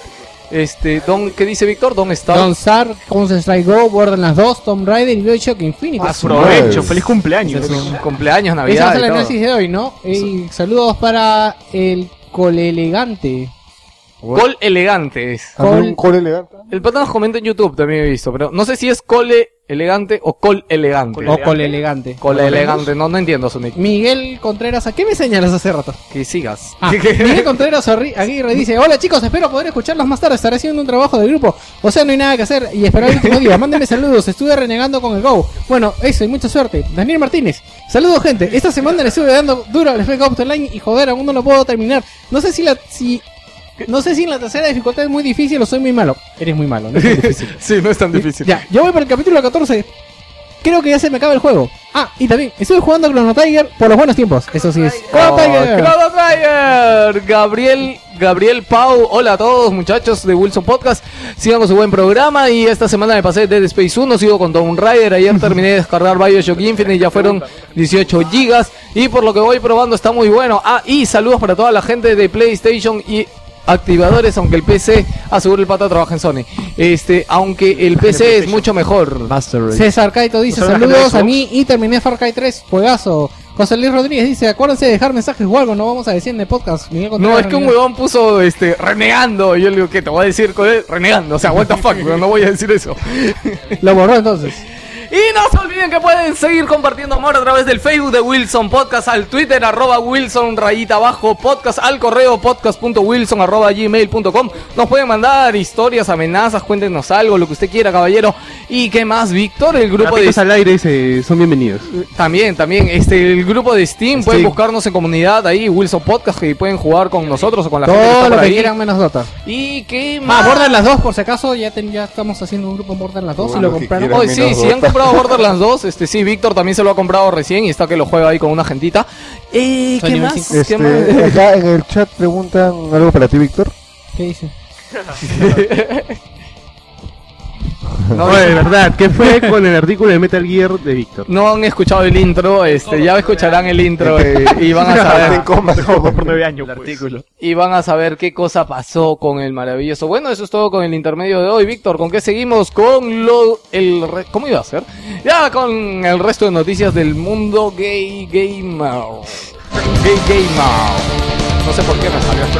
este, don, ¿qué dice Víctor? Don Star. Don't Starve, Counter Strike Go, Borderlands 2, Tomb Raider y Bioshock Infinite. Ah, su Provecho, madre. feliz cumpleaños. cumpleaños, Ese va a Navidad. ser y el todo. análisis de hoy, ¿no? Y saludos para el Cole Elegante. Col elegante es. También Col- elegante. El pata nos comenta en YouTube, también he visto, pero no sé si es cole elegante o col elegante. O col elegante. Cole elegante, no, no entiendo, Sonic. Miguel Contreras, ¿a qué me señalas hace rato? Que sigas. Ah, <laughs> Miguel Contreras Aguirre dice, hola chicos, espero poder escucharlos más tarde, estaré haciendo un trabajo de grupo, o sea, no hay nada que hacer y esperar el último día, mándenme saludos, estuve renegando con el Go. Bueno, eso y mucha suerte. Daniel Martínez, saludos gente, esta semana le estuve dando duro al Ops Online y joder, aún no lo puedo terminar. No sé si la... Si, no sé si en la tercera dificultad es muy difícil o soy muy malo. Eres muy malo, no es muy <laughs> difícil. sí, no es tan difícil. Ya, yo voy por el capítulo 14. Creo que ya se me acaba el juego. Ah, y también estuve jugando Chrono Tiger por los buenos tiempos. Eso sí es. Chrono Oh, Tiger. Chrono Trigger. Gabriel, Gabriel Pau, hola a todos muchachos de Wilson Podcast, sigan con su buen programa y esta semana me pasé Dead Space 1, sigo con Tomb Raider, ayer <laughs> terminé de descargar Bioshock Infinite, ya fueron 18 gigas y por lo que voy probando está muy bueno. Ah, y saludos para toda la gente de PlayStation y activadores, aunque el PC, aseguro el pata trabaja en Sony. Este, aunque el PC es mucho mejor. Master. César Kaito dice ¿No sabes saludos a mí y terminé Far Cry 3, juegazo. José Luis Rodríguez dice, acuérdense de dejar mensajes o algo, no vamos a decir en el podcast. Miguel No, es que un huevón puso este renegando. Y yo le digo, ¿qué te voy a decir con él? Renegando. O sea, what the fuck, <laughs> pero no voy a decir eso. Lo borró entonces. Y no se olviden que pueden seguir compartiendo amor a través del Facebook de Wilson Podcast, al Twitter arroba Wilson rayita abajo podcast, al correo podcast.wilson arroba gmail.com. Nos pueden mandar historias, amenazas, cuéntenos algo, lo que usted quiera, caballero. ¿Y qué más, Víctor? El grupo de al aire son bienvenidos. También, también, este, el grupo de Steam, pueden buscarnos en comunidad ahí, Wilson Podcast, y pueden jugar con nosotros o con la gente que Todo está lo por que ahí. quieran menos Dota. ¿Y qué Ah, más? Borderlands 2 por si acaso, ya, ten- ya estamos haciendo un grupo en Borderlands 2 y lo compraron. quieran. Oye, sí, si han Dota. Comprado Borderlands 2, este sí, Víctor también se lo ha comprado recién y está que lo juega ahí con una gentita. Eh, ¿Qué más? cinco. ¿Qué Este, más? acá en el chat preguntan algo para ti, Víctor. ¿Qué dice? <laughs> No, No, de verdad, ¿qué fue <laughs> con el artículo de Metal Gear de Víctor? no han escuchado el intro, este, ya escucharán el intro eh, y van a saber <laughs> Por nueve años. pues. y van a saber qué cosa pasó con el maravilloso. Bueno, eso es todo con el intermedio de hoy, Víctor. ¿Con qué seguimos? Con lo el re- ¿cómo iba a ser? Ya con el resto de noticias del mundo gay gamer. Gay gamer. No sé por qué me salió esto.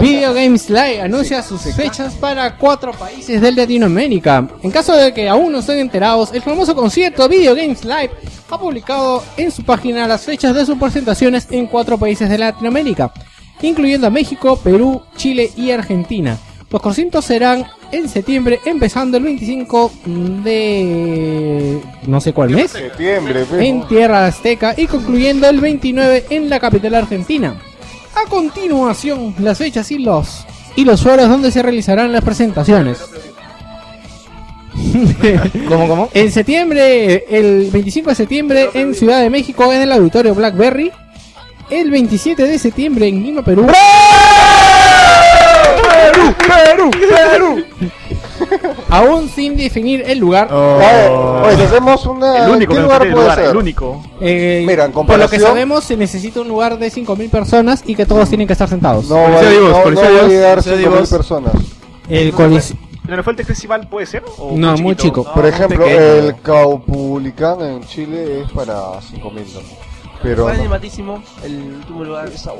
Video Games Live anuncia sus fechas para cuatro países de Latinoamérica. En caso de que aún no estén enterados, el famoso concierto Video Games Live ha publicado en su página las fechas de sus presentaciones en cuatro países de Latinoamérica, incluyendo a México, Perú, Chile y Argentina. Los conciertos serán en septiembre, empezando el 25 de... no sé cuál mes Septiembre, pe. en Tierra Azteca y concluyendo el 29 en la capital argentina. A continuación, las fechas y los y los foros donde se realizarán las presentaciones. <laughs> ¿Cómo, cómo? <laughs> en septiembre, el 25 de septiembre en Ciudad de México en el auditorio Blackberry. El 27 de septiembre en Lima, Perú. Perú, Perú, Perú. Aún sin definir el lugar. Ah, Oye, hacemos una. El único ¿Qué no lugar puede lugar, ser? el único. Eh, Mira, en por lo que comparación- sabemos, se necesita un lugar de 5.000 personas y que todos tienen que estar sentados. No, va, voz, no, no va a llegar policía de 5.000 voz. personas. El colis- ¿En el Fuerte Festival puede ser? ¿O No, muy chico. Por ejemplo, pequeño. el Caupulicán en Chile es para 5.000 ¿no? Pero Fue no, animatísimo el último lugar. Esa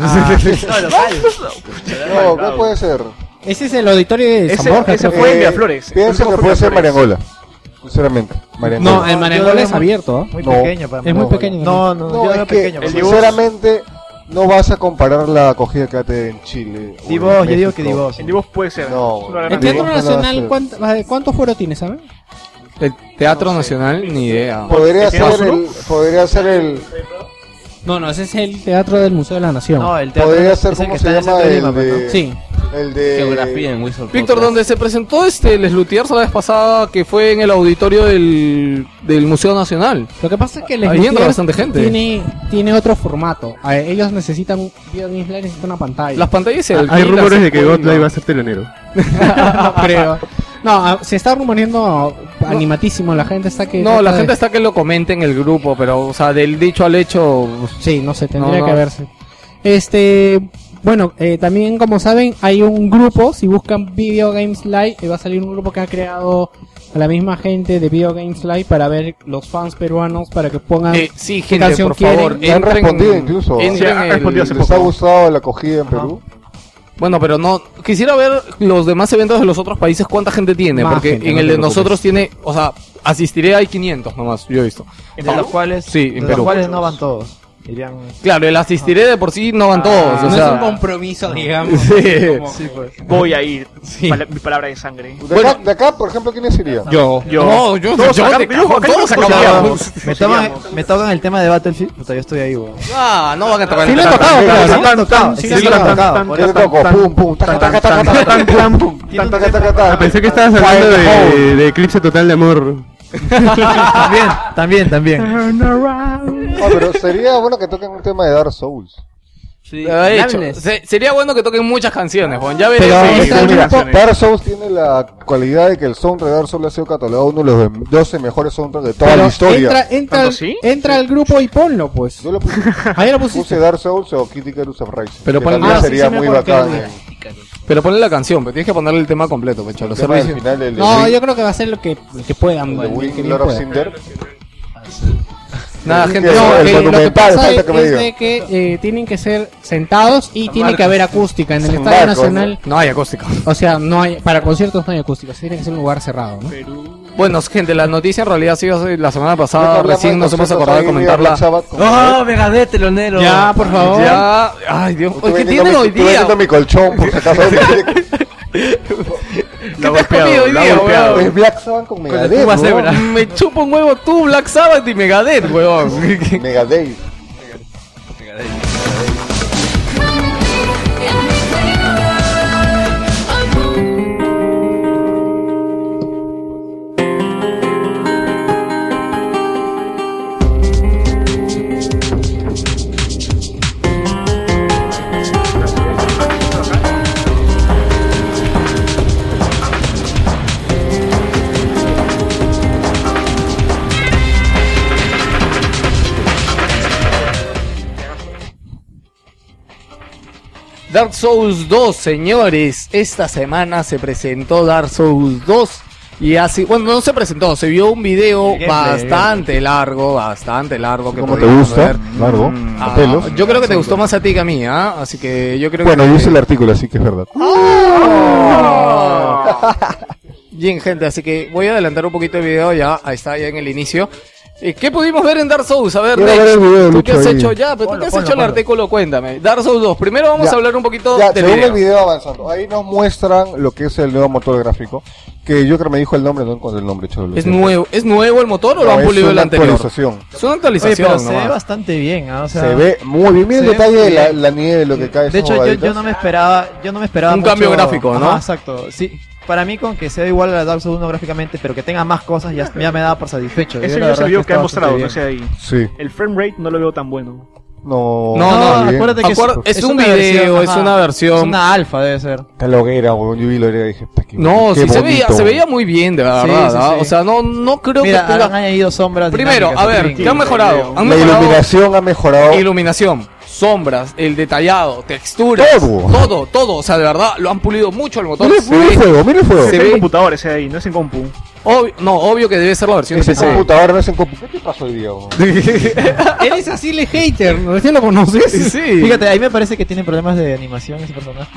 Ah, <laughs> No, local. <laughs> no, ¿qué puede ser? Ese es el auditorio de San Ese- Borja. ese creo. fue en Miraflores. Eh, Pienso El que puede ser. Mariangola. Sinceramente, Mariangola. No, el Marengola es abierto. ¿eh? Muy No. pequeño para mí. Es muy pequeño. No, no, No, es que, sinceramente, no vas a comparar la acogida que hace en Chile. Divos, yo digo que. Divos. En Divos puede ser. No. El Teatro Nacional. ¿cuánto, ¿cuánto foro tiene, saben? El Teatro Nacional, ni idea. Podría ¿Tiene ser el, podría ser el, No, no, ese es el Teatro del Museo de la Nación. No, el teatro podría es ser el que como está se llama el Lima, pues, de, Sí. El de... Geografía en Whistle Víctor, Podcast. donde se presentó este Les Luthiers la vez pasada, que fue en el auditorio del, del Museo Nacional. Lo que pasa es que les Ahí entra bastante gente. Tiene, tiene otro formato. A ver, ellos necesitan gameplay, necesitan una pantalla. Las pantallas se Hay alquilan, rumores de que Godlight va a ser telonero. <laughs> no creo. <laughs> No, ah, se está rumoreando animatísimo. La gente está que. No, la de- gente está que lo comente en el grupo, pero, o sea, del dicho al hecho, Sí, no sé, tendría No, que verse. Este. Bueno, eh, también como saben, hay un grupo. Si buscan Video Games Live, eh, va a salir un grupo que ha creado a la misma gente de Video Games Live para ver los fans peruanos para que pongan. eh, sí, ¿Qué gente, canción por favor, quieren? Han respondido incluso. entren Sí, han en respondido el- hace ¿Les ha gustado la acogida en Perú? Bueno, pero no. Quisiera ver los demás eventos de los otros países, cuánta gente tiene. Más porque gente, en no el de nosotros tiene. O sea, asistiré hay 500 nomás, yo he visto. ¿En De los cuales, Sí, en de Perú. los cuales no van todos. Irían... Claro, el asistiré de por sí no van todos. no o sea, es un compromiso, digamos. Sí. Como- Sí, pues. Voy a ir. Sí. Pala- mi palabra de sangre. De, acá, de acá, por ejemplo, ¿quiénes irían? Yo. Yo. No, yo, Todos yo acá- todos acabamos. Me tocan, Coseamos. me tocan el tema de Battlefield, puta, yo estoy ahí, weón. Ah, no van a tocar Sí el le he tema. tocado, Tan, sí le he tocado, sí le he tocado. toco, pum, pum. Pensé que estabas hablando de, de Eclipse Total de Amor. <laughs> también, también, también. Ah, pero sería bueno que toquen un tema de Dark Souls. Sí, Lo he hecho. Se- sería bueno que toquen muchas canciones, Juan. Ya Pero el Mira, grupo- Dark Souls tiene la cualidad de que el soundtrack de Dark Souls ha sido catalogado uno de los 12 mejores soundtracks de toda Pero la historia. entra, entra, ¿Tanto al, sí? entra al grupo y ponlo, pues. Yo lo puse, <laughs> Ahí lo puse pusiste. Dark Souls o Kitty Icarus Uprising. Pero que ponle- también Ah, sí, sería sí me muy acuerdo que bacán. lo Pero ponle la canción, pero tienes que ponerle el tema completo, pecho. el Los tema del servicios. final del No, yo creo que va a ser lo que, lo que puedan. de lo Wii, que bien Lord of puedan. Cinder. Nada, Sí, gente. que No, el eh, lo que pasa es, que es de que eh, tienen que ser sentados y tiene Marcos. que haber acústica en el San Estadio Marcos, Nacional. No hay acústica. O sea, no hay para conciertos no hay acústica, tiene que ser un lugar cerrado, ¿no? Bueno, gente, la noticia en realidad ha sido así la semana pasada. Recién nos hemos acordado de comentarla. Con- ¡Oh, Megadeth, telonero! Ya, por favor. Ya. Ay, Dios. Estoy ¿Qué tienen hoy estoy día? vendiendo mi colchón, por si acaso. <laughs> ¿Qué te has comido hoy día, weón? Es Black Sabbath con Megadeth. Zebra. Me chupa un huevo tú, Black Sabbath y Megadeth, weón. <laughs> Megadeth. Dark Souls 2, señores. Esta semana se presentó Dark Souls 2. Y así, bueno, no se presentó, se vio un video gameplay, bastante largo, bastante largo. Que ¿Cómo te gusta? ver. Largo, Ah, a pelos. yo creo que te gustó más a ti que a mí, ¿ah? Así que yo creo Bueno, que... yo hice el artículo, así que es verdad. <laughs> Bien, gente, así que voy a adelantar un poquito el video ya. Ahí está, ya en el inicio. Eh, ¿Qué pudimos ver en Dark Souls? A ver, Quiero Nex, ver el video, ¿tú qué has ahí. hecho ya? Pero tú qué has ponlo, hecho el ponlo. artículo, cuéntame. Dark Souls 2. Primero vamos Ya. a hablar un poquito Ya, del según video. el video avanzando, ahí nos muestran lo que es el nuevo motor gráfico, que yo creo que me dijo el nombre, no con el nombre, cholo. ¿Es nuevo, ¿Es nuevo el motor o lo No, han es pulido el una anterior? actualización. Es una Oye, actualización pero se ve nomás. bastante bien, ¿ah? O sea, Se ve muy bien. Mira el se ve detalle de la, bien. la nieve, lo que cae. De esas hecho, yo, yo bobaditas. no me esperaba, yo no me esperaba Un mucho- cambio gráfico, ¿no? Ajá, exacto. Sí, para mí con que sea igual a la Dark Souls 1 gráficamente, pero que tenga más cosas, ya, ya me da por satisfecho. Yo Ese es verdad video es que ha mostrado, no sé ahí. Sí. El frame rate no lo veo tan bueno. No, No, no, acuérdate que es un video, es ajá. una versión. Es una alfa, debe ser. Está la hoguera, weón. Yo vi la hoguera y dije, "Pa, qué- No, qué sí se veía, bonito". se veía muy bien, de verdad. Sí, sí, sí. O sea, no, no creo Mira, que han tenga... añadido sombras. Primero, a ver. ¿qué han mejorado? Han La mejorado iluminación ha mejorado. iluminación, sombras, el detallado, texturas, Todo. todo, todo. O sea, de verdad, lo han pulido mucho el motor. Mira, el ve- fuego, mira el fuego. Se Es en ve- computador ese ahí, no es en compu. obvio- no, obvio que debe ser la versión Es de en PC. computadora, no es en compu. ¿Qué te pasó hoy día? Eres así le hater, recién lo conoces. Sí. <laughs> Fíjate, ahí me parece que tiene problemas de animación ese personaje.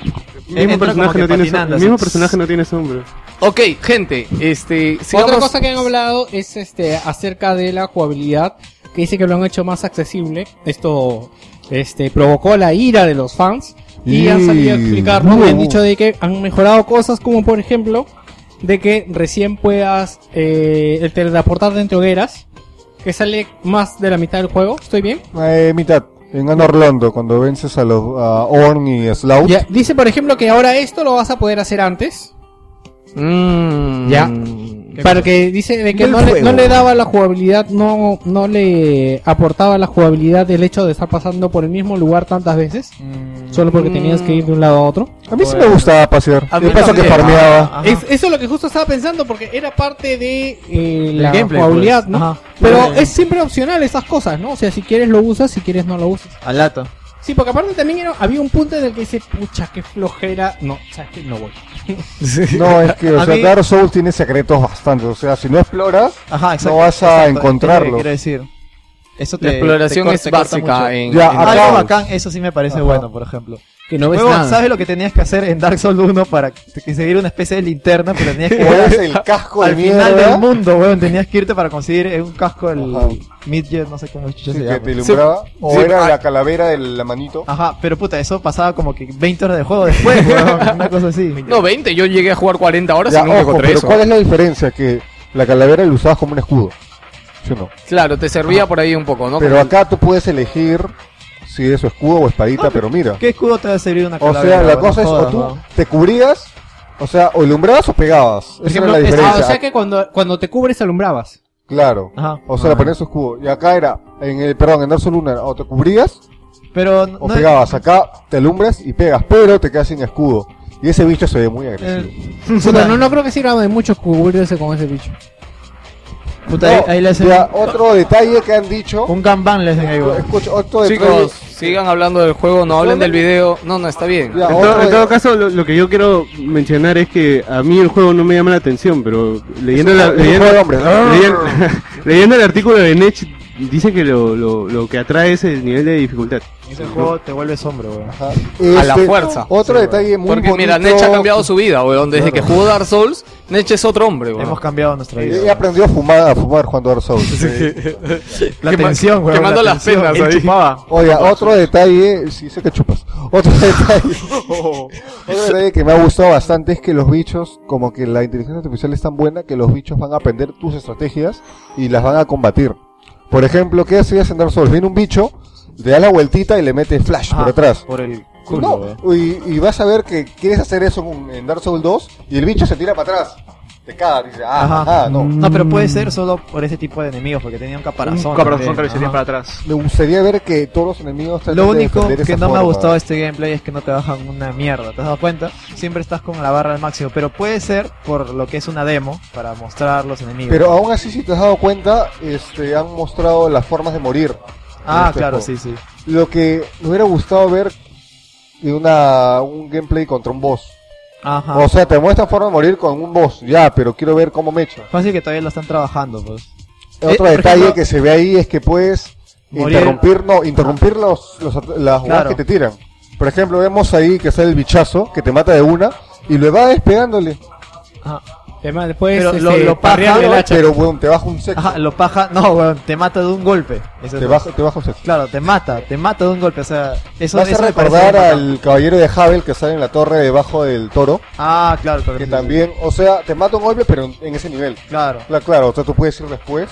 El mismo personaje, no tiene, así. mismo personaje no tiene sombra. Ok, gente, este, sigamos- Otra cosa que han hablado es este acerca de la jugabilidad, que dice que lo han hecho más accesible. Esto este provocó la ira de los fans y han salido a explicarlo y han no. dicho de que han mejorado cosas como por ejemplo de que recién puedas eh, el teletransportar entre hogueras, que sale más de la mitad del juego. ¿Estoy bien? Eh, mitad. En Anor Londo, cuando vences a los a Orn y Slout. Ya, dice, por ejemplo, que ahora esto lo vas a poder hacer antes. Mm. Ya. Para que dice de que no le, juego. no le daba la jugabilidad, no, no le aportaba la jugabilidad del hecho de estar pasando por el mismo lugar tantas veces, solo porque tenías que ir de un lado a otro. A mí sí me gustaba pasear. A Lo mí que pasa que también. farmeaba. Es, eso es lo que justo estaba pensando porque era parte de eh, la gameplay, jugabilidad, pues. ¿no? Ajá. Pero es siempre opcional esas cosas, ¿no? O sea, si quieres lo usas, si quieres no lo usas. Al lato. Sí, porque aparte también era- había un punto en el que dice, pucha, qué flojera. No, sabes que no voy. <laughs> No, es que, o A sea, mí- Dark Souls tiene secretos bastantes. O sea, si no exploras, Ajá, exacto. no vas a exacto, encontrarlo. Quiero decir. Eso te, La exploración te cor- es te corta básica mucho. en, Ya, en acá- Dark Algo Souls. bacán, eso sí me parece Ajá. bueno, por ejemplo. Que no ves nada. ¿sabes lo que tenías que hacer en Dark Souls 1 para que seguir una especie de linterna? Pero tenías que <laughs> ir el <laughs> casco de al final mierda del mundo, weón. Tenías que irte para conseguir eh, un casco del Ajá. Midget, no sé cómo chucha sí, se que llama. te ilumbraba. O Sí, era ah. la calavera de la manito. Ajá, pero puta, eso pasaba como que 20 horas de juego después, <laughs> weón. Una cosa así. No, 20, yo llegué a jugar 40 horas Ya, y nunca ojo, encontré pero eso. ¿cuál es la diferencia? Que la calavera la usabas como un escudo. ¿Sí o no? Claro, te servía por ahí un poco, ¿no? Pero acá tú puedes elegir si es escudo o espadita, pero mira. ¿Qué escudo te va a servir una O calavera? sea, la cosa es, No o jodas, tú te cubrías, o sea, o ilumbrabas o pegabas. Esa ejemplo, era la es- Ah, diferencia. o sea que cuando, cuando te cubres alumbrabas. Claro. Ajá. O sea, le Ah. ponías su escudo. Y acá era, en el, perdón, en Dark Souls 1 era, o te cubrías Pero o no pegabas. Acá te alumbras y pegas, pero te quedas sin escudo. Y ese bicho se ve muy agresivo. <laughs> eh, Puta, no, no creo que sirva de mucho cubrirse con ese bicho. Puta, ahí, No, ahí le hacen ya, otro detalle que han dicho. un ganban le hacen ahí, weón. Escucha, otro detalle. Chicos, sigan hablando del juego, no hablen del video. No, no, está bien. Ya, En todo, en todo caso, lo, lo que yo quiero mencionar es que a mí el juego no me llama la atención, pero leyendo, la- <laughs> <laughs> leyendo el artículo de Nech, dice que lo, lo, lo que atrae es el nivel de dificultad. Ese juego te vuelves hombre, weón. Ajá. A la Este, fuerza. Otro detalle muy Porque bonito. mira, Nech ha cambiado su vida, weón. Desde Claro. que jugó Dark Souls, Nech es otro hombre, weón. Hemos cambiado nuestra vida. Weón. aprendido a fumar, a fumar jugando Dark Souls. La Quema- tensión, weón. quemando la las penas ahí. chupaba. Oye, otro detalle, sí sé que chupas. Otro <laughs> detalle, otro detalle que me ha gustado bastante es que los bichos, como que la inteligencia artificial es tan buena que los bichos van a aprender tus estrategias y las van a combatir. Por ejemplo, ¿qué hacías en Dark Souls? Viene un bicho, le das la vueltita y le metes flash Ajá, por atrás. Por el culo, No, weón. y, y vas a ver que quieres hacer eso en, Dark Souls 2 y el bicho se tira para atrás. Te caga, dice, ah, Ajá. ajá, no. No, pero puede ser solo por ese tipo de enemigos, porque tenía un caparazón. Un caparazón que le sería para atrás. Me gustaría ver que todos los enemigos Lo de único defender que no me ha forma. gustado de este gameplay es que no te bajan una mierda, ¿te has dado cuenta? Siempre estás con la barra al máximo, pero puede ser por lo que es una demo para mostrar los enemigos. Pero aún así, si te has dado cuenta, este, han mostrado las formas de morir. Ah, claro, juego. sí, sí. Lo que me hubiera gustado ver de una, un gameplay contra un boss. Ajá. O sea, te muestran forma de morir con un boss, ya, pero quiero ver cómo me echa. Fácil que todavía lo están trabajando, pues. Otro Eh, detalle ejemplo- que se ve ahí es que puedes Morir. interrumpir, no, interrumpir los, los las jugadas Claro. que te tiran. Por ejemplo, vemos ahí que sale el bichazo que te mata de una y lo va despegándole. Ajá. Además, después Pero este, lo- lo paja, el hacha. Pero bueno, te baja un sexo. Ajá, lo paja, no, weón, te mata de un golpe. Eso Te baja, te baja un sexo. Claro, te mata, te mata de un golpe, o sea, eso, Vas eso a recordar bacán. al caballero de Havel que sale en la torre debajo del toro. Ah, claro, claro. Que sí, también, o sea, te mata un golpe, pero en, en ese nivel. sí. Claro. Claro, claro, o sea, tú puedes ir después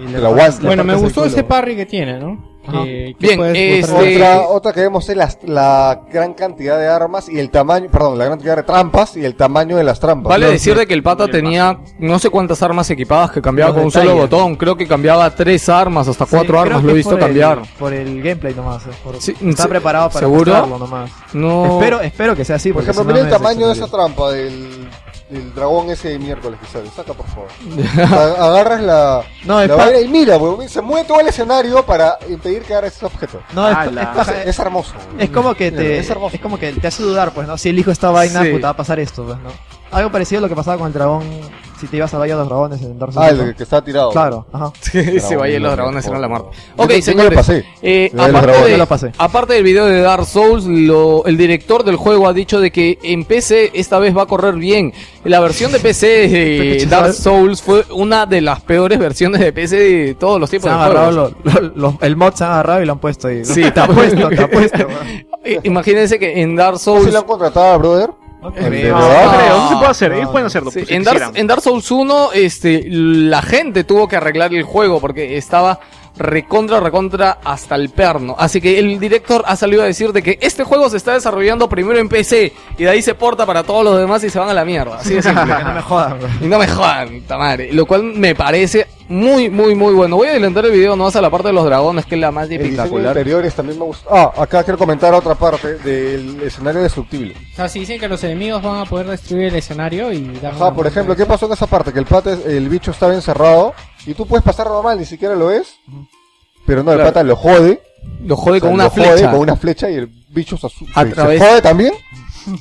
y, Y te lo aguantas. Bueno, me gustó ese parry que tiene, ¿no? Que Bien, este- Otra, otra que vemos es las- la gran cantidad de armas y el tamaño, perdón, la gran cantidad de trampas y el tamaño de las trampas. Vale decir de que el pata tenía no sé cuántas armas equipadas que cambiaba Los con un solo botón. Creo que cambiaba tres armas, hasta cuatro armas lo he es visto por el- cambiar. por el gameplay nomás. eh, por- Sí, está sí, preparado para ¿seguro? nomás. No. Espero, espero que sea así. Por porque ejemplo, si no mira el tamaño de esa trampa del, del dragón ese miércoles que sale. Saca, por favor. <laughs> Agarras la, No, la vaina y mira, weón, se mueve todo el escenario para impedir que agarres ese objeto. No, es, Ala. es paja- Es, es hermoso. weón. es como que te Es hermoso. es como que te hace dudar, pues, ¿no? Si elijo esta vaina, Sí. puta, va a pasar esto, pues, ¿no? Algo parecido a lo que pasaba con el dragón, si te ibas a Valle de los Dragones en Dark Souls. Ah, el que está tirado. Claro, ajá. <laughs> Se vaya los dragones eran la muerte. Ok, Yo- yo me lo señores. pasé. eh, lo aparte, de- pasé. aparte del video de Dark Souls, lo- el director del juego ha dicho de que en PC esta vez va a correr bien. La versión de PC de <laughs> Dark. Souls fue una de las peores versiones de PC de todos los Se tiempos han de agarrado juegos. lo- lo- el mod se han agarrado y lo han puesto ahí. Sí, <laughs> está puesto, está puesto. weón. Eh, Imagínense que en Dark ¿Sí Souls lo han contratado a Brother? El de creo. No, no creo, no se puede no, hacer. Ellos no, pueden hacerlo. Sí, pues, Dark, en Dark Souls 1, este, la gente tuvo que arreglar el juego porque estaba recontra, recontra hasta el perno. Así que el director ha salido a decir de que este juego se está desarrollando primero en PC y de ahí se porta para todos los demás y se van a la mierda. Así de simple. Que <laughs> no me jodan, bro. Y no me jodan, puta madre. Lo cual me parece muy, muy, muy bueno. Voy a adelantar el video, no vas a la parte de los dragones, que es la más El espectacular. interiores también me gusta. Ah, acá quiero comentar otra parte del escenario destructible. O sea, si dicen que los enemigos van a poder destruir el escenario y Ajá, por ejemplo, ¿qué pasó en esa parte? Que el pata, es- el bicho estaba encerrado y tú puedes pasar normal, ni siquiera lo ves. Pero no, el Claro. pata lo jode. Lo jode o sea, con una lo jode flecha. con una flecha y el bicho se, asu- A se- se través- jode también.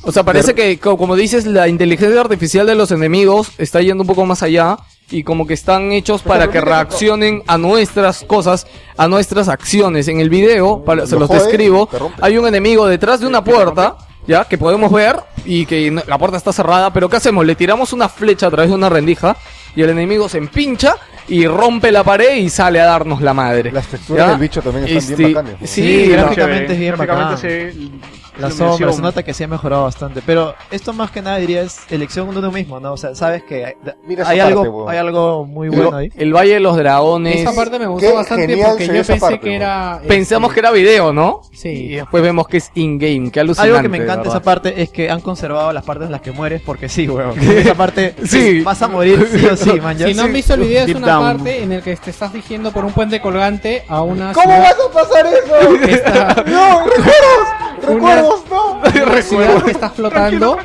O sea, parece que, co- como dices, la inteligencia artificial de los enemigos está yendo un poco más allá y como que están hechos para que reaccionen a nuestras cosas, a nuestras acciones. En el video, para- se Lo los jode, describo, te rompe. hay un enemigo detrás de una puerta, ya, que podemos ver y que no- la puerta está cerrada, pero ¿qué hacemos? Le tiramos una flecha a través de una rendija y el enemigo se empincha y rompe la pared y sale a darnos la madre. Las texturas ¿Ya? del bicho también están Este, bien bacanas. ¿no? Sí, Sí, gráficamente es bien Gráficamente bacán. se- La sombra, se nota que sí ha mejorado bastante. Pero esto más que nada diría es elección de uno mismo, ¿no? O sea, sabes que hay, Mira hay parte, algo, hay algo muy bueno ahí. el Valle de los Dragones. Esa parte me gustó Qué bastante porque se yo pensé parte, que era... Pensamos este, que era video, ¿no? Sí. Y después vemos que es in-game, que alucinante. Algo que me encanta esa parte es que han conservado las partes en las que mueres porque sí, weón. <laughs> Esa parte Sí. vas a morir sí o sí, man. ya Si no han visto el video, es una down. parte en el que te estás dirigiendo por un puente colgante a una ¿Cómo ciudad vas a pasar eso? <laughs> ¡No! ¡Recuerdos! ¡Recuerdos! ¡No! una ciudad que está flotando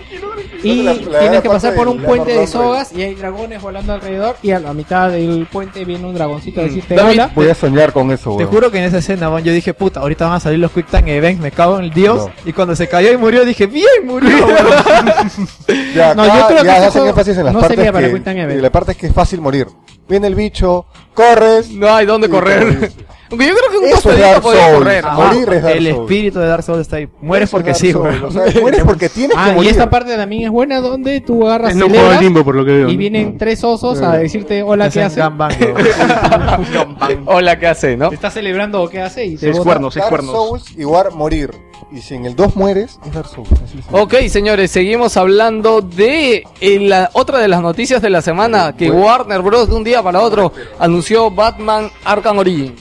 y La- la- tienes la que pasar por un puente de sogas y hay dragones volando alrededor y a la mitad del puente viene un dragoncito a decirte David, hola. Voy a soñar con eso, Te weón. juro que en esa escena, man, yo dije, puta, ahorita van a salir los Quick Time Events, me cago en el dios. No. Y cuando se cayó y murió, dije, bien, murió. <laughs> <laughs> Ya, No, acá yo creo que ya ese hacen énfasis en las no partes sería para que, Quick Time Event. y la parte es que es fácil morir. Viene el bicho, corres. No hay dónde correr. Aunque yo creo que un tostadito Dark podría Souls. correr. Ah, morir es Dark el Souls. espíritu de Dark Souls está ahí. Mueres Eso es porque Dark sí, Souls, weón. o sea, <laughs> mueres porque tienes que Ah, y morir. esta parte también es buena donde tú agarras Es no juego al aceleras limbo por lo que veo. y ¿no? vienen tres osos a decirte hola, Es ¿qué hace? <laughs> Hola, ¿qué hace, no? Te está celebrando o qué hace y te Seis bota. cuernos, seis Dark cuernos. Souls igual morir. Y si en el 2 mueres, es Dark Souls. así de simple. Ok, señores, seguimos hablando de eh, la otra de las noticias de la semana que Bueno. Warner Bros. de un día para otro anunció Batman Arkham Origin.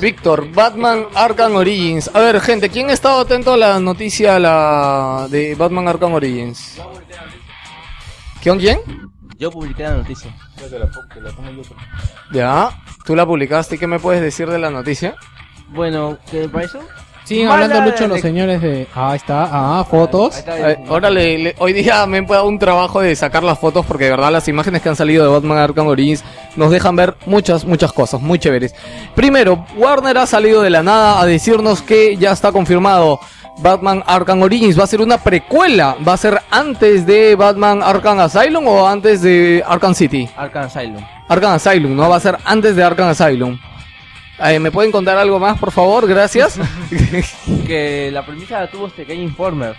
Víctor, Batman Arkham Origins. A ver, gente, ¿quién ha estado atento a la noticia la de Batman Arkham Origins? ¿Quién quién? Yo publiqué la noticia. Ya, tú la publicaste. ¿y ¿Qué me puedes decir de la noticia? Bueno, ¿qué me pareció? Siguen Mala hablando Lucho de- los señores de... Ah, ahí está, ah, fotos. Ahí está. Eh, ahora le, le- hoy día me he dado un trabajo de sacar las fotos porque de verdad las imágenes que han salido de Batman Arkham Origins nos dejan ver muchas, muchas cosas muy chéveres. Primero, Warner ha salido de la nada a decirnos que ya está confirmado Batman Arkham Origins. Va a ser una precuela. Va a ser antes de Batman Arkham Asylum o antes de Arkham City. Arkham Asylum. Arkham Asylum, ¿no? Va a ser antes de Arkham Asylum. Eh, ¿Me pueden contar algo más, por favor? Gracias. <laughs> Que la premisa la tuvo este Game Informer.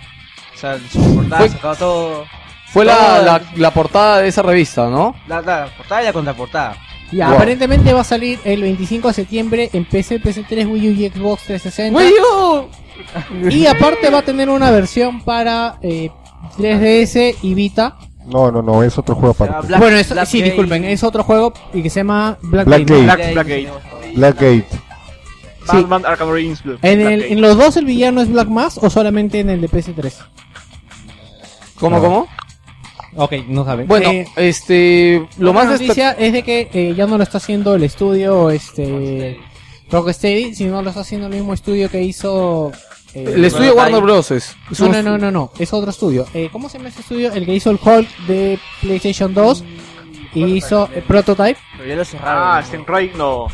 O sea, su portada Fue- sacaba todo. Fue la, la, la portada de esa revista, ¿no? La, la portada y la contraportada. Y Wow. aparentemente va a salir el 25 de septiembre en PC, PC3, Wii U y Xbox 360. Wii U. Y aparte va a tener una versión para eh, 3DS y Vita. No, no, no, es otro juego aparte. Black- bueno, es- Black sí, Gate- disculpen, es otro juego y que se llama Black, Black Gate, ¿no? Gate. Black- Blackgate. Blackgate. Sí. Batman Arkham Origins. Blue. En, el, Blackgate. ¿En los dos el villano es Black Mass o solamente en el de PS3? ¿Cómo, No. cómo? Ok, no saben. Bueno, Eh, este, lo más destac- noticia es de que eh, ya no lo está haciendo el estudio este Rocksteady, sino lo está haciendo el mismo estudio que hizo eh, el estudio Warner Bros. es. es No, un no, no, no, no, es otro estudio. Eh, ¿Cómo se llama ese estudio? El que hizo el Hulk de PlayStation 2 y hizo eh, Prototype. Pero ya lo cerraron. Ah, no.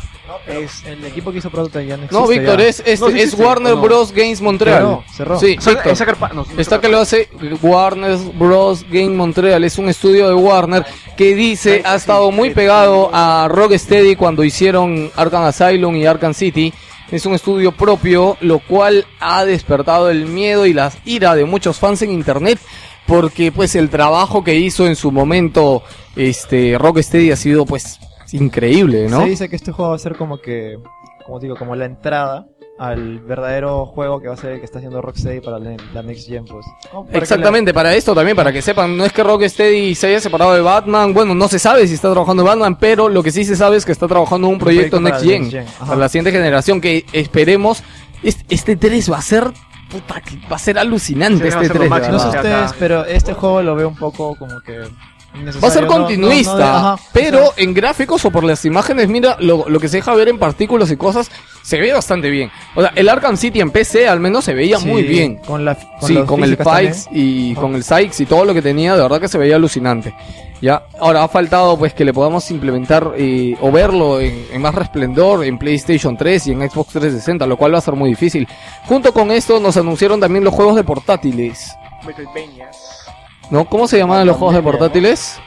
Es. El equipo que hizo Prototype ya no existe. No, Víctor, ya. es, es, No, sí es Warner. Bros. Games Montreal. Cerró, cerró. Sí, Víctor. no, Está que lo hace Warner Bros. Game Montreal, es un estudio de Warner que dice ha estado muy pegado a Rocksteady cuando hicieron Arkham Asylum y Arkham City. Es un estudio propio, lo cual ha despertado el miedo y la ira de muchos fans en internet, porque pues el trabajo que hizo en su momento este Rocksteady ha sido pues increíble, ¿no? Se dice que este juego va a ser como que, como digo, como la entrada al verdadero juego que va a ser el que está haciendo Rocksteady para la, la Next Gen, pues. Para que Exactamente, para esto también, para que sepan, no es que Rocksteady se haya separado de Batman, bueno, no se sabe si está trabajando en Batman, pero lo que sí se sabe es que está trabajando en un proyecto, proyecto Next Gen, Next Gen, ajá. para la siguiente generación, que esperemos, est- este 3 va a ser, puta, que va a ser alucinante Sí, este ser lo 3, de máximo, No sé ustedes, pero este juego lo veo un poco como que. Va a ser No- no- no continuista, ajá, pero o sea, en gráficos o por las imágenes, mira, lo, lo que se deja ver en partículas y cosas, se ve bastante bien. O sea, el Arkham City en PC al menos se veía sí, muy bien. Con la, con sí, con el. Pikes y con el Sykes y todo lo que tenía, de verdad que se veía alucinante. Ya, ahora ha faltado pues que le podamos implementar eh, o verlo en, en más resplendor en PlayStation 3 y en Xbox 360, lo cual va a ser muy difícil. Junto con esto nos anunciaron también los juegos de portátiles. Metroidvanias. ¿No? ¿Cómo se llamaban los juegos de portátiles?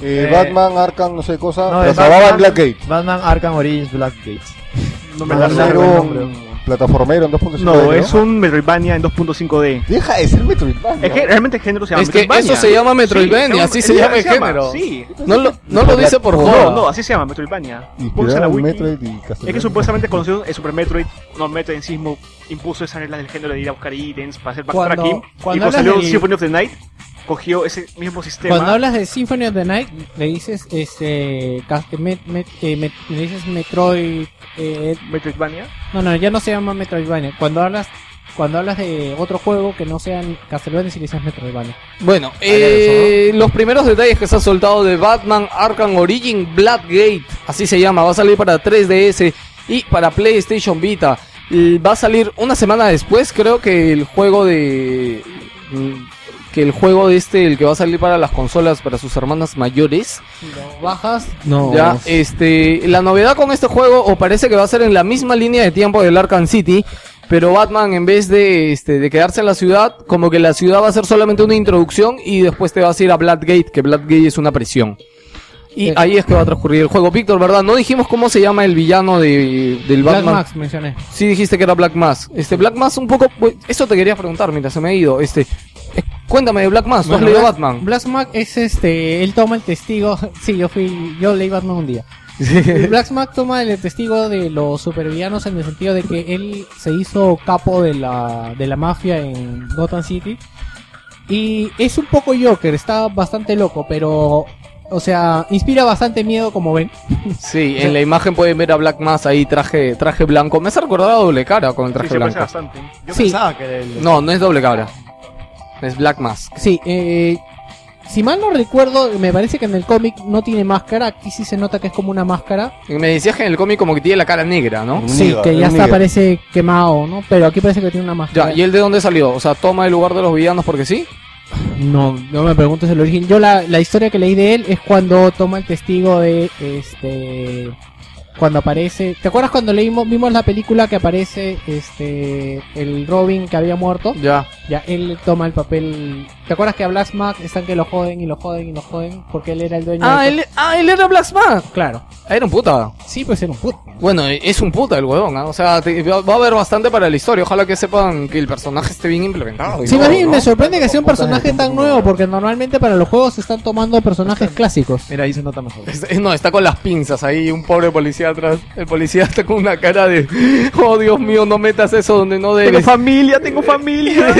Eh, Eh, Batman, Arkham, no sé cosa. no, pero. Blackgate. Batman Arkham Origins Blackgate. <laughs> No me la no, no, plataformero en 2.5D. No, es un Metroidvania en 2.5D. Deja de ser Metroidvania. Es que realmente el género se llama Es que Metroidvania. eso se llama Metroidvania, así se llama el género. Sí. No lo, no lo dice por No, joda. no, así se llama Metroidvania. Inspirado la. Metroid y Es que supuestamente conocido el Super Metroid, no Metroid en sí mismo impuso esas reglas del género de ir a buscar ítems para hacer Cuando- backtracking. Y cuando salió del- Symphony of the Night, cogió ese mismo sistema. Cuando hablas de Symphony of the Night, le dices, este, met- met- eh, met- le dices Metroid, eh, Metroidvania. no, no, ya no se llama Metroidvania. Cuando hablas, cuando hablas de otro juego que no sean Castlevania, si le dices Metroidvania. Bueno, eh, los primeros detalles que se han soltado de Batman Arkham Origin Blackgate, así se llama, va a salir para 3DS y para PlayStation Vita. Va a salir una semana después, creo que el juego de mm, que el juego de este, el que va a salir para las consolas para sus hermanas mayores. Lo bajas, no. Ya, este, la novedad con este juego o parece que va a ser en la misma línea de tiempo del Arkham City, pero Batman en vez de este de quedarse en la ciudad, como que la ciudad va a ser solamente una introducción y después te vas a ir a Blackgate, que Blackgate es una prisión. Y ahí es que va a transcurrir el juego. Víctor, ¿verdad? No dijimos cómo se llama el villano de, del Black Batman. Max mencioné. Sí dijiste que era Black Mass. Este Black Mass un poco, eso te quería preguntar, mira, se me ha ido. Este, eh, cuéntame de Black Mass. ¿Tú has Bueno, leído Black- Batman? Black Max es este, él toma el testigo. <laughs> Sí, yo fui, yo leí Batman un día. Black Max toma el testigo de los supervillanos en el sentido de que él se hizo capo de la, de la mafia en Gotham City. Y es un poco Joker, está bastante loco, pero, o sea, inspira bastante miedo como ven. <laughs> Sí, en la imagen pueden ver a Black Mass ahí traje traje blanco. Me hace recordar a doble cara con el Sí, traje se parece blanco. bastante. Yo Sí. pensaba que era el... No, no es doble cara. Es Black Mass. Sí, eh, si mal no recuerdo, me parece que en el cómic no tiene máscara, aquí sí se nota que es como una máscara. Y me decías que en el cómic como que tiene la cara negra, ¿no? Un Sí, nigga, que ya está, parece quemado, ¿no? Pero aquí parece que tiene una máscara. Ya, ¿y él de dónde salió? O sea, toma el lugar de los villanos porque sí. No, no me preguntes el origen. Yo la, la historia que leí de él es cuando toma el testigo de este cuando aparece. ¿Te acuerdas cuando leímos vimos la película que aparece este el Robin que había muerto? Ya. Ya él toma el papel. ¿Te acuerdas que a Black Mask están que lo joden y lo joden y lo joden porque él era el dueño Ah, del- él, ah, él era Black Mass. Claro. Era un puta. Sí, pues era un puto. Bueno, es un puta el huevón, ¿ah? O sea, te- va va a haber bastante para la historia. Ojalá que sepan que el personaje esté bien implementado. y Sí, todo, más bien ¿no? me sorprende que sea un personaje tan nuevo porque normalmente para los juegos se están tomando personajes clásicos. Mira, ahí se nota mejor. Es- es- No, está con las pinzas ahí, un pobre policía atrás. El policía está <laughs> con una cara de, oh Dios mío, no metas eso donde no Tengo debes. familia, tengo <laughs> familia.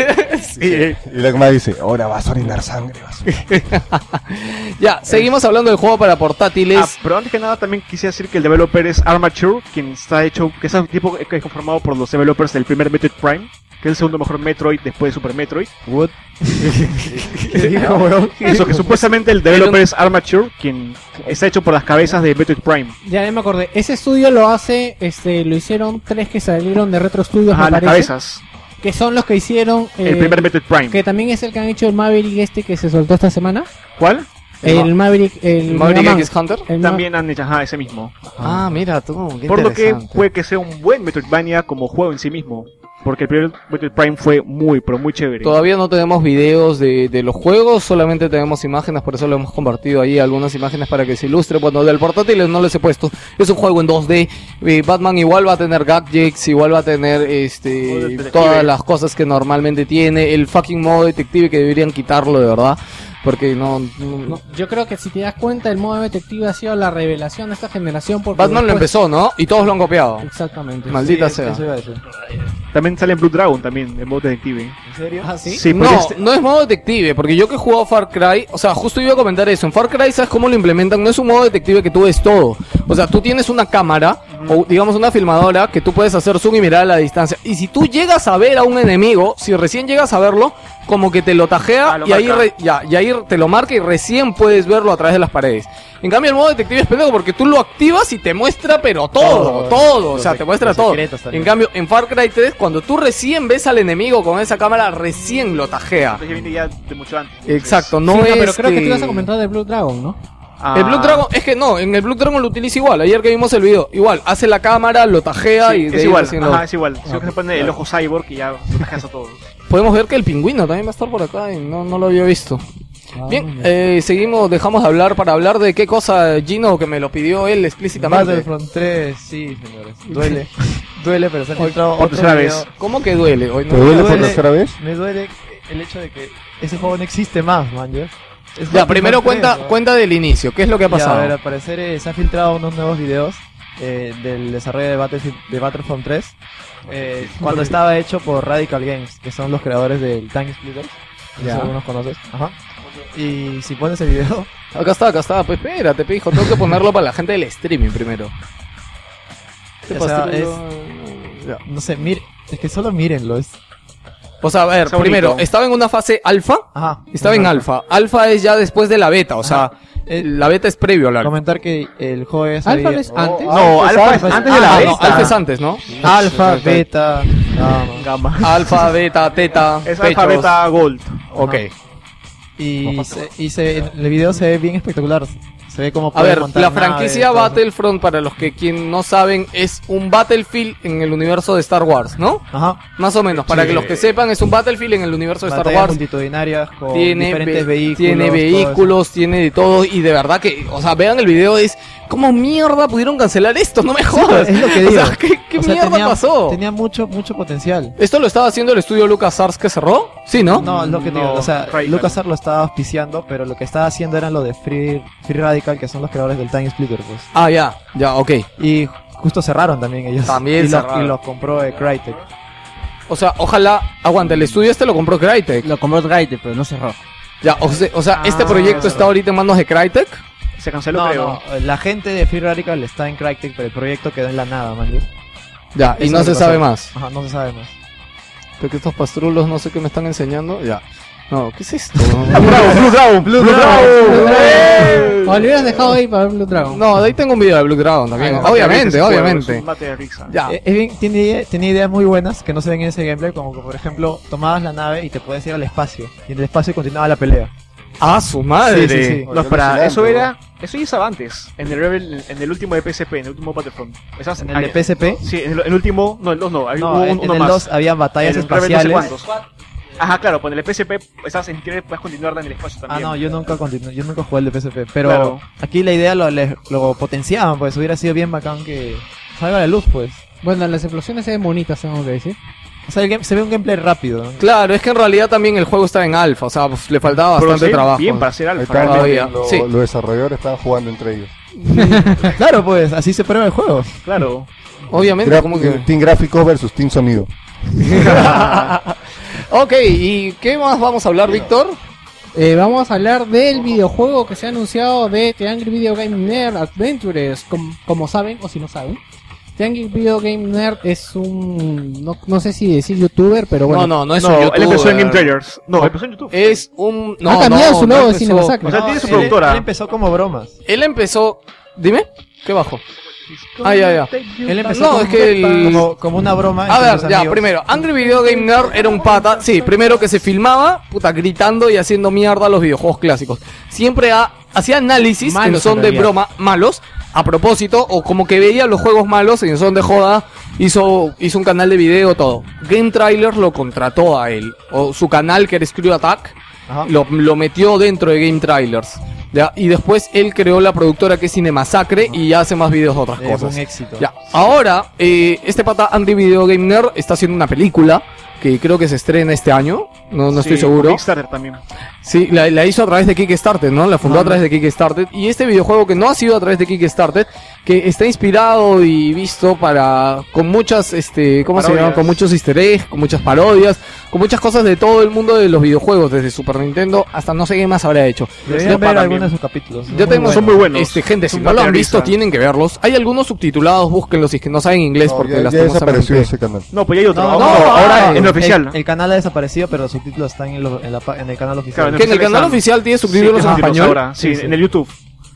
Y Black Mass dice, ahora vas a orinar sangre. vas a-". <laughs> ya, seguimos hablando del juego para Ah, portátiles. pero antes que nada también quisiera decir que el developer es Armature, quien está hecho, que es un tipo que es conformado por los developers del primer Metroid Prime, que es el segundo mejor Metroid después de Super Metroid. What? <laughs> Eso, que supuestamente el developer es Armature, quien está hecho por las cabezas de Metroid Prime. Ya, ya me acordé. Ese estudio lo hace, este, lo hicieron tres que salieron de Retro Studios, me las parece, cabezas. Que son los que hicieron, El eh, primer Metroid Prime. que también es el que han hecho el Maverick este que se soltó esta semana. ¿Cuál? El Maverick, el Maverick Mega Man. X Hunter. El También han hecho ajá, ese mismo. Ah, mira tú, qué Por lo que interesante. puede que sea un buen Metroidvania como juego en sí mismo. Porque el primer Metroid Prime fue muy, pero muy chévere. Todavía no tenemos videos de, de los juegos, solamente tenemos imágenes, por eso lo hemos compartido ahí, algunas imágenes para que se ilustre. Bueno, del portátil no les he puesto, es un juego en 2D. eh, Batman igual va a tener gadgets, igual va a tener Modo este detective. todas las cosas que normalmente tiene. El fucking modo detective que deberían quitarlo de verdad, porque no... no- No, yo creo que si te das cuenta, el modo detective ha sido la revelación de esta generación. Porque Batman lo empezó, ¿no? Y todos lo han copiado. Exactamente. Maldita Sí, sea. eso iba a decir. También sale en Blue Dragon también, el modo detective. ¿En serio? Ah, sí. Sí, porque no, este- no es modo detective, porque yo que he jugado Far Cry, o sea, justo iba a comentar eso, en Far Cry sabes cómo lo implementan, no es un modo detective que tú ves todo, o sea, tú tienes una cámara, o digamos una filmadora, que tú puedes hacer zoom y mirar a la distancia, y si tú llegas a ver a un enemigo, si recién llegas a verlo, como que te lo tajea Ah, lo y, ahí re- ya, y ahí te lo marca y recién puedes verlo a través de las paredes. En cambio el modo detective es pendejo porque tú lo activas y te muestra pero todo, Todo, todo, o sea, te muestra todo. En cambio en Far Cry 3 cuando tú recién ves al enemigo con esa cámara recién lo tajea. Entonces viene ya de mucho antes. Exacto, Sí, no no, es pero creo que tú ibas a comentar de Blue Dragon, ¿no? Ah, El Blue Dragon, es que no, en el Blue Dragon lo utiliza igual, ayer que vimos el video, igual, hace la cámara, lo tajea sí, y es igual, recién lo- ajá, es igual. Solo que se pone el ojo cyborg y ya lo tajas a todos. Podemos ver que el pingüino también va a estar por acá y no, no lo había visto. Ah, Bien, eh, seguimos, dejamos de hablar para hablar de qué cosa Gino que me lo pidió él explícitamente. Battlefront 3, sí, señores. Duele. <laughs> duele, pero se ha filtrado por tercera vez. ¿Cómo que duele? Hoy no- ¿Te duele por duele. tercera vez? Me duele el hecho de que ese juego no existe más, man. ¿ya? Es Ya, primero 3, cuenta, ¿no? cuenta del inicio, ¿qué es lo que ha Ya, pasado? a ver, al parecer eh, se han filtrado unos nuevos videos eh, del desarrollo de Battlefield, de Battlefront 3 eh, cuando estaba hecho por Radical Games, que son los creadores del Time Splitters. No sé Ya. si algunos conoces. Ajá. Y si pones el video, Acá está, acá está, pues espérate, pijo, tengo que ponerlo para la gente del streaming primero. ¿Qué <laughs> O sea, pasa? es- no sé, mire, es que solo mírenlo. Es... O sea, a ver, primero, bonito. estaba en una fase alfa, Ajá. estaba en alfa. Alfa es ya después de la beta, o sea, Eh, la beta es previo al alfa. comentar que el juego es ¿Alfa es antes? No, Alpha es antes de la Ah, beta. no, alfa es antes, ¿no? Alfa, beta, no, no. Gama. Alfa, beta, teta, Es pechos. Alpha Beta Gold. Ok. Y, se, y se, el video se ve bien espectacular. Se ve como A ver, la franquicia Battlefront, para los que quien no saben, es un Battlefield en el universo de Star Wars, ¿no? Ajá. Más o menos, para que los que sepan, es un Battlefield en el universo de Star Wars. multitudinarias con Tiene, diferentes ve- vehículos. tiene vehículos, tiene de todo, y de verdad que, o sea, vean el video, es ¿cómo mierda pudieron cancelar esto? No me jodas. es lo que O digo. sea, ¿qué, qué O sea, mierda tenía- pasó? Tenía mucho, mucho potencial. ¿Esto lo estaba haciendo el estudio LucasArts que cerró? Sí, ¿no? No, lo que No, digo, o sea, Radical. LucasArts lo estaba auspiciando, pero lo que estaba haciendo era lo de Free, Free Radical, que son los creadores del Time Splitter, pues. Ah, ya, ya, ok. Y justo cerraron también ellos. También y los, cerraron. y los compró eh, Crytek. O sea, ojalá, aguanta, el estudio este lo compró Crytek. Lo compró Gaite, pero no cerró. Ya, o sea, o sea, este Ah, proyecto está ahorita en manos de Crytek. Se canceló, No, creo. no, la gente de Free Radical está en Crytek, pero el proyecto quedó en la nada, man. Ya, y no se que sabe más. Ajá, no se sabe más. Porque estos pastrulos no sé qué me están enseñando. Ya. No, ¿qué es esto? <laughs> Blue Dragon, Blue Dragon. O lo hubieras dejado ahí para ver Blue Dragon. No, de ahí tengo un video de Blue Dragon también. Ah, obviamente, obviamente. es un bate de risa. Ya. Eh, es bien- tiene, tiene ideas muy buenas que no se ven en ese gameplay, como que por ejemplo, tomabas la nave y te puedes ir al espacio, y en el espacio continuaba la pelea. Ah, su madre. Sí, sí, sí. No, espera, Alucinante, eso ¿no? era. Eso ya estaba antes. En el Rebel, en el último de PSP, en el último Battlefront. Estabas En el de PSP, Sí, en el, el último. No, el 2 no. No, hubo en, un- en uno el más. 2 había batallas En no sé espaciales. cuántos. Ajá, claro, pues en el PSP estabas en teoría puedes continuarla en el espacio Ah, también. no, yo nunca continu- yo nunca jugué el de PSP, pero Claro. aquí la idea lo, le- lo potenciaban, pues hubiera sido bien bacán que salga a la luz, pues. Bueno, las explosiones se ven bonitas, tengo que decir. O sea, game- se ve un gameplay rápido. ¿no? Claro, es que en realidad también el juego estaba en alfa. O sea, pues, le faltaba Pero bastante sí, trabajo. Bien para hacer Ahí alfa. Todavía, lo- sí. Los desarrolladores estaban jugando entre ellos. <laughs> claro, pues, así se prueba el juego. Claro. Obviamente, Gra- como que. Team Gráficos versus Team Sonido. <laughs> ok, ¿y qué más vamos a hablar, Víctor? Eh, vamos a hablar del videojuego que se ha anunciado de The Angry Video Game Nerd Adventures. Com- como saben, o si no saben, Angry Video Game Nerd es un. No, no sé si decir youtuber, pero bueno. no, no, no es no, un él youtuber. empezó en Game Trailers. No, él empezó en YouTube. Es un. No, ha cambiado no, su no logo de empezó- Cine Masacre. O sea, tiene su él- productora. Él empezó como bromas. Él empezó. Dime, ¿qué bajo? Ah, ya, ya. Él empezó No, como, es que el- como, como una broma. A ver, ya, amigos. primero, Angry Video Game Nerd era un pata, sí, primero que se filmaba, puta, gritando y haciendo mierda a los videojuegos clásicos. Siempre ha- hacía análisis que no Malos, son en de broma, malos, a propósito, o como que veía los juegos malos y en son de joda, hizo, hizo un canal de video, todo. Game Trailer lo contrató a él, o su canal que era Screw Attack, lo, lo metió dentro de Game Trailers. ¿Ya? Y después él creó la productora que es Cinemasacre y ya hace más videos de otras Eh, cosas. un éxito. Ya, ahora, eh, este pata Andy Video Game Nerd está haciendo una película que creo que se estrena este año, no, no estoy seguro. Kickstarter también. Sí, la, la hizo a través de Kickstarter, ¿no? La fundó a través de Kickstarter. Y este videojuego que no ha sido a través de Kickstarter, que está inspirado y visto para, con muchas, este, ¿cómo se llama? Con muchos easter eggs, con muchas parodias, con muchas cosas de todo el mundo de los videojuegos, desde Super Nintendo hasta no sé qué más habrá hecho. Deberían Yo ver algunos de sus capítulos. Ya tenemos, Son muy buenos. Este, gente, si no lo han visto, tienen que verlos. Hay algunos subtitulados, búsquenlos si es que no saben inglés, No, porque ya, las ya ese canal. No, pues ya hay otro. No, ahora, no, ahora no, en el oficial. El, el canal ha desaparecido, pero los subtítulos están en, lo- en la en el canal oficial. Claro, Que en el canal oficial tiene Sí, subtítulos en tiene español. ahora, sí, Sí, sí. en el YouTube.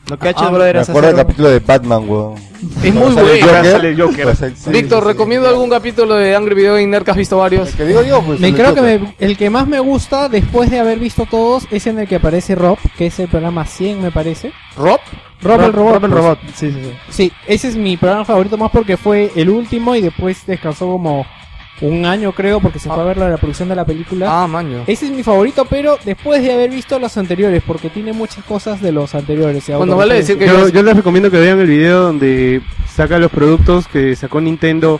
Lo que ha hecho Ah, el brother Me es acuerdo del hacer- capítulo de Batman, weón. Es muy bueno. Pues, sí, Víctor, sí, sí. recomiendo algún capítulo de Angry Video Game Nerd que has visto varios. El que digo yo, pues. Me el creo que me- el que más me gusta después de haber visto todos es en el que aparece Rob, que es el programa 100 me parece. Rob, Rob, el robot. Rob el pues. robot. Sí, sí, sí. Sí, ese es mi programa favorito más porque fue el último y después descansó como un año creo porque se fue a ver la, la producción de la película. ah, maño. Ese es mi favorito, pero después de haber visto los anteriores, porque tiene muchas cosas de los anteriores. y Bueno, vale decir que Yo, yo les recomiendo que vean el video donde saca los productos que sacó Nintendo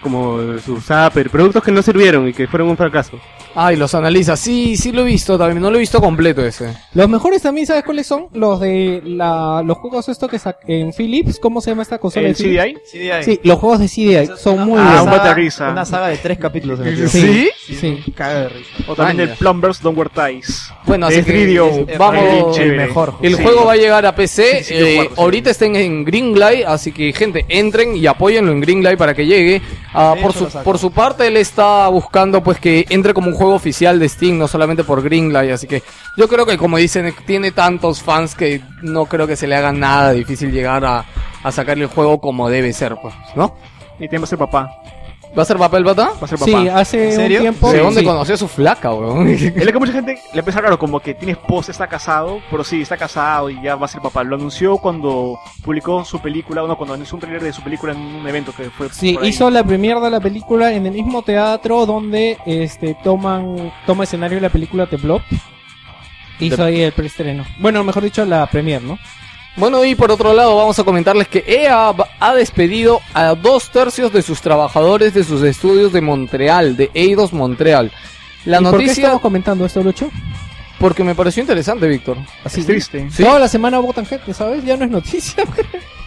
como su Zapper, productos que no sirvieron y que fueron un fracaso. Ay, los analiza. Sí, sí lo he visto también. No lo he visto completo ese. Los mejores también, ¿sabes cuáles son? Los de la, los juegos estos que sac en Philips, ¿cómo se llama esta consola? El Philips? CDI. Sí, los juegos de CDI son muy Ah, buenos. un saga- bate de risa. Una saga de tres capítulos. metió. Sí, Sí, sí. Caga de risa. O también Maña. el Plumbers Don't Wear Ties. Bueno, así Es que 3DO. es- vamos. el mejor. El Sí. juego va a llegar a PC. Sí, sí, eh, sí. ahorita estén en Greenlight, así que gente, entren y apóyenlo en Greenlight para que llegue. Ah, por, su, por su parte, él está buscando pues que entre como un juego oficial de Steam, no solamente por Greenlight, así que yo creo que como dicen, tiene tantos fans que no creo que se le haga nada difícil llegar a, a sacar el juego como debe ser, pues, ¿no? Y tiene que ser papá. ¿Va a ser papel bata? Va a ser Sí, papá. hace ¿En serio? un tiempo. ¿De sí. dónde conoció a su flaca, weón? <laughs> Es lo que mucha gente le empieza raro, como que tiene esposa, está casado, pero sí, está casado y ya va a ser papá. Lo anunció cuando publicó su película, bueno, cuando anunció un trailer de su película en un evento que fue. Sí, hizo la premiere de la película en el mismo teatro donde este toman toma escenario la película The Blob. Hizo ahí el preestreno. Bueno, mejor dicho, la premiere, ¿no? Bueno, y por otro lado, vamos a comentarles que EA ha despedido a dos tercios de sus trabajadores de sus estudios de Montreal, de Eidos Montreal. La ¿Y ¿Por qué noticia, estamos comentando esto, Lucho? porque me pareció interesante, Víctor. Así Es triste. ¿Sí? Toda la semana votan gente, ¿sabes? Ya no es noticia. <laughs>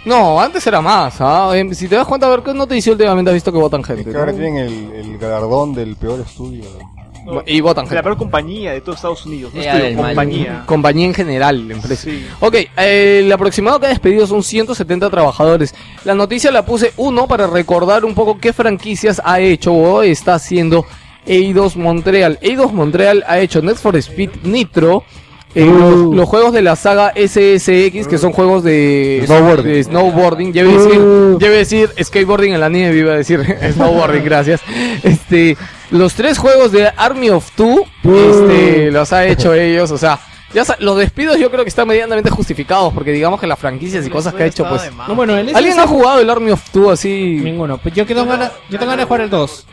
No, antes era más. ¿ah? Em, Si te das cuenta, a ver qué noticia últimamente has visto que votan Es gente. que ahora ¿no? tienen el, el galardón del peor estudio. Y votan La peor compañía de todo Estados Unidos. No Ea estudio, del mal. compañía. Compañía en general, la empresa. Sí. Ok, eh, el aproximado que ha despedido son 170 trabajadores. La noticia la puse uno para recordar un poco qué franquicias ha hecho o está haciendo Eidos Montreal. Eidos Montreal ha hecho Net for Speed Nitro. Eh, los, los juegos de la saga SSX, que son juegos de Snowboarding. de snowboarding. A decir, a decir skateboarding en la nieve, iba a decir <laughs> snowboarding, gracias. <laughs> Este, los tres juegos de Army of Two, este, los ha hecho ellos, o sea, ya los despidos yo creo que están medianamente justificados, porque digamos que las franquicias y cosas que ha hecho, pues... No, bueno, ¿Alguien ha jugado el Army of Two así? Ninguno. Pues yo tengo ganas, yo tengo ganas de jugar el 2.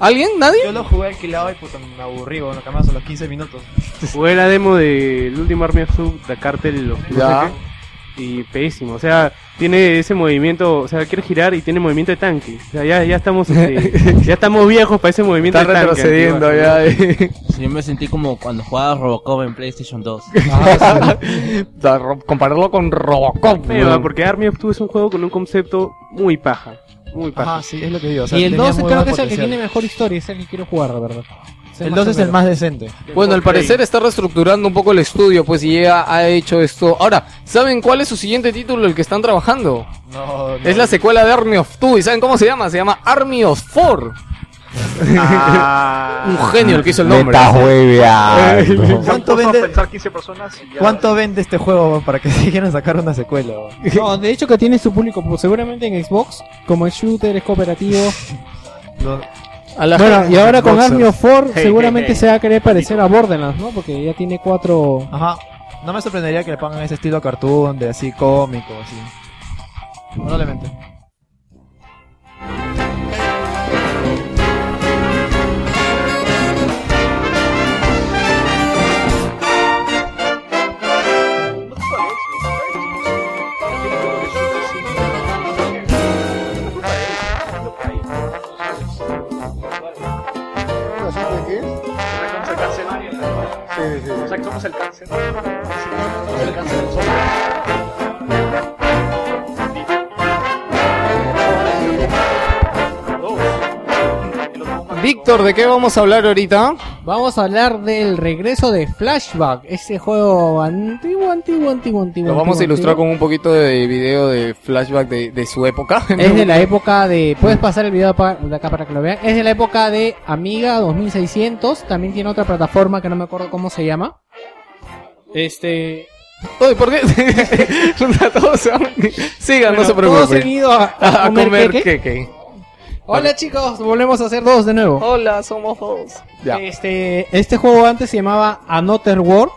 ¿Alguien? ¿Nadie? Yo lo jugué alquilado y puta, me aburrí, bueno, que más a los 15 minutos. <laughs> Jugué la demo del último Army of Two, de Cartel, los no sé Ya. qué, y pésimo. O sea, tiene ese movimiento, o sea, quiere girar y tiene movimiento de tanque. O sea, ya, ya estamos este, <laughs> ya estamos viejos para ese movimiento Está de tanque. retrocediendo ya. eh. Sí, yo me sentí como cuando jugaba Robocop en PlayStation 2. <laughs> O sea, ro- Compararlo con Robocop. Porque Army of Two es un juego con un concepto muy paja. Muy paja. Ajá, sí, es lo que digo. o sea, y el tenía 2 muy creo buen que es el que potencial. tiene mejor historia, es el que quiero jugar, de verdad. El 2 es el más decente. Bueno, al parecer está reestructurando un poco el estudio, pues y ya ha hecho esto. Ahora, ¿saben cuál es su siguiente título, el que están trabajando? No, no. Es la secuela de Army of Two. ¿Y saben cómo se llama? Se llama Army of Four. Ah. <laughs> Un genio el que hizo el nombre. <laughs> ¿Cuánto ¿Cuánto vende? vende- pensar 15 personas y ya- ¿Cuánto vende este juego para que se <laughs> quieran sacar una secuela? No, de hecho que tiene su público, pues, seguramente en Xbox, como es shooter, es cooperativo. No, A la Bueno, gente- y ahora con. Army of Four Hey, seguramente hey, hey. se va a querer parecer a Borderlands, ¿no? Porque ya tiene cuatro... Ajá. No me sorprendería que le pongan ese estilo cartoon, de así cómico, así. Probablemente. El cáncer más- Víctor, ¿de qué vamos a hablar ahorita? Vamos a hablar del regreso de Flashback, ese juego antiguo, antiguo, antiguo, antiguo. Lo vamos a ilustrar antiguo. con un poquito de video de flashback de, de su época. Es de la época de... Puedes pasar el video de acá para que lo vean. Es de la época de Amiga 2600. También tiene otra plataforma que no me acuerdo cómo se llama. Este... Oye, ¿por qué? <laughs> Todos se van- Sigan, no se Todos han preocupen. ido a, a A comer, comer queque. queque. Hola chicos, volvemos a hacer dos de nuevo. Hola, somos dos. Ya. Este, este juego antes se llamaba Another World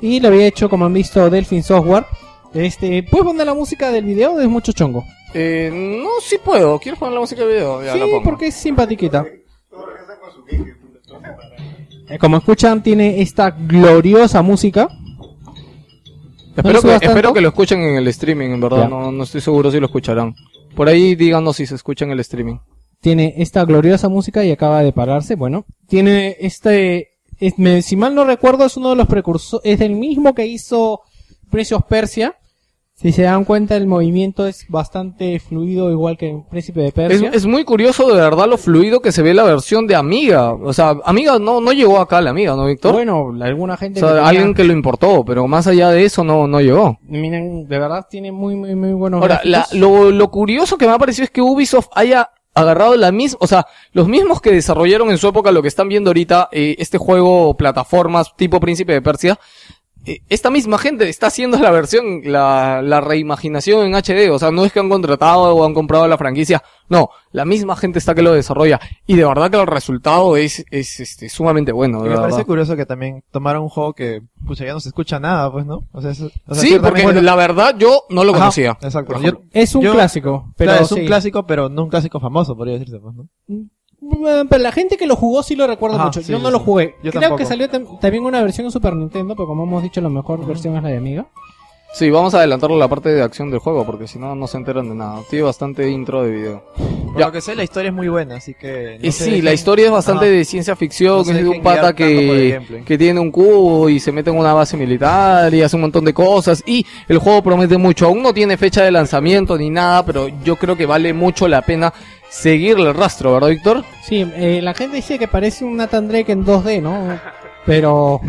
y lo había hecho, como han visto, Delphin Software. Este, ¿puedes poner la música del video? Es mucho chongo. Eh, no, sí puedo. ¿Quieres poner la música del video? Ya sí, la pongo. porque es simpatiquita. Eh, Como escuchan, tiene esta gloriosa música. Espero ¿No que, lo subas espero que lo escuchen en el streaming, en verdad. No, no estoy seguro si lo escucharán. Por ahí díganos si se escucha en el streaming. Tiene esta gloriosa música y acaba de pararse. Bueno, tiene este, es- me- si mal no recuerdo, es uno de los precursores, es el mismo que hizo Precios Persia. Si se dan cuenta, el movimiento es bastante fluido, igual que en Príncipe de Persia. es muy curioso de verdad lo fluido que se ve la versión de Amiga. O sea, Amiga no, no llegó acá la Amiga, ¿no, Víctor? Bueno, alguna o gente sea, que tenía- alguien que lo importó, pero más allá de eso no, no llegó. miren, de verdad tiene muy, muy, muy buenos Ahora, la- lo, lo curioso que me ha parecido es que Ubisoft haya agarrado la misma, o sea, los mismos que desarrollaron en su época lo que están viendo ahorita, eh, este juego, plataformas tipo Príncipe de Persia, esta misma gente está haciendo la versión, la, la reimaginación en HD, o sea, no es que han contratado o han comprado la franquicia, no, la misma gente está que lo desarrolla, y de verdad que el resultado es, es este, sumamente bueno, me parece curioso que también tomaron un juego que, pucha, ya no se escucha nada, pues, ¿no? O sea, es- o sea, Sí, porque la verdad yo no lo Ajá, conocía. Exacto. Yo-. Es un yo- clásico, pero claro, es un clásico, pero no un clásico famoso, podría decirse, pues, ¿no? Pero la gente que lo jugó sí lo recuerda Ajá, mucho. sí, Yo no sí, lo jugué. Yo Creo tampoco. que salió tam- también una versión en Super Nintendo, pero como hemos dicho, la mejor versión es la de Amiga. Sí, vamos a adelantarlo la parte de acción del juego, porque si no, no se enteran de nada. Tiene bastante intro de video. Por Ya. lo que sé, la historia es muy buena, así que... no Y sí, dejen- la historia es bastante Ajá. de ciencia ficción, No es de un pata que, que tiene un cubo y se mete en una base militar y hace un montón de cosas. Y el juego promete mucho. Aún no tiene fecha de lanzamiento ni nada, pero yo creo que vale mucho la pena seguirle el rastro, ¿verdad, Víctor? Sí, eh, la gente dice que parece un Nathan Drake en 2D, ¿no? Pero...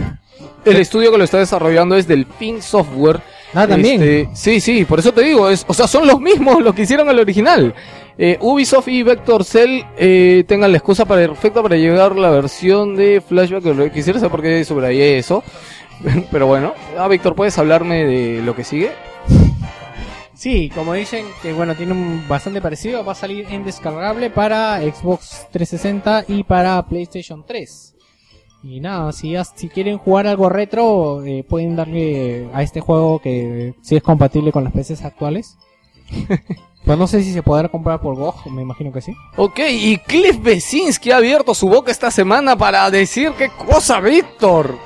El estudio que lo está desarrollando es del Pin Software. Ah, también. Este, sí, sí, por eso te digo, es, o sea, son los mismos los que hicieron el original. Eh, Ubisoft y Vector Cell eh, tengan la excusa perfecta para llegar la versión de Flashback. que Quisiera saber por qué subrayé eso. <laughs> Pero bueno, ah, Víctor, ¿puedes hablarme de lo que sigue? Sí, como dicen que bueno, tiene un bastante parecido, va a salir en descargable para Xbox 360 y para PlayStation 3. Y nada, si, si quieren jugar algo retro, eh, pueden darle a este juego que sí es compatible con las PCs actuales. <laughs> pues no sé si se podrá comprar por GOG, me imagino que sí. Ok, y Cliff Besinski ha abierto su boca esta semana para decir qué cosa, Víctor.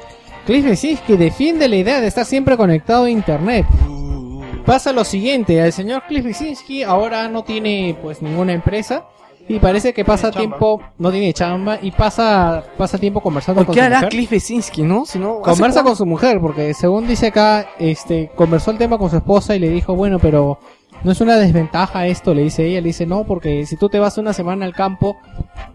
Cliff que defiende la idea de estar siempre conectado a internet. Pasa lo siguiente, el señor Cliff Lisinski ahora no tiene pues ninguna empresa y parece que pasa tiene chamba. tiempo, no tiene chamba y pasa pasa tiempo conversando ¿Por con qué su hará mujer. Cliff Besinski, no? Si no ¿hace Conversa con su mujer porque según dice acá, este conversó el tema con su esposa y le dijo, "Bueno, pero no es una desventaja esto", le dice ella, le dice, "No, porque si tú te vas una semana al campo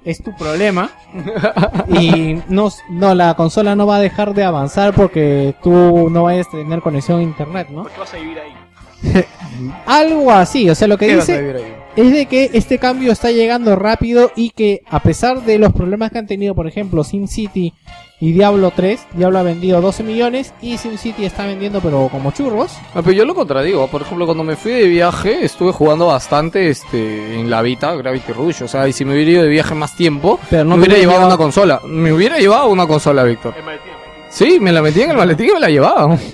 es tu problema." <laughs> y no no la consola no va a dejar de avanzar porque tú no vayas a tener conexión a internet, ¿no? ¿Por qué vas a vivir ahí? <laughs> Algo así, o sea, lo que ¿Qué vas a dice es de que este cambio está llegando rápido y que a pesar de los problemas que han tenido, por ejemplo, SimCity y Diablo 3, Diablo ha vendido 12 millones y SimCity está vendiendo pero como churros. Ah, pero yo lo contradigo. Por ejemplo, cuando me fui de viaje, estuve jugando bastante este, en la Vita, Gravity Rush. O sea, y si me hubiera ido de viaje más tiempo, Pero no me hubiera llevado llevado- una consola. Me hubiera llevado una consola, Víctor. Sí, me la metí en el maletín y me la llevaba. <laughs>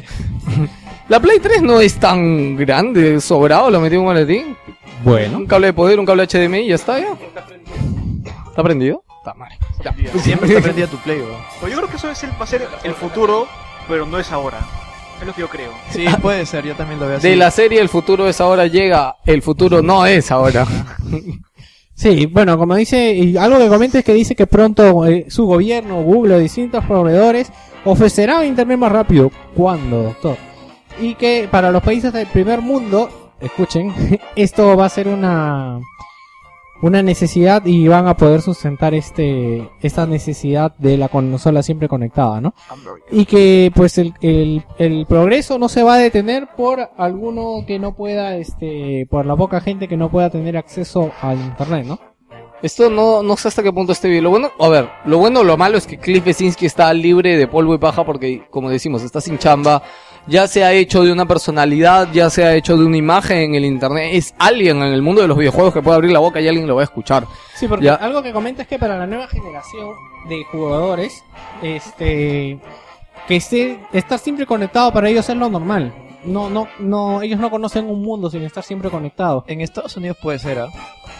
La Play 3 no es tan grande, sobrado, la metí en un maletín. Bueno. Un cable de poder, un cable HDMI y ya está, ya. ¿Está prendido? Está mal. Ya. Siempre está prendido tu play, weón. Pero yo creo que eso es el, va a ser el futuro, pero no es ahora. Es lo que yo creo. Sí, puede ser, yo también lo veo así. De la serie El futuro es ahora llega, el futuro no es ahora. <laughs> Sí, bueno, como dice, y algo que comenta es que dice que pronto eh, su gobierno, Google o distintos proveedores ofrecerán internet más rápido. ¿Cuándo, doctor? Y que para los países del primer mundo, escuchen, <laughs> esto va a ser una una necesidad y van a poder sustentar este esta necesidad de la consola siempre conectada, ¿no? Y que pues el, el, el progreso no se va a detener por alguno que no pueda, este, por la poca gente que no pueda tener acceso al internet, ¿no? Esto no, no sé hasta qué punto esté bien. Lo bueno, a ver, lo bueno o lo malo es que Cliff Besinski está libre de polvo y paja porque, como decimos, está sin chamba. Ya se ha hecho de una personalidad, ya se ha hecho de una imagen en el internet. Es alguien en el mundo de los videojuegos que puede abrir la boca y alguien lo va a escuchar. Sí, porque Ya. algo que comenta es que para la nueva generación de jugadores, este, que esté, estar siempre conectado para ellos es lo normal. No, no, no, ellos no conocen un mundo sin estar siempre conectados. En Estados Unidos puede ser, ¿ah?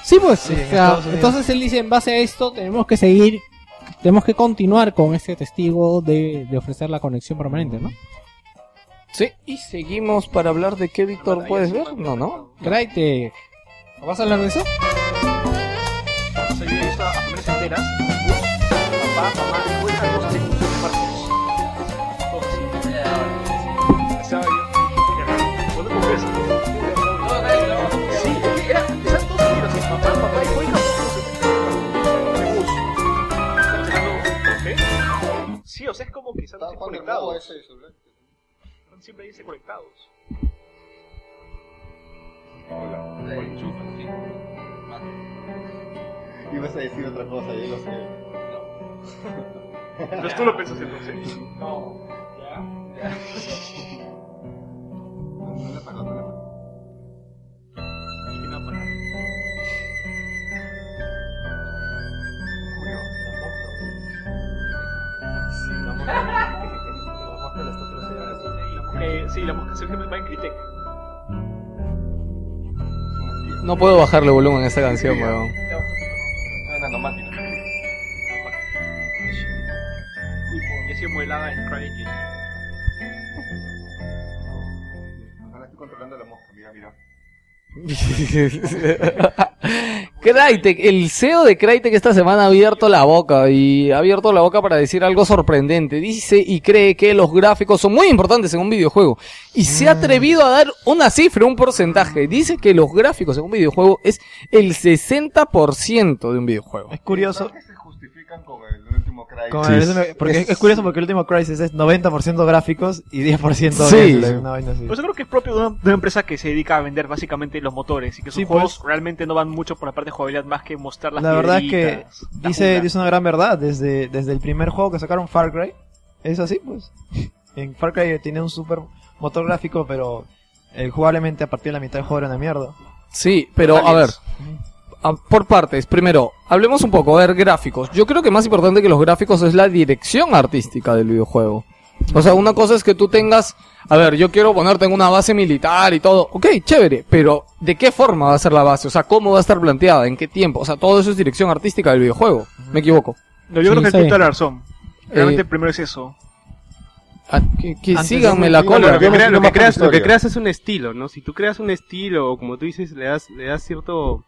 Sí, pues, Sí, o sea, entonces él dice, en base a esto tenemos que seguir, tenemos que continuar con este testigo de, de ofrecer la conexión permanente, ¿no? Sí, y seguimos para hablar de qué, Víctor, ¿puedes ver? No, no. Crytek, ¿vas a hablar de eso? Cuando se viene esto a familias enteras, papá, mamá, hijo, hija, todos así como sus partes. Todos así. Estaba yo. ya, ¿Cuándo confieso? Sí, era, papá, papá, ¿ok? Sí, o sea, es como que están siempre conectados. Están siempre ahí conectados. Ibas a decir otra cosa, yo lo sé. Entonces <laughs> tú lo pensás entonces. <laughs> Eh, sí, la mosca se va en Crytek. No puedo bajarle volumen a esta canción, weón. Y así modelada en Crytek. Ahora estoy controlando la mosca, mira, mira. <laughs> Crytek, el CEO de Crytek esta semana ha abierto la boca y ha abierto la boca para decir algo sorprendente. Dice y cree que los gráficos son muy importantes en un videojuego y se ha atrevido a dar una cifra, un porcentaje. Dice que los gráficos en un videojuego es el 60% de un videojuego. Es curioso. ¿Por qué se justifican con el último Cry? Con Sí. el- porque es, es curioso porque el último Crisis es 90% gráficos y 10% Sí. gameplay. Pues yo creo que es propio de una, de una empresa que se dedica a vender básicamente los motores y que sus Sí, juegos pues. realmente no van mucho por la parte de jugabilidad más que mostrar las La verdad es que dice, dice una gran verdad. Desde, desde el primer juego que sacaron Far Cry, es así, pues. <laughs> En Far Cry tiene un super motor gráfico, pero eh, jugablemente a partir de la mitad del juego era una mierda. Sí, pero a ver, a- por partes. Primero, hablemos un poco, a ver, gráficos. Yo creo que más importante que los gráficos es la dirección artística del videojuego. O sea, una cosa es que tú tengas, a ver, yo quiero ponerte en una base militar y todo. Ok, chévere, pero ¿de qué forma va a ser la base? O sea, ¿cómo va a estar planteada? ¿En qué tiempo? O sea, todo eso es dirección artística del videojuego. Me equivoco. No, yo Sí, creo que el punto de la razón. Realmente Eh, primero es eso. Ah, que que síganme la cola. Lo que, crea- lo que creas, lo que creas es un estilo, ¿no? Si tú creas un estilo, o como tú dices, le das, le das cierto,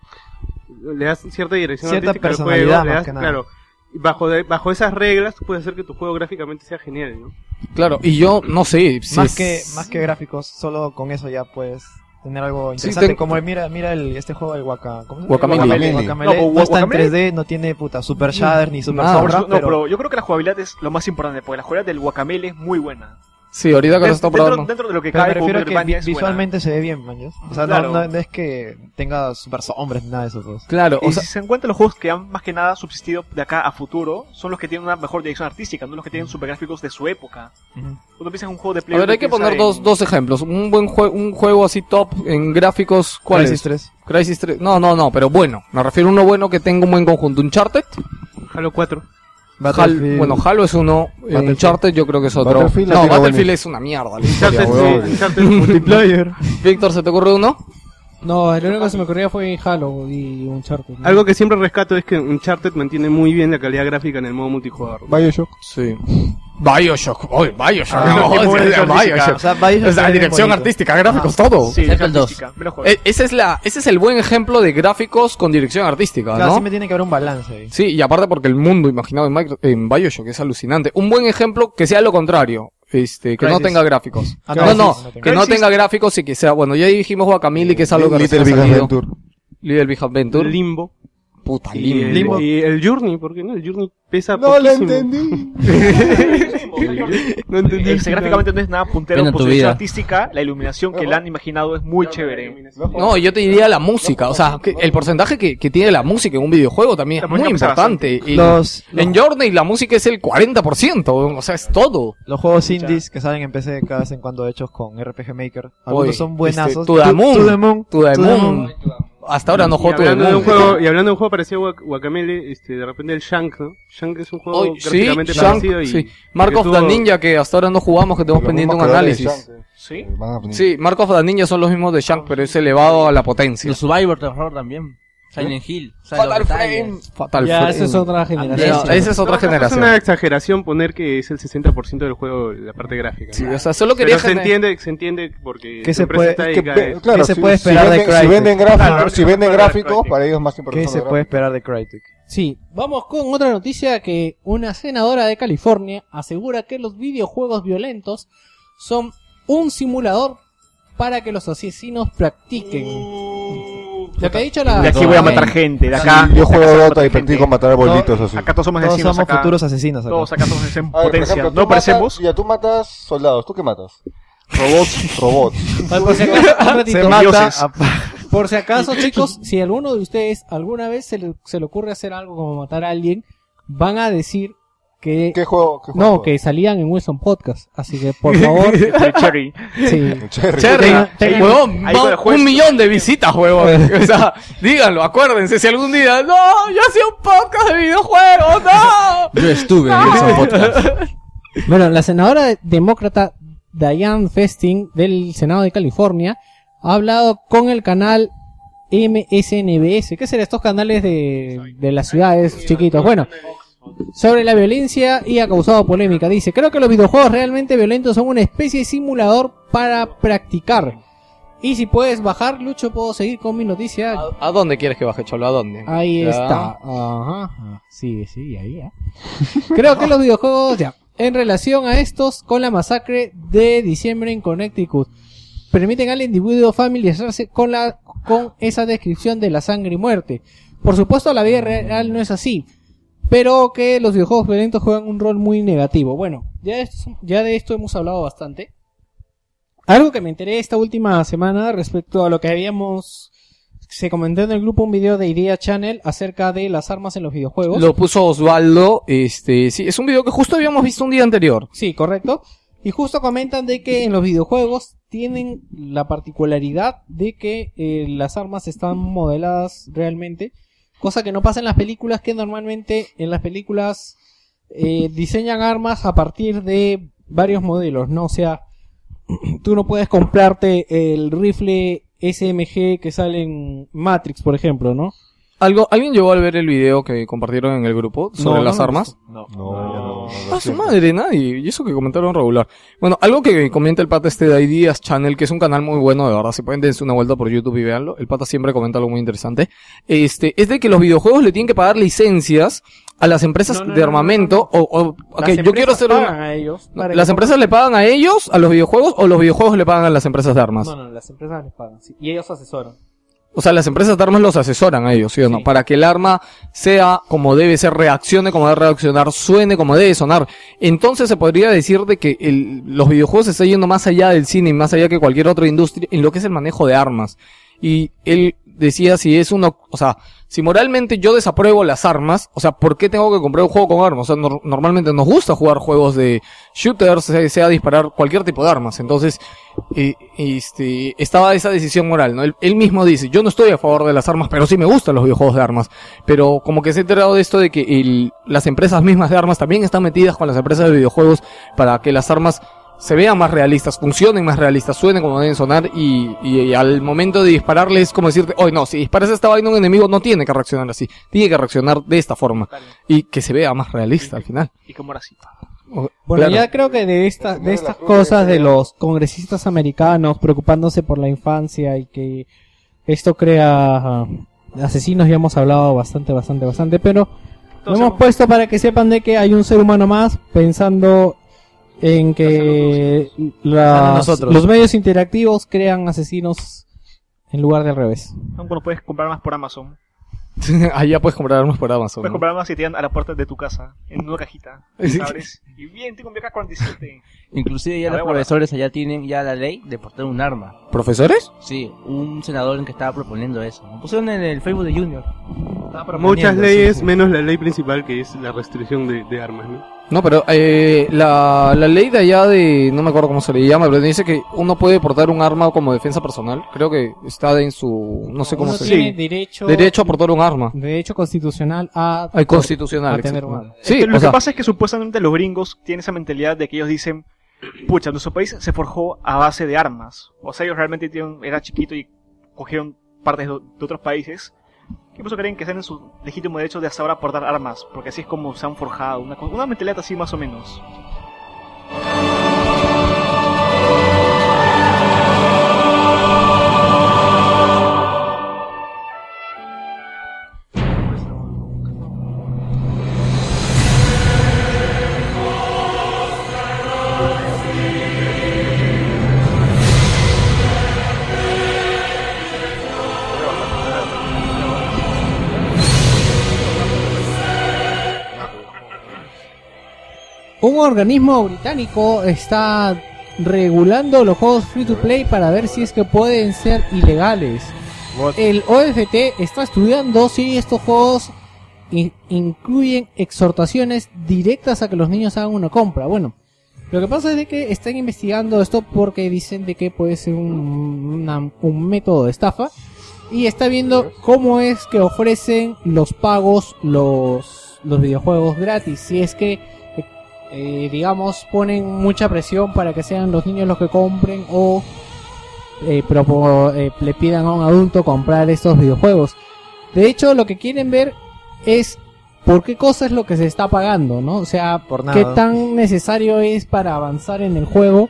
le das cierta dirección Cierta artística al juego, le más das- que nada. claro, y bajo, de- bajo esas reglas tú puedes hacer que tu juego gráficamente sea genial, ¿no? Claro, y yo no sé. si más es- que más que gráficos, solo con eso ya puedes tener algo Sí, interesante. Como el- mira mira el, este juego, el Waka. Guacamelee. No, No, está en Guacamelee- 3D, no tiene puta super shader ni super Nada. sombra, no, pero, pero yo creo que la jugabilidad es lo más importante, porque la jugabilidad del Guacamele es muy buena. Sí, ahorita que lo está dentro, probando. dentro de lo que Pero me refiero a que Metroidvania vi- es buena. visualmente se ve bien, man. O sea, no- Claro. no, no es que tenga super sombras ni nada de eso, pues. Claro, Y o sea, si se encuentran los juegos que han más que nada subsistido de acá a futuro, son los que tienen una mejor dirección artística, no los que tienen supergráficos de su época. Cuando piensas en un juego de Play a ver, hay que poner dos, dos ejemplos. Un buen juego, un juego así top en gráficos, ¿cuál Crisis es? 3. Crisis 3. No, no, no, pero bueno. Me refiero a uno bueno que tenga un buen conjunto. Uncharted. Halo 4. Hal, bueno, Halo es uno. eh, Battlefield. Uncharted yo creo que es otro. Battlefield no, Battlefield es una mierda. Uncharted, sí, Uncharted <laughs> multiplayer. Víctor, ¿se te ocurre uno? No, el único que se me ocurría fue Halo y Uncharted. ¿no? Algo que siempre rescato es que Uncharted mantiene muy bien la calidad gráfica en el modo multijugador. Bioshock. Sí. Bioshock. Oye, Bioshock. Ah, no, <laughs> Bioshock. O sea, Bioshock O sea, dirección artística, gráficos, todo. Sí, Excepto el dos. artística, menos juego. Eh, ese es la, ese es el buen ejemplo de gráficos con dirección artística, Claro, ¿no? siempre tiene que haber un balance ahí. Sí, y aparte porque el mundo imaginado en, en Bioshock es alucinante. Un buen ejemplo que sea lo contrario. Este, que no Crisis. tenga gráficos. Ah, no, Crisis, no, no tenga. que no Crisis. tenga gráficos y que sea, bueno, ya dijimos Guacamole que es algo que Little recién Big salido. Adventure. Little Big Adventure. Limbo. Puta, Y Limbo. el, Limbo. y el Journey, ¿por qué no? El Journey pesa No lo poquísimo. entendí. <laughs> No entendí. Gráficamente no es nada puntero Pena tu dirección vida. artística, la iluminación que le han imaginado es muy chévere. No, yo te diría la música, o sea, que el porcentaje que, que tiene la música en un videojuego también La es muy música pesa importante. Y Los, en Journey la música es el 40%, o sea, es todo. los juegos indies que salen en PC cada vez en cuando hechos con RPG Maker. Algunos Oye, son buenazos. este, To the Moon. To the Moon. To the To the Moon. Hasta ahora no juego To the hablando, de un juego, <laughs> y hablando de un juego parecido a Guac- Guacamele, este, de repente el Shank, ¿no? Shank es un juego sí, gráficamente Shank, parecido y... sí. Mark que of the tuvo- Ninja que hasta ahora no jugamos, que tenemos pendiente un análisis. Shank, eh. ¿Sí? Sí, Mark of the Ninja son los mismos de Shank, pero es elevado a la potencia. Los Survivor de horror también. Silent Hill. Fatal Frame. Fatal ya, Frame. esa es otra generación. No, esa es otra No, Es generación. una exageración poner que es el 60% del juego la parte gráfica. Sí, o sea, solo quería Pero se entiende, se entiende porque ¿Qué se puede- que, claro, ¿Qué se si- puede si esperar de venden- Si Crytek? venden gráficos, Claro, si ¿qué se venden gráficos, Crytek? para ellos es más ¿Qué importante. se los puede esperar de Crytek? Sí, vamos con otra noticia que una senadora de California asegura que los videojuegos violentos son un simulador para que los asesinos practiquen. Lo que ha dicho la... De aquí voy a matar gente, de acá. Yo juego Dota y practico matar arbolitos así. Acá todos somos Todos vecinos, somos acá. futuros asesinos acá. Todos acá somos en potencia. ejemplo, ¿No parecemos? Ya, tú matas soldados. ¿Tú qué matas? Robots. <laughs> Robots. Por si acaso, un ratito. Se mata dioses. a- <laughs> Por si acaso, chicos, si alguno de ustedes alguna vez se le, se le ocurre hacer algo como matar a alguien, van a decir que... ¿Qué juego? Qué No, juego? que salían en Wilson Podcast. Así que, por <laughs> favor, Cherry. sí. Cherry. Huevón, un millón de visitas, huevón. <laughs> o sea, <laughs> díganlo, acuérdense, si algún día, no, yo hacía un podcast de videojuegos, no. Yo estuve en ese podcast. Bueno, la senadora demócrata Diane Festing del Senado de California ha hablado con el canal MSNBS. ¿Qué serán estos canales de, de las ciudades chiquitos? Bueno, sobre la violencia y ha causado polémica. Dice, creo que los videojuegos realmente violentos son una especie de simulador para practicar. Y si puedes bajar, Lucho, puedo seguir con mi noticia. ¿A, a dónde quieres que baje, Cholo? ¿A dónde? Ahí Ya. está. Ajá. Sí, sí, ahí ya. Creo que los videojuegos, ya. En relación a estos, con la masacre de diciembre en Connecticut, permiten al individuo familiarizarse con la, con esa descripción de la sangre y muerte. Por supuesto, la vida real no es así. Pero que los videojuegos violentos juegan un rol muy negativo. Bueno, ya de esto, ya de esto hemos hablado bastante. Algo que me enteré esta última semana respecto a lo que habíamos se comentó en el grupo un video de Idea Channel acerca de las armas en los videojuegos. Lo puso Osvaldo, este, sí, es un video que justo habíamos visto un día anterior. Sí, correcto. Y justo comentan de que en los videojuegos tienen la particularidad de que eh, las armas están modeladas realmente, cosa que no pasa en las películas, que normalmente en las películas eh, diseñan armas a partir de varios modelos, ¿no? O sea, <clears throat> tú no puedes comprarte el rifle SMG que sale en Matrix, por ejemplo, ¿no? ¿Algo, ¿Alguien llegó a ver el video que compartieron en el grupo sobre No, las no armas? No, no. Ah, su madre, nadie. Y eso que comentaron regular. Bueno, algo que comenta el pata este de Ideas Channel, que es un canal muy bueno, de verdad. Si pueden dense una vuelta por YouTube y véanlo. El pata siempre comenta algo muy interesante. Este, es de que los videojuegos le tienen que pagar licencias a las empresas No, no, de no, armamento. O, o, ok, Las yo quiero hacer pagan una... a ellos. No, para que ¿Las empresas le pagan a ellos, a los videojuegos, o los videojuegos le pagan a las empresas de armas? No, no, las empresas les pagan, sí. Y ellos asesoran. O sea, las empresas de armas los asesoran a ellos, ¿sí o no? Para que el arma sea como debe ser, reaccione como debe reaccionar, suene como debe sonar. Entonces se podría decir de que el- los videojuegos se están yendo más allá del cine y más allá que cualquier otra industria en lo que es el manejo de armas. Y él decía si es uno, o sea, si moralmente yo desapruebo las armas, o sea, ¿por qué tengo que comprar un juego con armas? O sea, nor- normalmente nos gusta jugar juegos de shooters, sea, disparar cualquier tipo de armas. Entonces, eh, este, estaba esa decisión moral, ¿no? Él, mismo dice, yo no estoy a favor de las armas, pero sí me gustan los videojuegos de armas. Pero como que se ha enterado de esto de que las empresas mismas de armas también están metidas con las empresas de videojuegos para que las armas se vean más realistas, funcionen más realistas, suenen como deben sonar y, y- y al momento de dispararle es como decirte, oye no, si disparas esta vaina a un enemigo no tiene que reaccionar así, tiene que reaccionar de esta forma y que se vea más realista al final. Y como ahora sí. Bueno, Claro. ya creo que de, esta, de estas cosas de los congresistas americanos preocupándose por la infancia y que esto crea ah, asesinos, ya hemos hablado bastante, bastante, bastante, pero lo hemos puesto para que sepan de que hay un ser humano más pensando en que las- nosotros. los medios interactivos crean asesinos en lugar del revés. aún cuando puedes comprar más por Amazon. <laughs> Allá puedes comprar armas por Amazon. Puedes ¿no? comprar más y te dan a la puerta de tu casa, en una cajita. Abres y bien, tengo un VK-47. Inclusive ya A los ver, guarda. profesores allá tienen ya la ley de portar un arma. ¿Profesores? Sí, un senador en que estaba proponiendo eso. Lo pusieron en el Facebook de Junior. Muchas leyes, menos la ley principal que es la restricción de, de armas, ¿no? No, pero eh, la, la ley de allá de, no me acuerdo cómo se le llama, pero dice que uno puede portar un arma como defensa personal. Creo que está en su, no sé cómo Uno se tiene dice. derecho, Derecho a portar un arma. derecho constitucional a constitucional. a tener un arma. Sí, Este, lo que pasa es que supuestamente los gringos tienen esa mentalidad de que ellos dicen, pucha, nuestro país se forjó a base de armas. O sea, ellos realmente tienen, era chiquito y cogieron partes de, de otros países. Y por eso creen que están en su legítimo derecho de hasta ahora portar armas, porque así es como se han forjado, una, una mentalidad así más o menos. Un organismo británico está regulando los juegos free to play para ver si es que pueden ser ilegales. El OFT está estudiando si estos juegos in- incluyen exhortaciones directas a que los niños hagan una compra. Bueno, lo que pasa es de que están investigando esto porque dicen de que puede ser un, una- un método de estafa y está viendo cómo es que ofrecen los pagos los, los videojuegos gratis. Si es que eh, digamos, ponen mucha presión para que sean los niños los que compren o eh, propo- eh, le pidan a un adulto comprar estos videojuegos. De hecho, lo que quieren ver es por qué cosa es lo que se está pagando, ¿no? O sea, Por nada. qué tan necesario es para avanzar en el juego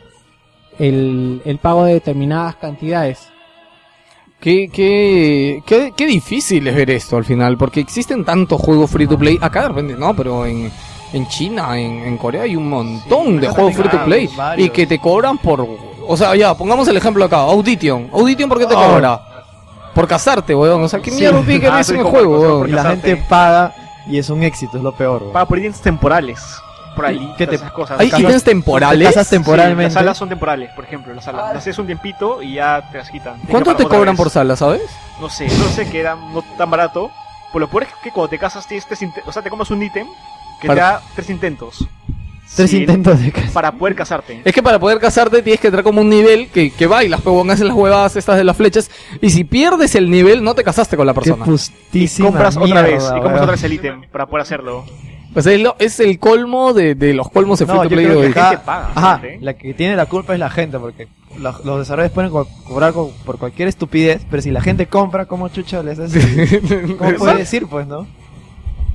el, el pago de determinadas cantidades. Qué, qué, qué, qué difícil es ver esto al final, porque existen tantos juegos free to play. Acá de repente no, pero en, en China, en, en Corea hay un montón de juegos free to play varios. y que te cobran por. O sea, ya, pongamos el ejemplo acá: Audition. Audition, ¿por qué te Oh. cobra? Por casarte, weón. O sea, ¿qué Sí. mierda tiene que ver Ah, en el juego, weón? Y la gente paga y es un éxito, es lo peor. weón. Paga por ítems temporales. Por ahí, ¿Qué te- esas cosas. ¿Hay ítems Te temporales? casas Sí, temporalmente. las salas son temporales, por ejemplo, las salas. Las haces un tiempito y ya te las quitan. Tienes ¿Cuánto te cobran vez. por sala, sabes? No sé, no sé que era no tan barato. Por lo peor es que cuando te casas tienes tres inte- o sea, te comes un ítem que Para- te da tres intentos. Tres Sí, intentos de casa. Para poder casarte. Es que para poder casarte tienes que entrar como un nivel que, que bailas, pero haces las huevadas estas de las flechas. Y si pierdes el nivel, no te casaste con la Qué persona. Y pustísima compras otra vez, y compras otra vez el ítem para poder hacerlo. Pues es, lo- es el colmo de, de los colmos de free No, to yo play creo de que acá- gente paga, ajá, gente. la que tiene la culpa es la gente, porque los, los desarrolladores pueden co- cobrar co- por cualquier estupidez, pero si la gente compra, ¿cómo chucha les hace? <laughs> ¿Cómo puede decir, pues, no?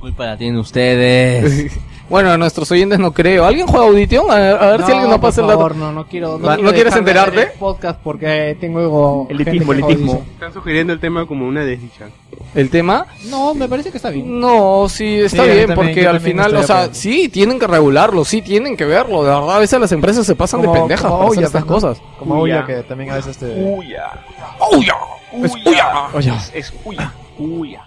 Culpa la tienen ustedes. <laughs> Bueno, a nuestros oyentes no creo. ¿Alguien juega Audition? A ver, a ver si alguien por pasa el dato. no, no quiero. ¿No- quiero no quieres de enterarte? el podcast porque tengo Elitismo, elitismo. Están sugiriendo el tema como una desdicha. El tema. No, me parece que está bien. no, sí, está Sí, bien, también, porque al final, o de sea, sí, tienen que regularlo, sí, tienen que verlo. De verdad, a veces las empresas se pasan de Como- pendejas como para hacer estas ¿no? cosas. Como Uy, Ouya, ya. que también a veces te... Uy, ya. ¡Oh, ya! Uya. Oye. Es, es Uya. Uya.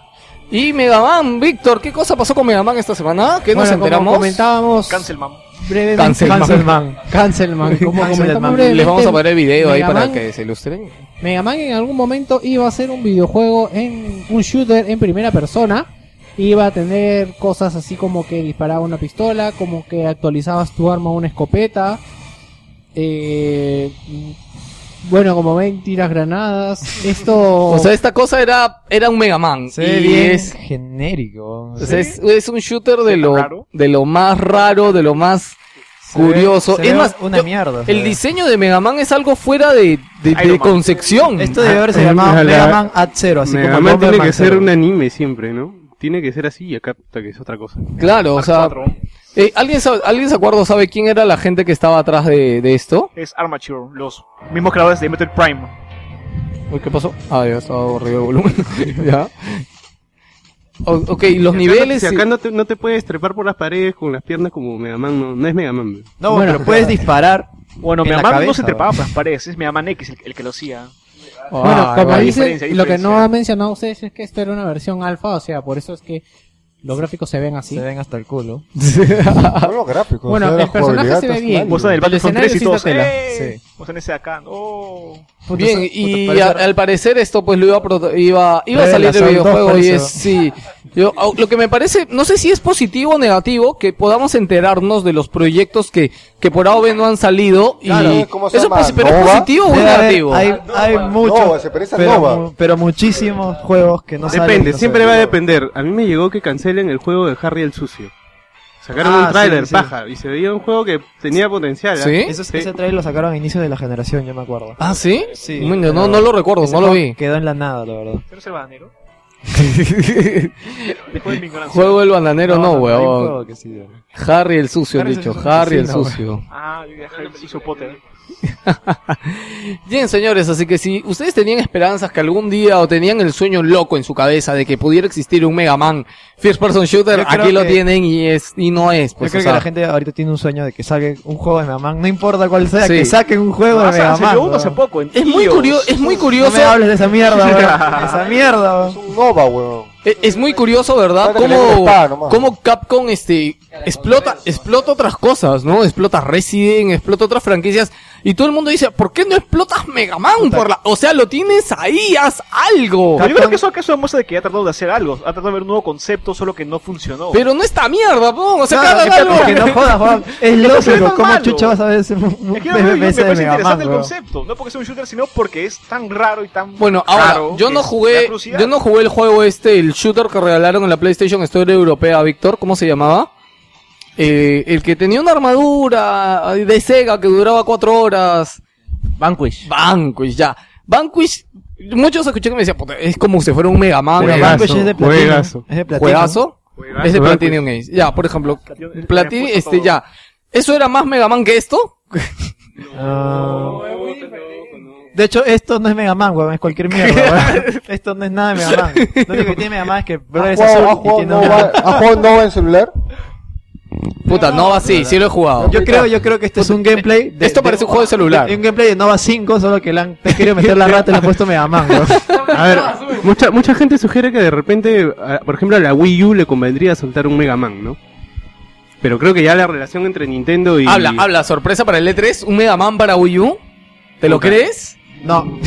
Y Mega Man, Víctor, ¿qué cosa pasó con Mega Man esta semana? ¿Qué nos Bueno, como enteramos? comentábamos Cancelman. brevemente. Cancelman. Cancelman. Cancelman. Como Cancelman. comentamos brevemente, Les vamos a poner video ahí Mega para Man- que se ilustren. Mega Man en algún momento iba a ser un videojuego en un shooter en primera persona. Iba a tener cosas así como que disparaba una pistola, como que actualizabas tu arma a una escopeta. Eh, bueno, como ven, tiras granadas. <laughs> Esto. O sea, esta cosa era, era un Mega Man. Se ve y bien es, genérico. o sea, es, es un shooter de lo, raro? de lo más raro, de lo más Se ve- curioso. se es ve más, una yo- mierda. el ve. diseño de Mega Man es algo fuera de, de, concepción. Esto debe haberse Ah, llamado la- Mega Man Ad Zero, así Mega como Man tiene que ser Zero. un anime siempre, ¿no? Tiene que ser así y acá que es otra cosa. Claro, o sea, 4 eh, ¿alguien, sabe, ¿alguien se acuerda o sabe quién era la gente que estaba atrás de, de esto? es Armature, los mismos creadores de Metal Prime. Uy, ¿qué pasó? Ah, ya estaba arriba el volumen. <laughs> ya. O- ok, los Si acá no- niveles... Si acá no te, no te puedes trepar por las paredes con las piernas como Mega Man, no, no es Mega Man. No, Bueno, pero puedes disparar. Bueno, En Mega Man no se trepaba por las paredes, es Mega Man X el, el que lo hacía. Bueno, Ah, como dice, lo que no ha mencionado ustedes es que esto era una versión alfa, o sea, por eso es que los gráficos se ven así. Se ven hasta el culo. <laughs> Son los gráficos. Bueno, o sea, el personaje se ve bien. mal. Muestran el El Battlefront escenario 3 y sí todos, está tela. ¡eh! Sí. Muestran ese acá, ¡oh! Puta, Bien, y a- al parecer esto pues lo iba a, proto- iba, iba a salir de Assault 2 videojuego y es, sí. Yo, lo que me parece, no sé si es positivo o negativo, que podamos enterarnos de los proyectos que, que por A o B no han salido. Claro, y ¿cómo se eso llama? pero es positivo o negativo. hay, hay muchos, pero, muchísimos juegos que no salen. Depende, no siempre va a depender. A mí me llegó que cancelen el juego de Harry el Sucio. Sacaron Ah, un tráiler, sí, sí. paja, y se veía un juego que tenía potencial. ¿ah? ¿Sí? Eso, ese trailer lo sacaron a inicio de la generación, yo me acuerdo. Ah, ¿sí? Sí, no, no lo recuerdo, no lo vi. Quedó en la nada, la verdad. ¿Pero <laughs> es el bananero? Juego del bananero no, un weón. juego que sí, ¿no? Harry el sucio, han Harry dicho. el Harry el sucio. Ah, yo ya el sucio Potter. <laughs> Bien, señores, así que si ustedes tenían esperanzas que algún día o tenían el sueño loco en su cabeza de que pudiera existir un Mega Man First Person Shooter, Yo creo aquí lo tienen y es y no es, Yo pues, creo o sea, que la gente ahorita tiene un sueño de que salga un juego de Mega Man, no importa cuál sea, Sí. que saquen un juego de Mega Man. uno hace weón. poco. en es muy iOS. curioso, es muy No curioso, me hables de esa mierda, weón. <laughs> esa mierda, Es un Nova, weón. es, es muy curioso, ¿verdad? Cómo, cómo Capcom este explota explota otras cosas, ¿no? Explota Resident, explota otras franquicias y todo el mundo dice, ¿por qué no explotas Mega Man por la, o sea, lo tienes ahí, haz algo. Yo creo que eso, que eso demuestra de que ha tratado de hacer algo. Ha tratado de ver un nuevo concepto, solo que no funcionó. Pero no esta mierda, po, o sea, Claro, cada que- algo. que no <laughs> jodas, Juan. Es lógico, ¿cómo malo. chucha vas a ver ese Es que me parece Mega Man, interesante el concepto. No porque sea un shooter, sino porque es tan raro y tan Bueno, ahora, yo no jugué, yo no jugué el juego este, el shooter que regalaron en la PlayStation Store Europea, Víctor, ¿cómo se llamaba? Eh, el que tenía una armadura de Sega que duraba cuatro horas. Vanquish. Vanquish, ya. Vanquish, muchos escuché que me decían, "Puta, es como si fuera un Mega Man. Juegazo, Vanquish es de platino. juegazo. Es de platino. ¿Juegazo? Juegazo, Es de. Platinum Ace. Ya, por ejemplo, Platinum- este, todo. ya. ¿Eso era más Mega Man que esto? <laughs> Ah. De hecho, esto no es Mega Man, weón, es cualquier mierda, <laughs> weón. Esto no es nada de Mega Man. Lo único que tiene Mega Man es que es ¿Has jugado- azul has y jugado tiene un- Nova- ¿Has jugado Nova en celular? Puta, Nova sí, sí lo he jugado. Yo creo, yo creo que este es un gameplay. de- Esto parece un juego de celular. de- un gameplay de Nova 5, solo que le han te han querido meter la rata y le han puesto Mega Man, weón. A ver, mucha, mucha gente sugiere que de repente, a- por ejemplo, a la Wii U le convendría soltar un Mega Man, ¿no? Pero creo que ya la relación entre Nintendo y... Habla, habla, sorpresa para el E3, un Mega Man para Wii U. ¿Te lo Puta. crees? No.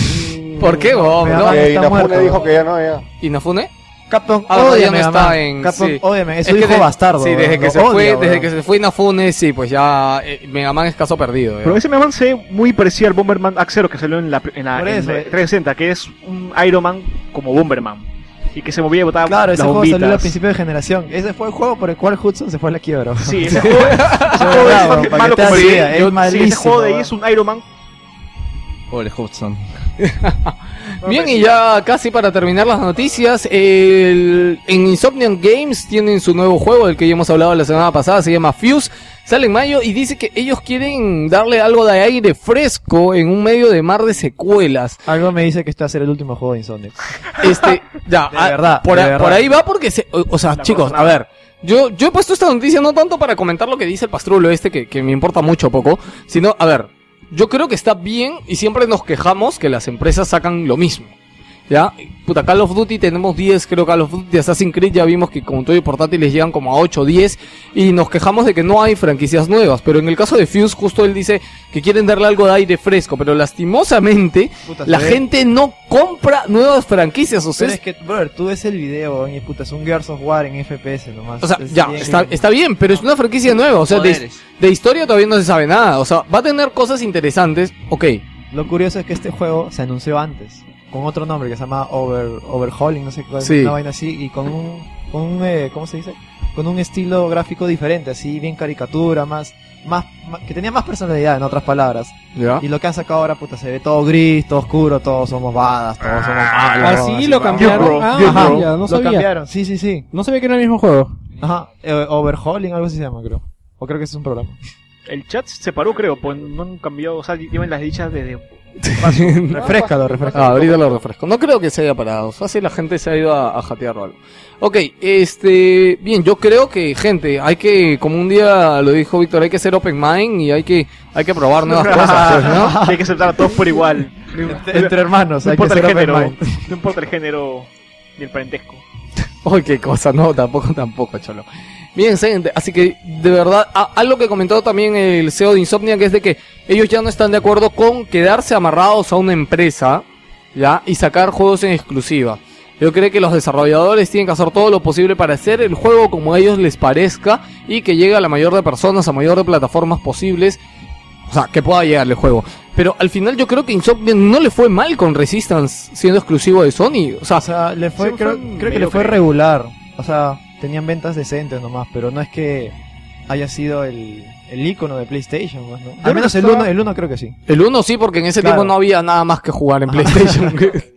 ¿Por qué, vos? Mega No. Eh, está Inafune muerto. dijo que ya no, ya. ¿Inafune? Capcom Ah, ya no Mega está en- Capcom sí. odia Mega- es su Es que hijo de- bastardo. Sí, desde que, se odia, fue, desde que se fue Inafune, sí, pues ya eh, Mega Man es caso perdido. ya. Pero ese Mega Man se ve muy parecido al Bomberman Axe que salió en la, en la, en eso, la eh. 360, que es un Iron Man como Bomberman. Y que se movía y botaba Claro, ese las juego salió al principio de generación. Ese fue el juego por el cual Hudson se fue a la quiebra. Sí, <laughs> ese juego, ese <laughs> juego verdad, es malo como el- idea, es yo- sí, malísimo, ese juego de ahí es un Iron Man. Pobre Hudson. <laughs> Bien, y ya casi para terminar las noticias, el- en Insomniac Games tienen su nuevo juego, del que ya hemos hablado la semana pasada, se llama Fuse, sale en mayo y dice que ellos quieren darle algo de aire fresco en un medio de mar de secuelas. Algo me dice que este va a ser el último juego de Insomniac. Este, <laughs> ya, De ah, verdad, por, de a- verdad. por ahí va porque se, o, o sea, La chicos, a ver, yo, yo he puesto esta noticia no tanto para comentar lo que dice el pastrulo este, que, que me importa mucho poco, sino, a ver, yo creo que está bien y siempre nos quejamos que las empresas sacan lo mismo. Ya, puta, Call of Duty tenemos 10, creo Call of Duty, Assassin's Creed ya vimos que con todo y portátiles llegan como a 8 o 10 y nos quejamos de que no hay franquicias nuevas, pero en el caso de Fuse justo él dice que quieren darle algo de aire fresco, pero lastimosamente Puta, la gente no compra nuevas franquicias, o sea, Pero es- que, brother, tú ves el video y puta, es un Gears of War en FPS nomás. o sea, Es ya, bien- está, está bien, pero es una franquicia nueva, o sea, de, de historia todavía no se sabe nada, o sea, va a tener cosas interesantes, ok, Lo curioso es que este juego se anunció antes, con otro nombre que se llama Over, Overhauling, no sé cuál, Sí. una vaina así, y con un, con un eh, ¿cómo se dice? Con un estilo gráfico diferente, así bien caricatura, más, más, más- que tenía más personalidad, en otras palabras. ya. Y lo que han sacado ahora, puta, se ve todo gris, todo oscuro, todos somos badas, todos somos malos. Ah, sí, así, lo va. cambiaron. Bro, Ah, Ajá, ya, no lo sabía. cambiaron, sí, sí, sí. No sabía que era el mismo juego. Ajá, eh, Overhauling, algo así se llama, creo. O creo que ese es un programa. El chat se paró, creo, pues no han cambiado, o sea, llevan las dichas desde... Refrescalo, <laughs> refrescalo. Ah, ahorita lo refresco. No creo que se haya parado. Fácil la gente se ha ido a, a jatear o algo. Ok, este, bien, yo creo que, gente, hay que, como un día lo dijo Víctor, hay que ser open mind y hay que, hay que probar nuevas <laughs> cosas, pues, ¿no? hay que aceptar a todos por igual. Entre, entre hermanos, no hay que importa el ser open género, mind. no importa el género ni el parentesco. <laughs> Uy, qué cosa, no, tampoco, tampoco, cholo. Bien, gente, así que, de verdad, a- algo que comentó también el CEO de Insomnia, que es de que ellos ya no están de acuerdo con quedarse amarrados a una empresa, ¿ya? Y sacar juegos en exclusiva. Yo creo que los desarrolladores tienen que hacer todo lo posible para hacer el juego como a ellos les parezca y que llegue a la mayor de personas, a mayor de plataformas posibles. O sea, que pueda llegar el juego. Pero al final yo creo que Insomnia no le fue mal con Resistance siendo exclusivo de Sony. O sea, O sea, le fue, creo, creo que le fue regular. O sea, tenían ventas decentes nomás, pero no es que haya sido el, el icono de PlayStation, pues, ¿no? Al menos el estaba- 1 el uno creo que sí. El 1 sí, porque en ese Claro. tiempo no había nada más que jugar en PlayStation. <laughs>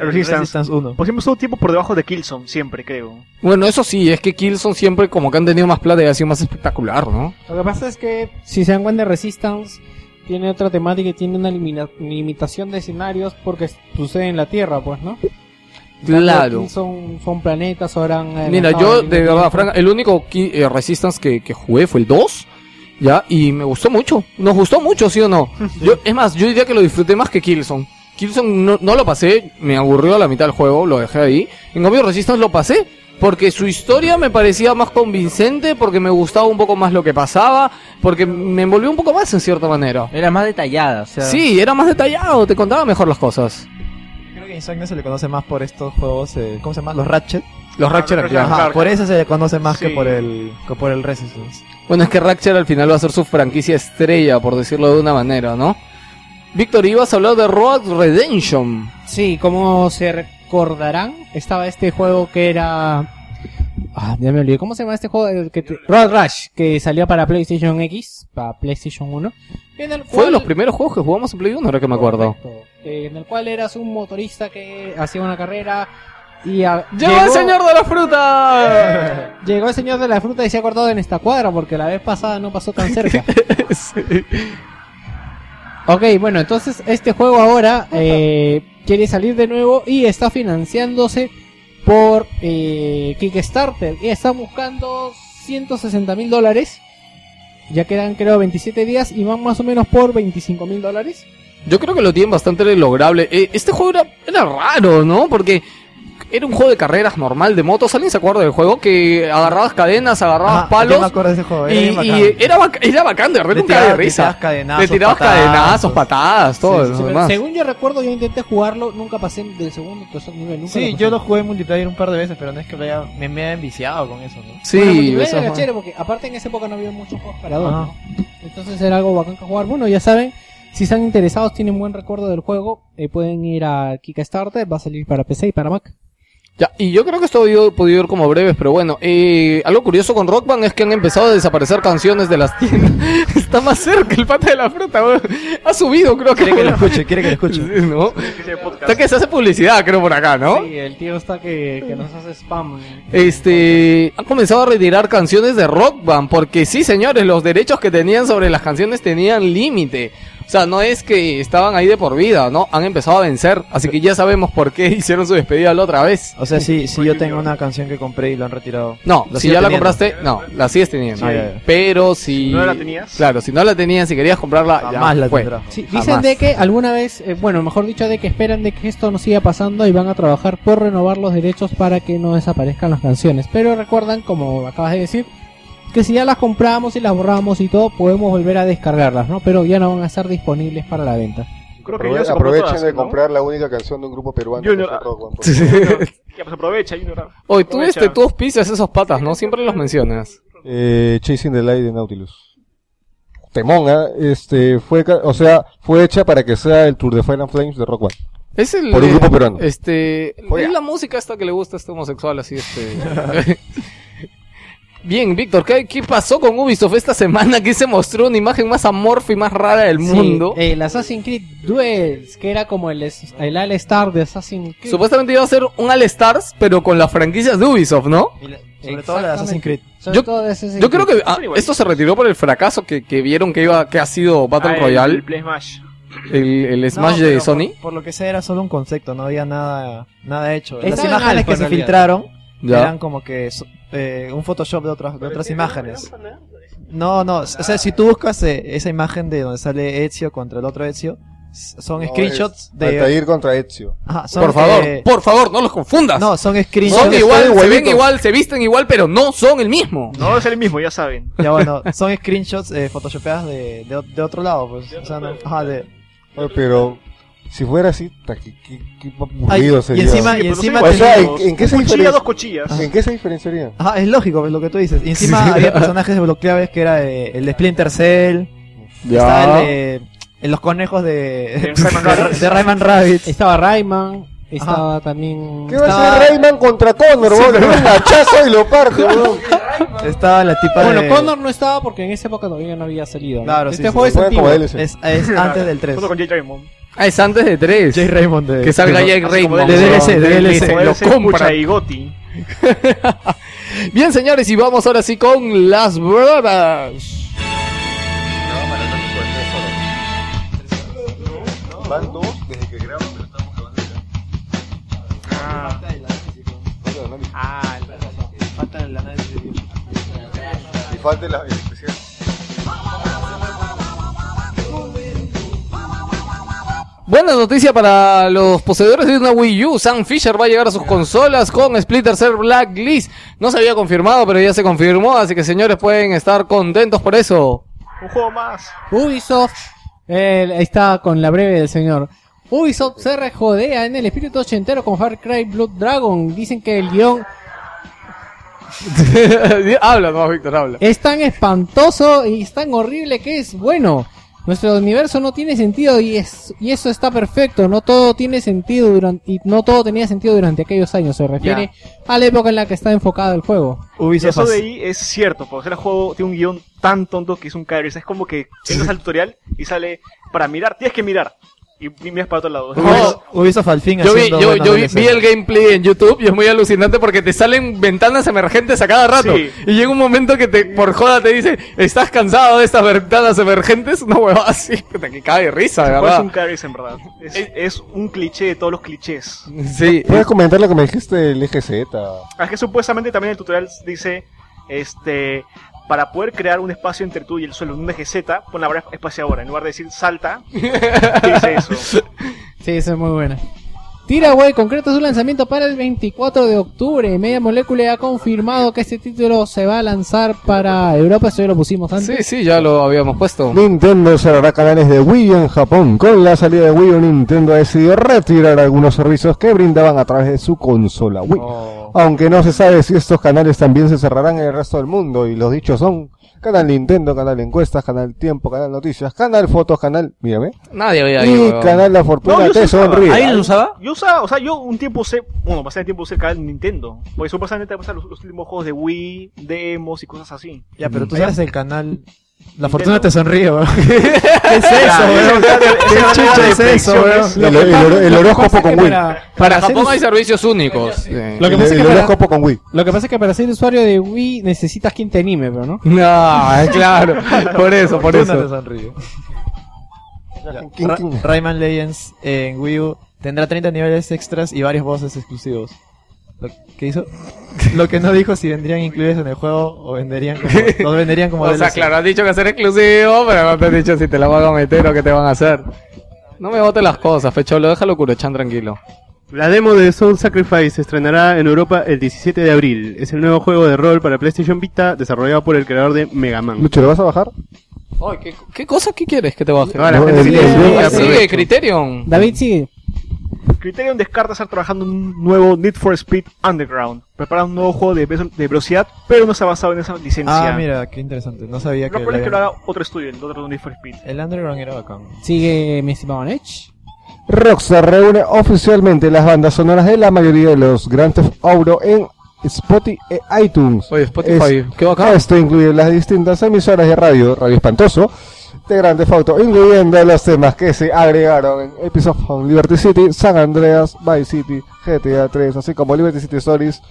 Resistance. Resistance 1. Por ejemplo, estuvo tiempo por debajo de Killzone, siempre, creo. bueno, eso sí, es que Killzone siempre como que han tenido más plata y ha sido más espectacular, ¿no? Lo que pasa es que, si se dan cuenta, Resistance tiene otra temática y tiene una limitación de escenarios porque sucede en la Tierra, pues, ¿no? Claro. Son, son planetas, ahora han Mira, adelantado yo el de verdad, Frank, el único ki- eh, Resistance que, que jugué fue el 2. Ya, y me gustó mucho. Nos gustó mucho, ¿sí o no? <laughs> Yo, es más, yo diría que lo disfruté más que Killzone. Killzone no, no lo pasé, me aburrió a la mitad del juego, lo dejé ahí. En cambio, Resistance lo pasé. Porque su historia me parecía más convincente, porque me gustaba un poco más lo que pasaba, porque me envolvió un poco más en cierta manera. Era más detallada, o sea. Sí, era más detallado, te contaba mejor las cosas. Que Insomnia se le conoce más por estos juegos, eh, ¿cómo se llama? Los Ratchet. Los Ratchet and Ajá, por eso se le conoce más que por el que por el Resistance. Bueno, es que Ratchet al final va a ser su franquicia estrella, por decirlo de una manera, ¿no? Víctor, ibas a hablar de Road Redemption. Sí, como se recordarán, estaba este juego que era... Ah, ya me olvidé. ¿Cómo se llama este juego? El que te- Road Rush, que salía para PlayStation X, para PlayStation 1. En el Fue de los primeros juegos que jugamos en Play 1, ahora que me acuerdo. Correcto. Eh, en el cual eras un motorista que hacía una carrera y a- ¡Llegó el señor de la fruta! <laughs> llegó el señor de la fruta y se ha cortado en esta cuadra porque la vez pasada no pasó tan cerca. <laughs> Sí. ok, bueno, entonces este juego ahora eh, quiere salir de nuevo y está financiándose por eh, Kickstarter y están buscando 160 mil dólares. Ya quedan creo 27 días y van más o menos por 25 mil dólares. Yo creo que lo tienen bastante lograble. Eh, este juego era, era raro, ¿no? Porque era un juego de carreras normal de motos. ¿Alguien se acuerda del juego? Que agarrabas cadenas, agarrabas Ajá, yo palos. me acuerdo de ese juego, era Y, bacán. y era, bac- era bacán, de repente un de le risa. tirabas cadenazos, Le tirabas cadenazos, patadas, todo Sí, Sí, según yo recuerdo, yo intenté jugarlo, nunca pasé del segundo o tercer nivel. Nunca Sí, yo lo jugué en multiplayer un par de veces, pero no es que me haya, me, me haya enviciado con eso, ¿no? Sí, Bueno, eso era fue- chévere porque aparte en esa época no había muchos juegos para dos. ¿no? Entonces era algo bacán que jugar. Bueno, ya saben, si están interesados, tienen buen recuerdo del juego, eh, pueden ir a Kickstarter, va a salir para PC y para Mac. Ya, y yo creo que esto he podido ir como breves, pero bueno, eh, algo curioso con Rock Band es que han empezado a desaparecer canciones de las tiendas. <laughs> Está más cerca el pata de la fruta, weón. Ha subido, creo que. Quiere que lo escuche, quiere que lo escuche. Sí, ¿no? Está que se hace publicidad, creo, por acá, ¿no? Sí, el tío está que, que nos hace spam. Este, han comenzado a retirar canciones de Rock Band, porque sí, señores, los derechos que tenían sobre las canciones tenían límite. O sea, no es que estaban ahí de por vida, ¿no? Han empezado a vencer, así que ya sabemos por qué <laughs> hicieron su despedida la otra vez. O sea, si, si yo tengo una canción que compré y lo han retirado. No, si ya la compraste, no, la sigues teniendo. Ah, ya, ya. Pero si... ¿No la tenías? Claro, si no la tenías, si querías comprarla, ya Jamás la fue. Sí, dicen Jamás. de que alguna vez, eh, bueno, mejor dicho, de que esperan de que esto no siga pasando y van a trabajar por renovar los derechos para que no desaparezcan las canciones. Pero recuerdan, como acabas de decir, que si ya las compramos y las borramos y todo, podemos volver a descargarlas, ¿no? Pero ya no van a estar disponibles para la venta. Creo que Aprove- aprovechen todas, de ¿no? comprar la única canción de un grupo peruano. Junior, que ah. <laughs> Pues aprovecha, Junior. Oye, tú, este, tú auspicias esos patas, ¿no? Siempre los mencionas. Eh, Chasing the Light de Nautilus. Temón, ¿ah? este, fue, ca- o sea, fue hecha para que sea el Tour de Fire and Flames de Rock One. Es el... Por un eh, grupo peruano. Este... Es la música esta que le gusta a este homosexual, así, este... <laughs> Bien, Víctor, ¿qué, ¿qué pasó con Ubisoft esta semana? <laughs> Que se mostró una imagen más amorfa y más rara del mundo. Sí, el Assassin's Creed Duels, que era como el, el All-Star de Assassin's Creed. Supuestamente iba a ser un All Stars, pero con las franquicias de Ubisoft, ¿no? Sobre todo la de Assassin's Creed. Sobre Yo- todo de Assassin's Yo creo que ah, esto se retiró por el fracaso que, que vieron que iba que ha sido Battle Ah, Royale, El Smash. el, el No, Smash pero de Sony. Por, lo que sé era solo un concepto, no había nada nada hecho. Las imágenes que en se realidad. filtraron Ya. eran como que eh, un Photoshop de otras de otras imágenes. No, no, o sea, si tú buscas eh, esa imagen de donde sale Ezio contra el otro Ezio, son No, screenshots es de Altair contra Ezio. Ajá, son, Por favor, por favor, no los confundas. no, son son screenshots. igual, se ven igual, se visten igual, pero no son el mismo. No es el mismo, ya saben. Ya bueno, son screenshots eh, photoshopeadas de, de, de otro lado, pues. O sea, no, ajá, de, pero, si fuera así, qué, qué, qué Ay, aburrido y sería. encima- Sí, y encima O sea. ¿en- en qué se Cuchilla, dos cuchillas. ¿En qué se diferenciaría? Ajá, es lógico, lo que tú dices. Y encima había <laughs> personajes desbloqueables que era eh, el de Splinter Cell, estaba el de eh, los conejos de, De Rayman <laughs> Rabbit. de Rayman Rabbit. Estaba Rayman, estaba también... ¿Qué va a hacer Rayman contra Connor, da un hachazo y lo parte. <laughs> Estaba la tipa Bueno, de... Connor no estaba porque en esa época todavía no había salido. ¿no? Claro, este sí, sí, juego es antiguo. Es, es antes del 3. Junto con Jay Raymond. Ah, es antes de 3. Jay Raymond de... que salga como Raymond. de DLC, de DLC. Lo compra. y Gotti. Bien, señores, y vamos ahora sí con las brothers. Van dos desde que graban, pero estamos grabando Ah, Falta el análisis de Y falta la- el especial. Buena noticia para los poseedores de una Wii U. Sam Fisher va a llegar a sus consolas con Splinter Cell Blacklist. No se había confirmado, pero ya se confirmó, así que señores pueden estar contentos por eso. un juego más. Ubisoft, eh, ahí está con la breve del señor. Ubisoft se rejodea en el espíritu ochentero con Far Cry Blood Dragon. Dicen que el guion <laughs> habla, no, Víctor, habla. es tan espantoso y es tan horrible que es bueno. Nuestro universo no tiene sentido y es y eso está perfecto. No todo tiene sentido durante y no todo tenía sentido durante aquellos años. Se refiere a la época en la que está enfocado el juego. Ubisoft. eso de ahí es cierto, porque el juego tiene un guion tan tonto que es un caer. Es como que entras al tutorial y sale para mirar, tienes que mirar. Y, miras para otro lado. Ubisoft, Ubisoft al fin Yo vi, yo, yo vi, el gameplay en YouTube y es muy alucinante porque te salen ventanas emergentes a cada rato. Sí. Y llega un momento que te, por joda te dice, ¿estás cansado de estas ventanas emergentes? Una huevada así, <laughs> que te cae de risa, de Es verdad. un en verdad. Es, es un cliché de todos los clichés. Sí. ¿Puedes comentar lo que me dijiste del eje Z? Ah, Es que supuestamente también el tutorial dice, este, para poder crear un espacio entre tú y el suelo en un eje Z, pon la palabra espaciadora. En lugar de decir salta, <laughs> dice eso. Sí, eso es muy buena. Tiraway concreta su lanzamiento para el 24 de octubre. Media Molecule ha confirmado que este título se va a lanzar para Europa. Eso ya lo pusimos antes. Sí, sí, ya lo habíamos puesto. Nintendo cerrará canales de Wii en Japón. Con la salida de Wii U, Nintendo ha decidido retirar algunos servicios que brindaban a través de su consola Wii. Aunque no se sabe si estos canales también se cerrarán en el resto del mundo. Y los dichos son Canal Nintendo, Canal Encuestas, Canal Tiempo, Canal Noticias, Canal Fotos, Canal... Mírame. Nadie había Y. Canal La Fortuna yo te usaba. sonríe. ¿Ahí lo usaba? Yo usaba, o sea, yo un tiempo usé, bueno, bastante tiempo usé el canal Nintendo. Porque supuestamente pasan los, los últimos juegos de Wii, demos y cosas así. Ya, pero tú sabes el canal. La fortuna te sonríe, weón. <laughs> ¿Qué es eso, weón? ¿Qué chucha es eso, weón? El, horóscopo con Wii. Para, Japón hay servicios únicos. Eh. Lo que El, pasa es el que para- horóscopo con Wii. Lo que pasa es que para ser usuario de Wii necesitas quien te anime, pero no. <laughs> No, claro. Por eso, por Fortuna te eso. sonríe. Rayman Legends en Wii U tendrá 30 niveles extras y varios bosses exclusivos. Lo, ¿Qué hizo? <laughs> Lo que no dijo si vendrían incluidos en el juego o venderían como, <laughs> los venderían como O sea, claro, has dicho que ser exclusivo, pero no te has dicho si te la van a meter o qué te van a hacer. No me botes las cosas, Fecholo, déjalo Kurochan tranquilo. La demo de Soul Sacrifice se estrenará en Europa el 17 de abril. Es el nuevo juego de rol para PlayStation Vita desarrollado por el creador de Mega Man. Lucho, ¿lo vas a bajar? Ay, ¿qué, qué cosa qué quieres que te baje? No, la No, gente sigue- sigue. Criterion. David sigue. Criterion descarta estar trabajando en un nuevo Need for Speed Underground. Prepara un nuevo juego de, ve- de velocidad, pero no se ha basado en esa licencia. Ah, mira, qué interesante. No sabía Lo que... probable es que lo haga otro estudio, el otro Need for Speed. El Underground era bacán. Sigue mi estimado Nech. Rockstar reúne oficialmente las bandas sonoras de la mayoría de los Grand Theft Auto en Spotify e iTunes. Oye, Spotify, Es- qué bacán. Esto incluye las distintas emisoras de radio, Radio Espantoso, de Grand Theft Auto, incluyendo los temas que se agregaron en Episodes of Liberty City, San Andreas, Vice City, GTA 3, así como Liberty City Stories,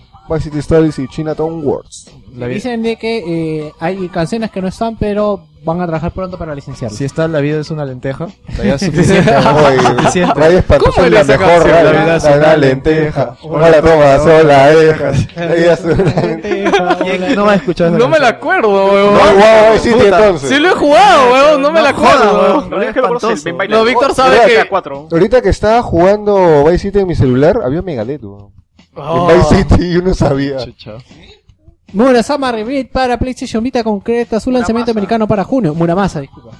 City Stories y Chinatown Wars. La Dicen de que eh, hay canciones que no están, pero van a trabajar pronto para licenciarlas. Si está La vida es una lenteja, todavía es <laughs> suficiente. <laughs> Radio Espantoso ¿Cómo es la mejor canción? La vida es la, una la lenteja. lenteja, no la tomas sola, dejas. Ella es una- ¿Quién no esa No me la acuerdo, weón. No, wow, entonces. Sí lo he jugado, weón, no me la acuerdo, weón. No, Víctor sabe que... 4. Ahorita que estaba jugando Vice City en mi celular, había Megalet, weón. Oh. En Vice City yo no sabía. Chucha. Murasama Rebeat para PlayStation Vita concreta su lanzamiento americano para junio. Muramasa, disculpa.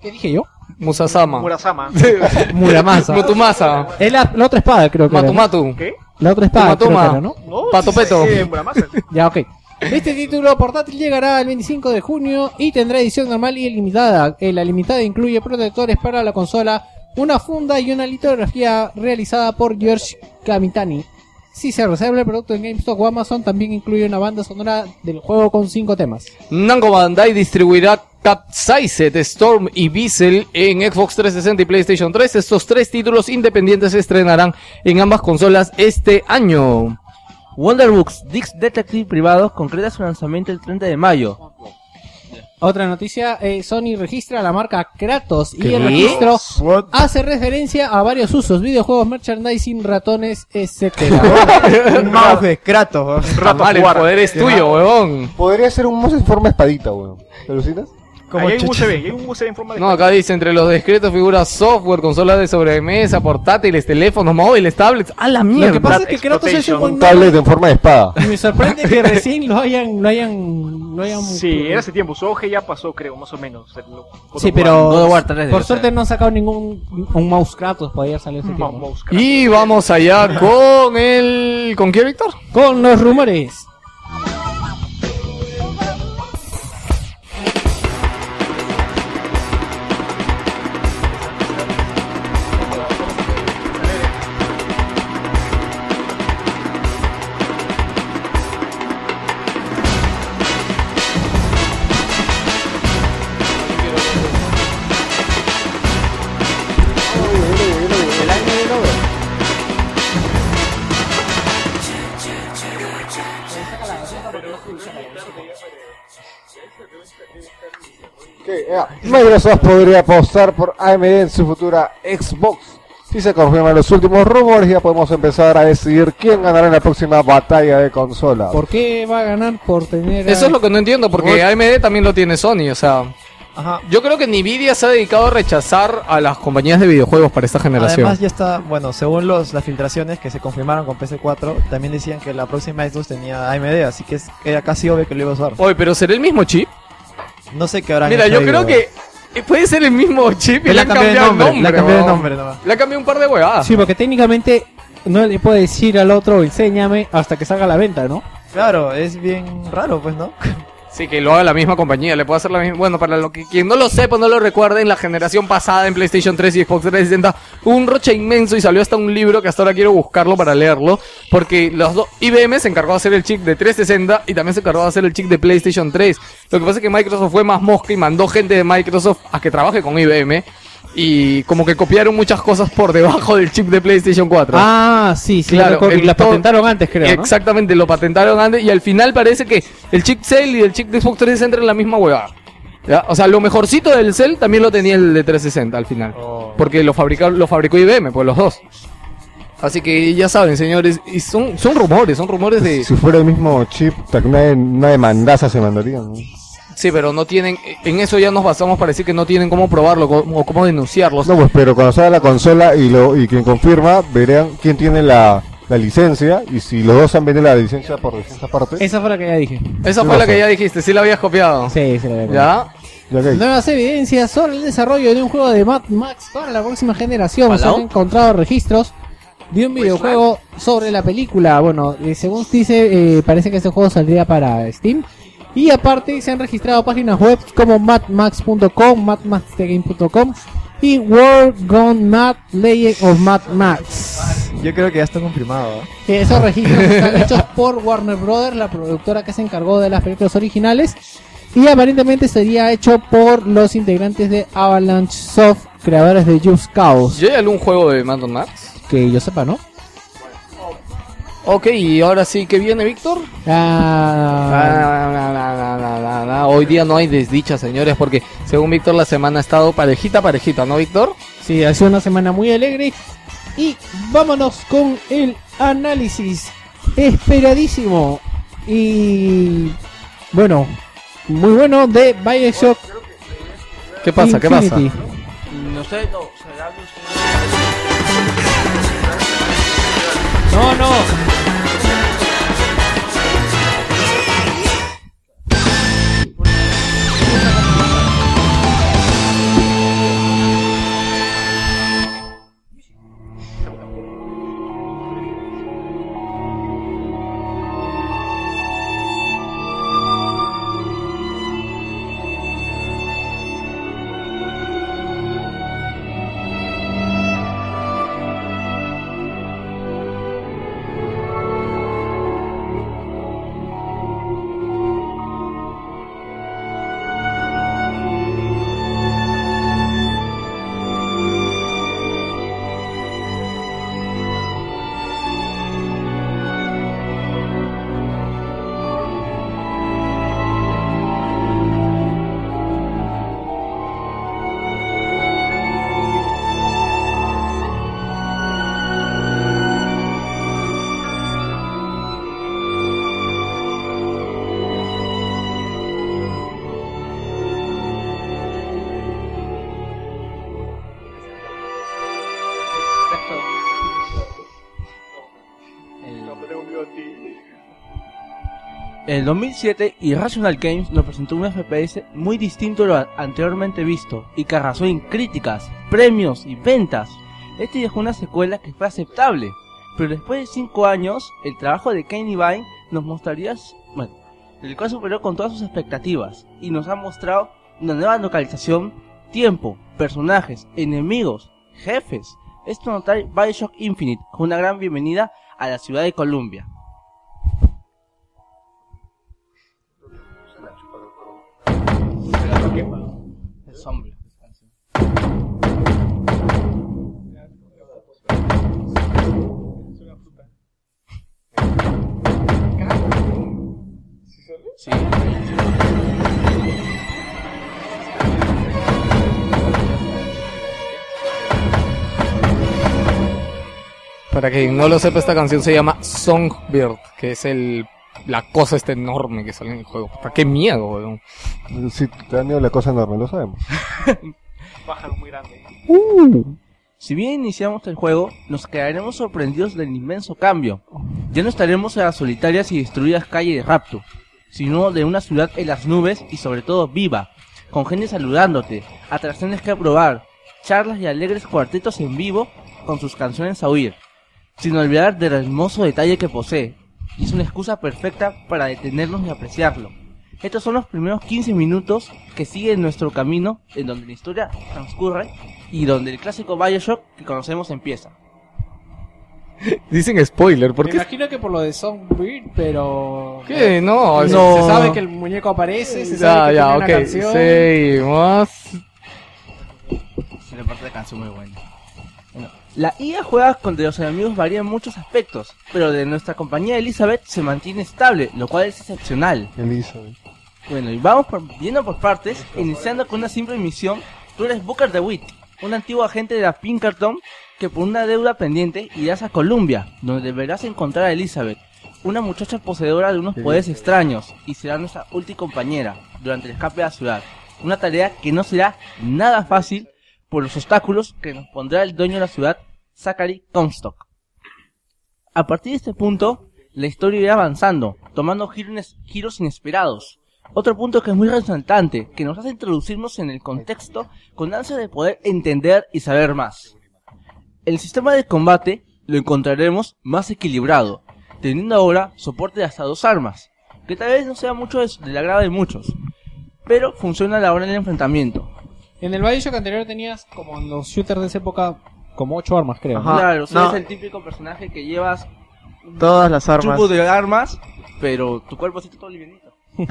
¿Qué dije yo? Musasama. Murasama. <laughs> Muramasa. Mutumasa. Es la, la otra espada, creo que. era, ¿no? Matumatu. ¿Qué? La otra espada, creo que era, ¿no? No, Patopeto. eh, Muramasa. <laughs> Ya, ok. Este título portátil llegará el 25 de junio y tendrá edición normal y limitada. Eh, La limitada incluye protectores para la consola, una funda y una litografía realizada por George Kamitani. Si se reserva el producto en GameStop o Amazon, también incluye una banda sonora del juego con cinco temas. Namco Bandai distribuirá Capsized, Storm y Beazle en Xbox 360 y PlayStation 3. Estos tres títulos independientes se estrenarán en ambas consolas este año. Wonderbooks Dix Detective Privados concreta su lanzamiento el 30 de mayo. Otra noticia, eh, Sony registra la marca Kratos y el registro What? hace referencia a varios usos, videojuegos, merchandising, ratones, etc. <laughs> Un mouse de Kratos. Rato el poder es tuyo, huevón. Podría ser un mouse en forma espadita, weón. ¿Te alucinas? Como Ahí hay un. USB, hay un USB en forma de... No, acá dice entre los descritos figuras software, consolas de sobremesa, portátiles, teléfonos móviles, tablets. ¡A la mierda! Lo que pasa es que Kratos es un buen tablet en forma de espada. y me sorprende que <laughs> recién lo hayan, lo hayan, lo hayan. Sí, era hace tiempo. Su auge ya pasó, creo, más o menos. Sí, pero God of War 3 debe por ser. suerte no han sacado ningún un mouse Kratos podía salir ese tiempo. Y vamos allá con el... ¿Con qué, Víctor? Con los rumores. Microsoft podría apostar por AMD en su futura Xbox. Si se confirman los últimos rumores, ya podemos empezar a decidir quién ganará en la próxima batalla de consola. ¿Por qué va a ganar por tener? Eso es lo que no entiendo, porque AMD también lo tiene Sony, o sea... Ajá. Yo creo que Nvidia se ha dedicado a rechazar a las compañías de videojuegos para esta generación. Además ya está, bueno, según los, las filtraciones que se confirmaron con PC4, también decían que la próxima Xbox tenía AMD, así que era casi obvio que lo iba a usar. Oye, pero ¿será el mismo chip? No sé qué habrán Mira, hecho yo ahí, creo que puede ser el mismo chip y le han cambiado el nombre. Le cambiado el weón. nombre nomás. Le han cambiado un par de huevadas. Sí, porque técnicamente no le puede decir al otro enséñame hasta que salga a la venta, ¿no? Claro, es bien raro, pues, ¿no? <laughs> Sí, que lo haga la misma compañía, le puede hacer la misma. Bueno, para lo que quien no lo sepa, no lo recuerde, en la generación pasada en PlayStation 3 y Xbox 360 hubo un roche inmenso y salió hasta un libro que hasta ahora quiero buscarlo para leerlo. Porque los dos IBM se encargó de hacer el chip de 360 y también se encargó de hacer el chip de PlayStation 3. Lo que pasa es que Microsoft fue más mosca y mandó gente de Microsoft a que trabaje con IBM. Y como que copiaron muchas cosas por debajo del chip de PlayStation 4. Ah, sí, sí, Claro, recuerdo, y en la todo- patentaron antes, creo, ¿no? Exactamente, lo patentaron antes y al final parece que el chip Cell y el chip de Xbox 360 entran en la misma huevada. Ya, O sea, lo mejorcito del Cell también lo tenía el de 360 al final. Porque lo fabricó, lo fabricó IBM, pues los dos. Así que ya saben, señores, y son, son rumores, son rumores de... Si fuera el mismo chip, una demandaza se mandaría. ¿no? Sí, pero no tienen, en eso ya nos basamos para decir que no tienen cómo probarlo o cómo denunciarlos. No, pues, pero cuando salga la consola y lo y quien confirma, verán quién tiene la, la licencia y si los dos han vendido la licencia por distintas partes. Esa fue la que ya dije. Esa fue la que ya dijiste, sí la habías copiado. Sí, sí, la había ¿Ya? Ya Nuevas evidencias sobre el desarrollo de un juego de Mad Max para la próxima generación. Se han encontrado registros de un videojuego sobre la película. Bueno, eh, según dice, eh, parece que este juego saldría para Steam. Y aparte se han registrado páginas web como madmax.com, madmaxthegame.com y World Gone Mad Legend of Mad Max. Yo creo que ya está confirmado. ¿eh? Que esos registros están <laughs> hechos por Warner Brothers, la productora que se encargó de las películas originales. Y aparentemente sería hecho por los integrantes de Avalanche Soft, creadores de Just Cause. ¿Ya hay algún juego de Mad Max? Que yo sepa, ¿no? Ok, y ahora sí, ¿qué viene, Víctor? Ah, Ah. Hoy día no hay desdicha, señores, porque según Víctor la semana ha estado parejita, parejita, ¿no, Víctor? sí, ha sido una semana muy alegre. Y vámonos con el análisis esperadísimo. Y bueno, muy bueno de Bioshock. ¿Qué pasa? ¿Qué pasa? No sé, no, será que usted- No, no. En el 2007, Irrational Games nos presentó un FPS muy distinto a lo anteriormente visto y que arrasó en críticas, premios y ventas. Este dejó una secuela que fue aceptable, pero después de 5 años, el trabajo de Kane Vine nos mostraría, bueno, el cual superó con todas sus expectativas y nos ha mostrado una nueva localización, tiempo, personajes, enemigos, jefes. Esto nos trae Bioshock Infinite con una gran bienvenida a la ciudad de Columbia. Para quien no lo sepa, esta canción se llama Songbird, que es el la cosa esta enorme que sale en el juego. Puta, qué miedo, weón. Si te da miedo la cosa enorme, lo sabemos. <laughs> Pájaro muy grande. Si bien iniciamos el juego, nos quedaremos sorprendidos del inmenso cambio. Ya no estaremos en las solitarias y destruidas calles de Rapture, sino de una ciudad en las nubes y sobre todo viva, con gente saludándote, atracciones que probar, charlas y alegres cuartetos en vivo con sus canciones a oír, sin olvidar del hermoso detalle que posee. Y es una excusa perfecta para detenernos y apreciarlo. Estos son los primeros 15 minutos que siguen nuestro camino en donde la historia transcurre y donde el clásico Bioshock que conocemos empieza. <laughs> Dicen spoiler, Me porque imagino que por lo de Songbird, pero... ¿Qué? No, Se, no. se sabe que el muñeco aparece, se Ya, sabe que ya, tiene ok. una canción. Seguimos. Una parte de canción muy buena. La IA juega contra los enemigos varía en muchos aspectos, pero de nuestra compañía Elizabeth se mantiene estable, lo cual es excepcional. Elizabeth. Bueno, y vamos por, yendo por partes, iniciando con una simple misión. Tú eres Booker DeWitt, un antiguo agente de la Pinkerton que por una deuda pendiente irás a Columbia, donde deberás encontrar a Elizabeth, una muchacha poseedora de unos poderes extraños, y será nuestra última compañera durante el escape a la ciudad. Una tarea que no será nada fácil por los obstáculos que nos pondrá el dueño de la ciudad, Zachary Comstock. A partir de este punto, la historia irá avanzando, tomando giros, inesperados. Otro punto que es muy resaltante, que nos hace introducirnos en el contexto con ansia de poder entender y saber más. El sistema de combate lo encontraremos más equilibrado, teniendo ahora soporte de hasta dos armas, que tal vez no sea mucho de- del agrado de muchos, pero funciona a la hora del enfrentamiento. En el Bioshock anterior tenías, como en los shooters de esa época, como ocho armas, creo. Ajá. claro, no. eres el típico personaje que llevas Todas las armas. chupo de armas, pero tu cuerpo está todo livianito. <laughs>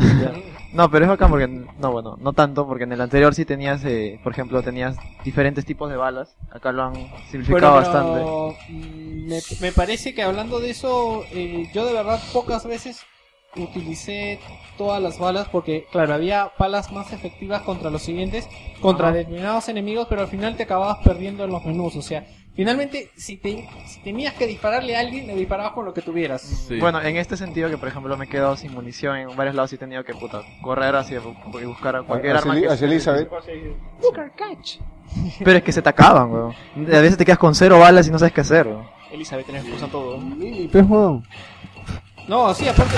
No, pero es bacán porque, no, bueno, no tanto, porque en el anterior sí tenías, eh, por ejemplo, tenías diferentes tipos de balas. Acá lo han simplificado Bueno, bastante. pero, mm, me, me parece que hablando de eso, eh, yo de verdad pocas veces utilicé todas las balas porque, claro, había balas más efectivas contra los siguientes, contra Ajá. determinados enemigos, pero al final te acababas perdiendo en los menús. O sea, finalmente, si, te, si tenías que dispararle a alguien, le disparabas con lo que tuvieras. Bueno, en este sentido que, por ejemplo, me he quedado sin munición en varios lados y he tenido que, puta, correr hacia y buscar a cualquier Hacia, arma. que- hacia Elizabeth. <laughs> Pero es que se te acaban, weón. A veces te quedas con cero balas y no sabes qué hacer, weón. Elizabeth tenés que usar todo. No, sí, aparte.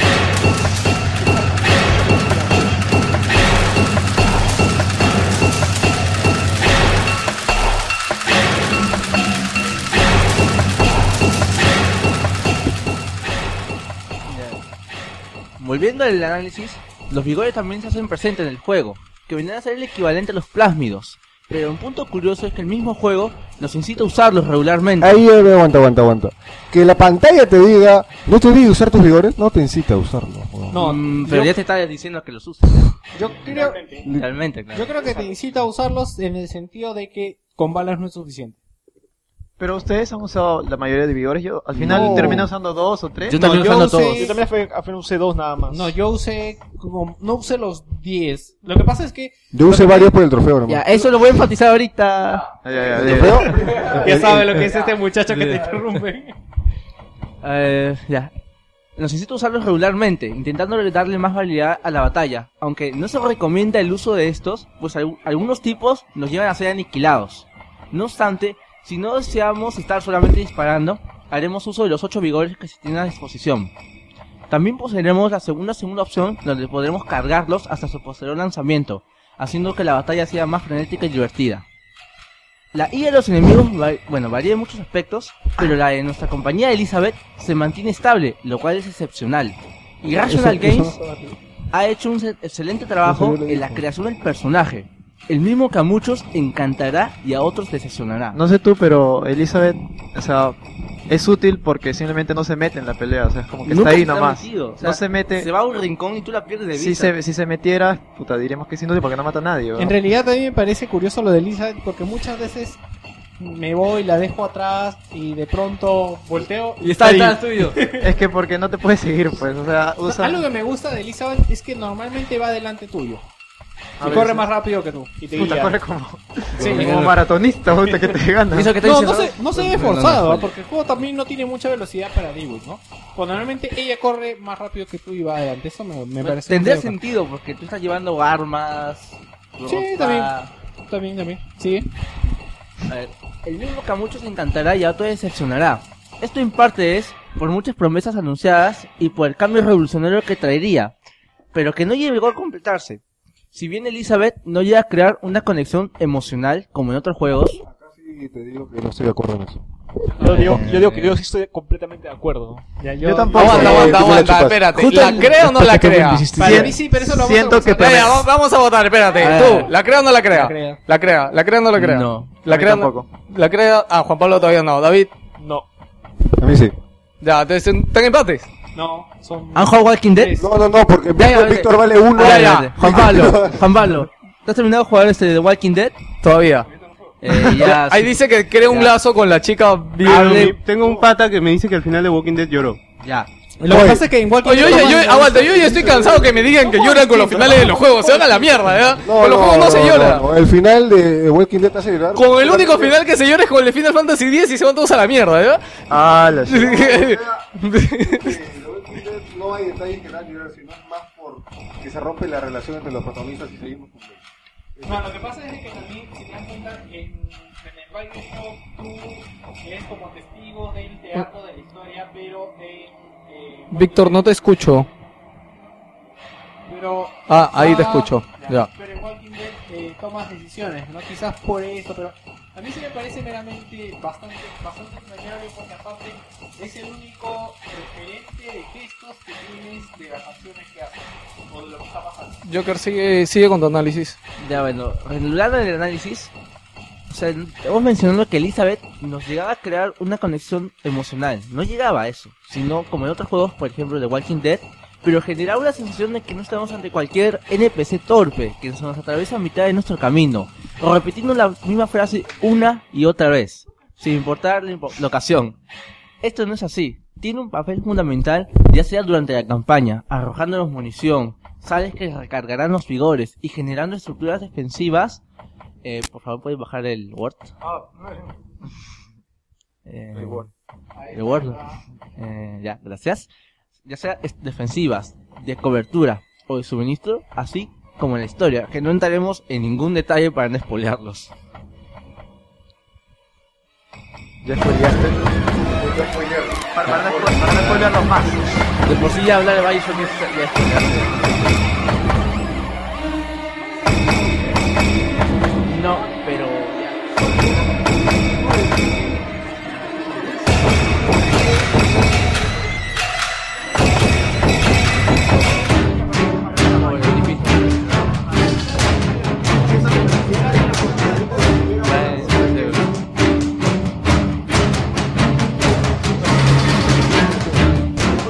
Volviendo al análisis, los vigores también se hacen presentes en el juego, que vendrán a ser el equivalente a los plásmidos. Pero un punto curioso es que el mismo juego nos incita a usarlos regularmente. Ahí, aguanta, aguanta, aguanta. Que la pantalla te diga, no te diga usar tus vigores, no te incita a usarlo. weón. No, Mm, pero yo- ya te está diciendo que los uses. Yo creo, Realmente, claro. yo creo que te incita a usarlos en el sentido de que con balas no es suficiente. Pero ustedes han usado la mayoría de vigores. Yo al final No. terminé usando dos o tres. Yo también yo usando usé- todos. Yo también fue, fue un C2 nada más. No, yo usé como, no usé los 10. Lo que pasa es que Yo usé varios por el trofeo, hermano. Ya, eso lo voy a enfatizar ahorita. Ya, ya, ya, ¿El ya. trofeo? <laughs> ya sabe lo que es <laughs> este muchacho que te interrumpe. Eh, ya. Nos incita a usarlos regularmente, intentando darle más variedad a la batalla, aunque no se recomienda el uso de estos, pues al- algunos tipos nos llevan a ser aniquilados. No obstante, si no deseamos estar solamente disparando, haremos uso de los 8 vigores que se tienen a disposición. También poseeremos la segunda segunda opción donde podremos cargarlos hasta su posterior lanzamiento, haciendo que la batalla sea más frenética y divertida. La IA de los enemigos, bueno, varía en muchos aspectos, pero la de nuestra compañía Elizabeth se mantiene estable, lo cual es excepcional. Y Rational Games ha hecho un ce- excelente trabajo en la creación del personaje, el mismo que a muchos encantará y a otros decepcionará. No sé tú, pero Elizabeth, o sea, es útil porque simplemente no se mete en la pelea. O sea, es como que Nunca está ahí nomás. metido, o sea, no se mete. Se va a un rincón y tú la pierdes de vista. Si se, si se metiera, puta, diríamos que es inútil porque no mata a nadie. weón. En realidad a mí me parece curioso lo de Elizabeth porque muchas veces me voy, la dejo atrás y de pronto volteo Y está ahí. detrás tuyo. <laughs> Es que porque no te puedes seguir, pues. O sea, usa. Algo que me gusta de Elizabeth es que normalmente va delante tuyo. A Y corre más rápido que tú. Y te Puta, guía. corre como, Sí, como no, maratonista, puta, que te gana. Eso que te no, dice, no se, no se ve No, no, no, forzado, no, ¿ah? porque el juego también no tiene mucha velocidad para Dewey, ¿no? Pues normalmente ella corre más rápido que tú y va adelante. Eso me, me parece. Tendría sentido porque tú estás llevando armas. Sí, ropa. también. También, también. Sí. A ver, el mismo que a muchos encantará y a otros decepcionará. Esto en parte es por muchas promesas anunciadas y por el cambio revolucionario que traería, pero que no llegó a completarse. Si bien Elizabeth no llega a crear una conexión emocional como en otros juegos, Sí, te digo que no estoy de acuerdo en eso. Yo digo, yo digo que yo sí estoy completamente de acuerdo. Ya, Yo tampoco. Aguanta, aguanta, aguanta, espérate. Justo ¿La crea o no la crea? Para mí sí, pero eso lo vamos Siento a que conversar. Ya, ya, vamos- a votar, espérate. A Tú. ¿la crea o no la crea? La crea. La crea, la crea o no la crea. No. La crea tampoco. La crea. Ah, Juan Pablo todavía no. David, No. A mí sí. ya, entonces están empates. No, son. ¿han jugado Walking Dead? No, no, no, porque Ya, ya, Víctor, ya. Víctor vale uno. Ah, ya, ya. Juan Pablo, <laughs> Juan Pablo, ¿te has terminado de jugar este de Walking Dead? Todavía. Eh, ya, <laughs> Ahí sí. dice que crea un Ya. lazo con la chica bien. Ah, tengo un pata que me dice que al final de Walking Dead lloró. Ya. Lo que pasa es que en Walking Dead oye, yo, aguanta, yo ya estoy cansado que me digan que lloran con los finales de los juegos. Se van a la mierda, ¿ya? No, con los juegos no, se llora. no, El final de Walking Dead hace llorar. Con el único final que se llora es con el de Final Fantasy X y se van todos a la mierda, ¿ya? Ah, la <laughs> no hay detalles que dan llorar, sino es más por que se rompe la relación entre los protagonistas y seguimos con No, lo que pasa es que también, si te das cuenta, en, en el Bioshock tú eres como testigo del teatro de la historia, pero en... eh, Víctor, no te escucho. Pero, Ah, ahí te Ah, escucho. Ya. Pero en Walking Dead eh, tomas decisiones, ¿no? Quizás por eso, pero a mí sí me parece meramente bastante, bastante entrañable porque aparte es el único referente de gestos que tienes de las acciones que haces o de lo que está pasando. Joker, sigue, sigue con tu análisis. Ya bueno, regulando el análisis, o sea, estamos mencionando que Elizabeth nos llegaba a crear una conexión emocional. No llegaba a eso, sino como en otros juegos, por ejemplo, de Walking Dead, pero generaba una sensación de que no estamos ante cualquier NPC torpe que se nos atraviesa a mitad de nuestro camino, o repitiendo la misma frase una y otra vez, sin importar la, impo- la ocasión. Esto no es así. Tiene un papel fundamental, ya sea durante la campaña, arrojándonos munición, sales que recargarán los vigores y generando estructuras defensivas. Eh, por favor, ¿puedes bajar el Word? Eh, el Word. Eh, ya, gracias. Ya sea defensivas, de cobertura o de suministro, así como en la historia, que no entraremos en ningún detalle para no spoilearlos. Ya spoileaste. Para, para, no- para no spoilearlos más. De por sí ya hablar de Bioshock ya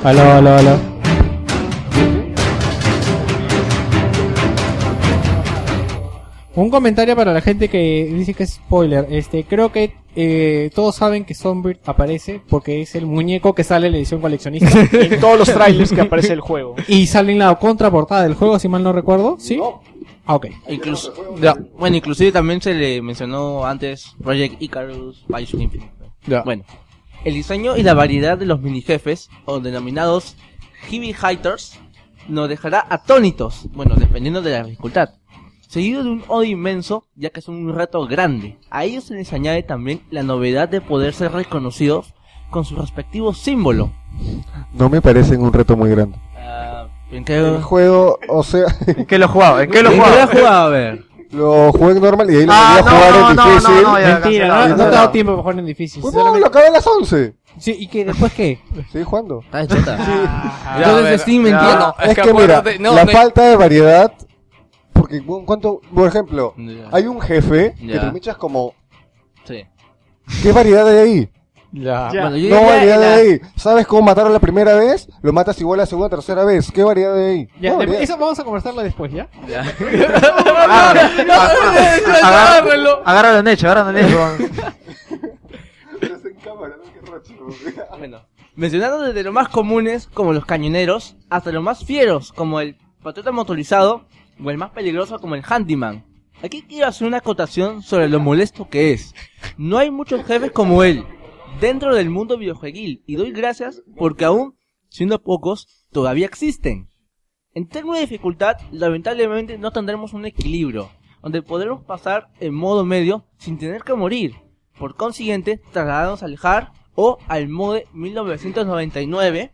Aló, aló, aló. Un comentario para la gente que dice que es spoiler. Este, creo que eh, todos saben que Songbird aparece porque es el muñeco que sale en la edición coleccionista <laughs> En todos los trailers que aparece el juego. y sale en la contraportada del juego, si mal no recuerdo. ¿Sí? Ah, ok. Incluso, ya, bueno, inclusive también se le mencionó antes Project Icarus, Bioshock Infinite. Ya. Bueno, el diseño y la variedad de los mini jefes, o denominados Heavy Hiters, nos dejará atónitos, bueno, dependiendo de la dificultad. Seguido de un odio inmenso, ya que es un reto grande. A ellos se les añade también la novedad de poder ser reconocidos con su respectivo símbolo. No me parecen un reto muy grande. Ah, ¿En qué, El juego, o sea, ¿En qué lo he jugado? ¿En qué lo he ¿En qué lo has jugado? jugado? A ver. Lo jugué en normal y ahí lo Ah, volví a jugar no, en no, difícil. no, no, ya, Mentira, cancelado, no, no te ha dado tiempo para jugar en difícil. Pues no, lo acabé a las 11. Sí, ¿y que después qué? Seguí jugando. Está de chota. Ya, a Entonces ver, Steam ya, entiendo. no, es, que, mira, la no, falta de variedad, porque cuánto, por ejemplo, Ya. hay un jefe que te mechas como, Sí. ¿qué variedad hay ahí? Ya. Ya. Bueno, yo No diría variedad en la- hay ahí. ¿Sabes cómo matarlo la primera vez? Lo matas igual la segunda, tercera vez. ¿Qué variedad hay ahí? Ya, No, de- variedad. eso vamos a conversarlo después, ¿ya? <laughs> <laughs> Agárrenlo. Agárralo en hecho, agárralo en hecho. Bueno, mencionando desde lo más comunes como los cañoneros hasta los más fieros como el patriota motorizado o el más peligroso como el handyman. Aquí quiero hacer una acotación sobre lo molesto que es. No hay muchos jefes como él dentro del mundo videojueguil y doy gracias porque aún, siendo pocos, todavía existen. En términos de dificultad, lamentablemente no tendremos un equilibrio, donde podremos pasar en modo medio sin tener que morir. Por consiguiente, trasladarnos al hard o al mode 1999.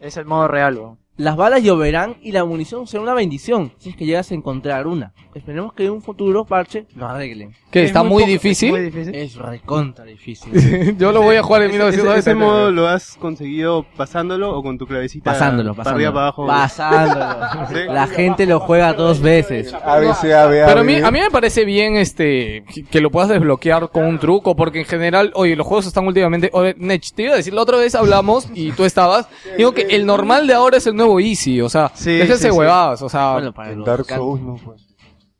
Es el modo real. Las balas lloverán y la munición será una bendición si es que llegas a encontrar una. Esperemos que en un futuro parche lo arreglen. Que Es está muy muy poco- difícil. Muy difícil. Es recontra difícil. <laughs> Yo lo voy a jugar en Ese, ese- ese 1999. modo lo has conseguido pasándolo o con tu clavecita pasándolo, para arriba, pasándolo. para abajo. Pasándolo. <laughs> La gente lo juega dos veces. A veces, a ver, Pero a mí, a mí me parece bien este que- que lo puedas desbloquear con un truco, porque en general, oye, los juegos están últimamente... Oye, Nech, te iba a decir, la otra vez hablamos y tú estabas, digo que el normal de ahora es el nuevo Easy, o sea, Sí, déjense sí, sí. huevadas, o sea, Bueno, para En los Dark can- Souls no, pues.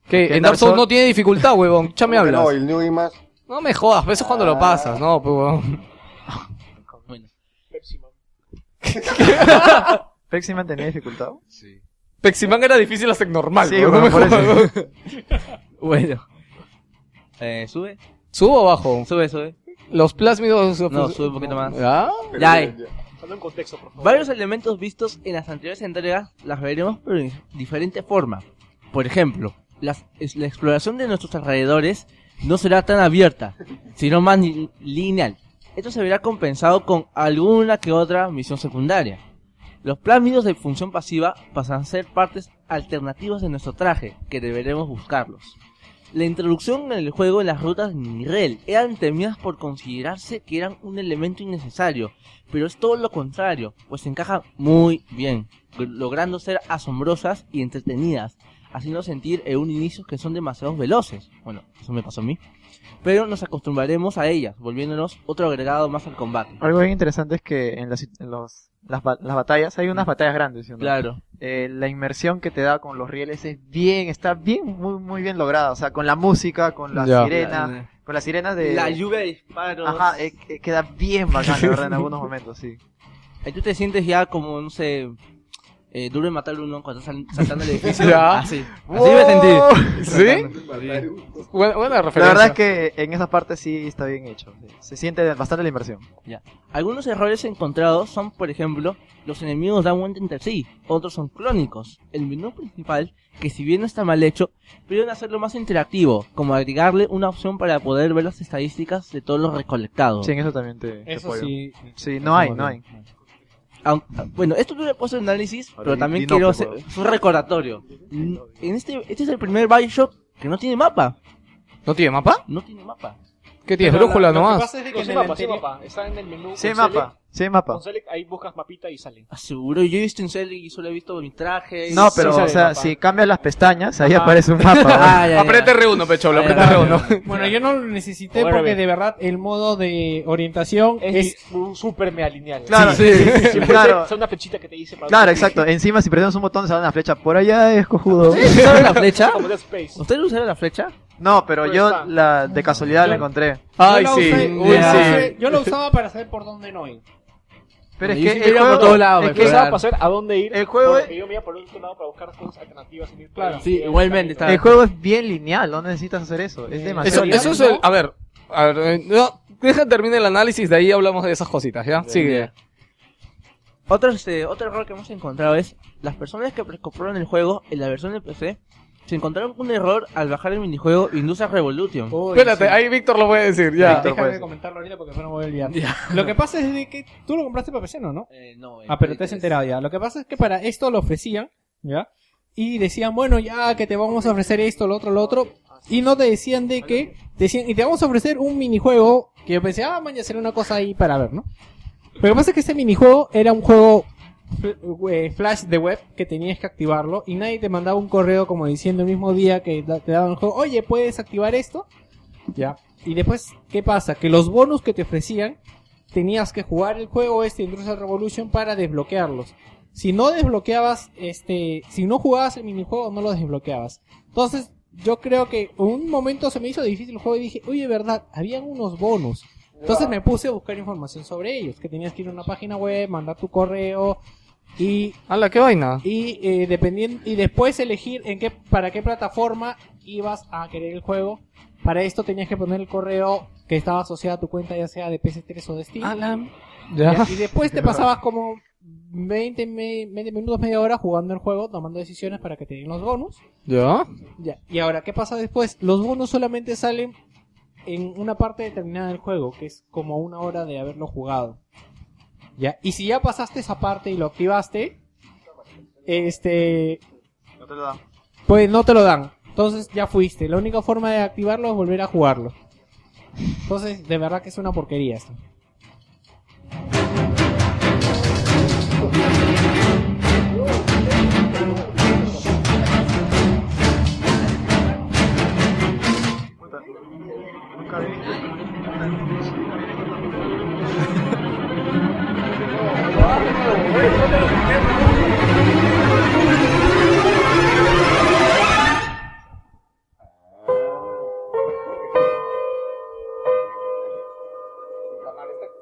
que en en Dark Souls no tiene dificultad, huevón, ya me ¿Cómo que hablas. No, el New Game más. No me jodas, eso es cuando lo pasas, no, pues, huevón. Bueno. Peximan <laughs> tenía dificultad. Peximan era difícil hasta en normal. Bueno, No me por eso. jodas. <laughs> Bueno. Eh, ¿Sube? ¿Subo o bajo? Sube, sube. Los plásmidos... No, sube un poquito más. ¿Ya? Dando En. Varios elementos vistos en las anteriores entregas las veremos pero de diferente forma. Por ejemplo, la exploración de nuestros alrededores no será tan abierta, sino más lineal. Esto se verá compensado con alguna que otra misión secundaria. Los plásmidos de función pasiva pasan a ser partes alternativas de nuestro traje, que deberemos buscarlos. La introducción en el juego en las rutas de Nirel eran temidas por considerarse que eran un elemento innecesario, pero es todo lo contrario, pues encajan muy bien, logrando ser asombrosas y entretenidas, haciendo sentir en un inicio que son demasiado veloces. Bueno, eso me pasó a mí. Pero nos acostumbraremos a ellas, volviéndonos otro agregado más al combate. Algo bien interesante es que en, las, en los, las, ba- las batallas hay unas batallas grandes. Claro. Eh, la inmersión que te da con los rieles es bien, está bien, muy, muy bien lograda. O sea, con la música, con la Ya. sirena, La- con las sirenas de... La lluvia de disparos. Ajá, eh, eh, queda bien bacán, la verdad, en algunos momentos, sí. Ahí tú te sientes ya como, no sé, eh, duro de matar uno cuando estás sal- saltando el <laughs> edificio. Ya. Así. Así me sentí. ¿Sí? Buena, buena La referencia. verdad es que en esa parte sí está bien hecho. Se siente bastante la inversión. Ya. Algunos errores encontrados son, por ejemplo, los enemigos dan vuelta entre sí, otros son clónicos. El menú principal, que si bien no está mal hecho, pudieron hacerlo más interactivo, como agregarle una opción para poder ver las estadísticas de todos los recolectados. Sí, en eso también te, te Eso sí. Sí, no hay, no hay. Aun- bueno, esto no le puedo hacer análisis, Ahora, pero también quiero hacer un recordatorio. En este, este es el primer Bioshock que no tiene mapa. ¿No tiene mapa? No tiene mapa. ¿Qué tiene? Pero Brújula lo- lo que nomás. pasa es de que No, en sí el mapa, sí anterior- mapa. Está en el menú. Sí mapa, Select. Sí hay mapa. Con Select, ahí buscas mapita y sale. Aseguro, yo he visto en Cell y solo he visto mi traje. No, sí pero, sale o sea, mapa. si cambias las pestañas, ahí Ajá. aparece un mapa. <laughs> Ah, ya, ya. Aprieta R1, pecholo, Ah, aprieta ya. R1. Bueno, yo no lo necesité Ahora porque de verdad el modo de orientación Es, super mega lineal. Claro, sí. sí, Siempre claro. es una flechita que te dice para Claro, exacto. Encima, si presionamos un botón, sale una flecha. Por allá es cojudo. ¿Ustedes usaron la <laughs> flecha? ¿Ustedes usaron la flecha? No, pero Pues yo está. la de casualidad la encontré. Ay, yo, la sí. usé- Uy, yo la sí. usé- yo lo usaba para saber por dónde no ir. Pero es Yo que sí el quería por juego, todos lados, es me que usaba Claro. para saber a dónde ir. El juego porque yo me iba por otro lado para buscar cosas alternativas. sin ir por Claro. el- Sí, el igualmente el juego es bien lineal, no necesitas hacer eso. Es Eso, demasiado. eso es el... A ver, a ver, eh, no, deja que termine el análisis, de ahí hablamos de esas cositas, ¿ya? Sigue. Otro, este, otro error que hemos encontrado es las personas que compraron el juego en la versión de PC se encontraron un error al bajar el minijuego Industrial Revolution. Espérate, ahí Víctor lo puede decir, ya. Víctor. Déjame puede. comentarlo ahorita porque no me voy a olvidar. Lo que pasa es de que tú lo compraste para PC, ¿no? ¿no? Eh, no, Ah, pero te has enterado ya. Lo que pasa es que para esto lo ofrecían, ¿ya? Y decían, bueno, ya que te vamos a ofrecer esto, lo otro, lo otro. Y no te decían de que, decían, y te vamos a ofrecer un minijuego, que yo pensé, ah, mañana será una cosa ahí para ver, ¿no? Lo que pasa es que este minijuego era un juego flash de web que tenías que activarlo y nadie te mandaba un correo como diciendo el mismo día que te daban el juego, oye, ¿puedes activar esto? Ya. Y después, ¿qué pasa? Que los bonus que te ofrecían tenías que jugar el juego este Industrial Revolution para desbloquearlos. Si no desbloqueabas, este, si no jugabas el minijuego, no lo desbloqueabas. Entonces, yo creo que en un momento se me hizo difícil el juego y dije, oye, verdad, habían unos bonus. Entonces me puse a buscar información sobre ellos, que tenías que ir a una página web, mandar tu correo y Hala, qué vaina. y eh, dependiendo y después elegir en qué para qué plataforma ibas a querer el juego. Para esto tenías que poner el correo que estaba asociado a tu cuenta, ya sea de PS3 o de Steam. Ya. Y después te <laughs> pasabas como 20, me- 20 minutos, media hora jugando el juego, tomando decisiones para que te den los bonus. ¿Ya? Ya. Y ahora, ¿qué pasa después? Los bonus solamente salen en una parte determinada del juego, que es como una hora de haberlo jugado. ¿Ya? Y si ya pasaste esa parte y lo activaste, este... No te lo dan. Pues no te lo dan. Entonces ya fuiste. La única forma de activarlo es volver a jugarlo. Entonces, de verdad que es una porquería esto.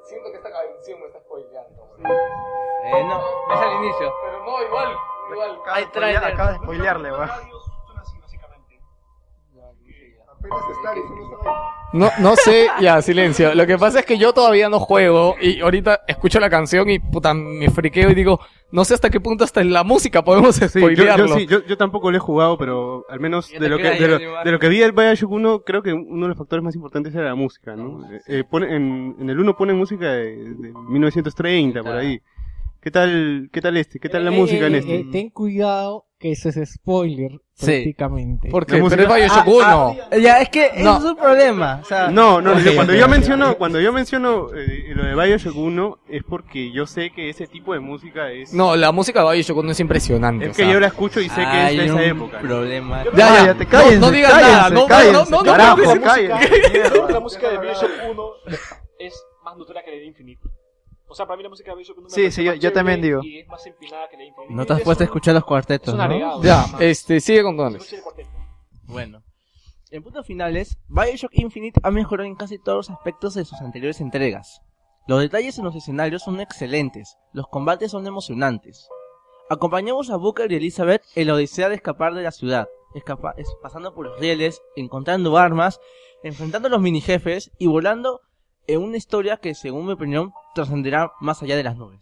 Siento que esta canción me está spoileando. Eh, no, es al inicio. Pero no, igual, igual. Acaba de spoilearle, weón. No, no sé, ya, silencio. Lo que pasa es que yo todavía no juego y ahorita escucho la canción y puta, me friqueo y digo, no sé hasta qué punto hasta en la música podemos Sí, yo, spoilearlo. yo sí, yo, yo tampoco lo he jugado, pero al menos de lo, que, de, lo, de que vi del Bioshock 1, creo que uno de los factores más importantes era la música, ¿no? Eh, eh, pone- en, en el 1 ponen música de, de 1930, por ahí. ¿Qué tal, qué tal este? ¿Qué tal la Eh, música en este? eh, ten cuidado que eso es spoiler, Sí. prácticamente. ¿Por La qué? música- Pero es Bioshock 1. Ya, es que No. es un problema. O sea, No, no, cuando yo menciono, cuando yo menciono eh, lo de Bioshock 1 es porque yo sé que ese tipo de música es, No, la música de Bioshock 1 es impresionante. es o que sea. yo la escucho y sé que es de esa un época. problema. Ya, ya. Cállense, no, no digas cállense, nada. No, no, cállense, no, no, no, carajo, no, no, cállense. Creo que la música de Bioshock 1 es más notoria que la de Infinite. O sea, para mí la música de Bioshock 1 me Sí, sí, yo- también digo. Y es más empinada que la. No te has Es puesto a escuchar los Es cuartetos, un ¿no? agregado. Ya, nada más. este, sigue. Escucha el cuarteto. Bueno. En puntos finales, Bioshock Infinite ha mejorado en casi todos los aspectos de sus anteriores entregas. Los detalles en los escenarios son excelentes, los combates son emocionantes. Acompañamos a Booker y Elizabeth en la odisea de escapar de la ciudad, escapa- es- pasando por los rieles, encontrando armas, enfrentando a los mini jefes y volando en una historia que, según mi opinión, trascenderá más allá de las nubes.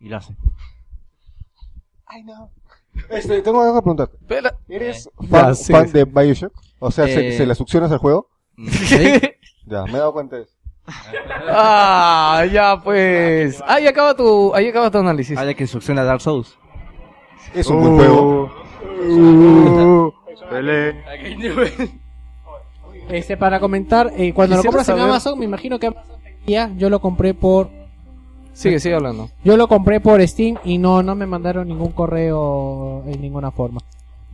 Y lo hace. Este, tengo algo que preguntarte. ¿Eres Ya, fan, sí, fan sí. de Bioshock? O sea, ¿se, Eh. se la succionas al juego? ¿Sí? <laughs> Ya, me he dado cuenta de eso. Ah, ya pues. Ahí acaba tu, ahí acaba tu análisis. Habla que succiona Dark Souls. Es un buen juego. Este, para comentar, eh, cuando lo Quisiera compras en saber- Amazon, me imagino que yo lo compré por Sigue, sigue hablando. yo lo compré por Steam y no no me mandaron ningún correo en ninguna forma.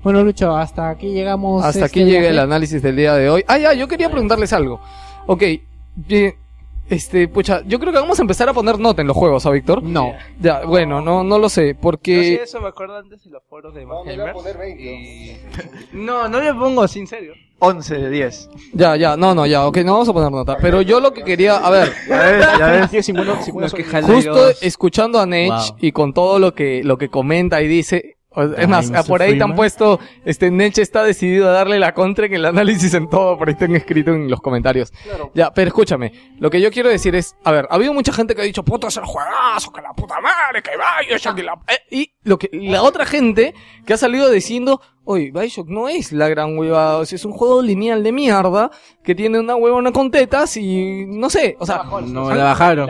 Bueno, Lucho, hasta aquí llegamos. Hasta este aquí llega viaje. el análisis del día de hoy. Ah, ya, yo quería preguntarles algo. Ok, bien, este, pucha, yo creo que vamos a empezar a poner nota en los juegos, ¿a Víctor? No. Ya, bueno, no, no lo sé, No sé, porque... eso me acuerdo antes de los foros de No, me voy a poner 20. Y- <laughs> No, no le pongo, sin serio. 11 de 10. Ya, ya, no, no, ya, ok, no vamos a poner nota. Pero yo lo que quería, a ver, <laughs> Ya ves, ya ves. Tiene 50 50 que son- jala- justo escuchando a Nech Wow. y con todo lo que, lo que comenta y dice... o- Es más, por ahí te han Freeman. puesto, este, Nech está decidido a darle la contra en el análisis en todo, por ahí te han escrito en los comentarios. Ya, pero escúchame, lo que yo quiero decir es, a ver, ha habido mucha gente que ha dicho, puta, es el juegazo, que la puta madre, que Bioshock y la... eh", y lo que, la otra gente que ha salido diciendo, oye, Bioshock no es la gran huevada, o sea, es un juego lineal de mierda, que tiene una huevona con tetas y, no sé, o sea, No, la bajaron.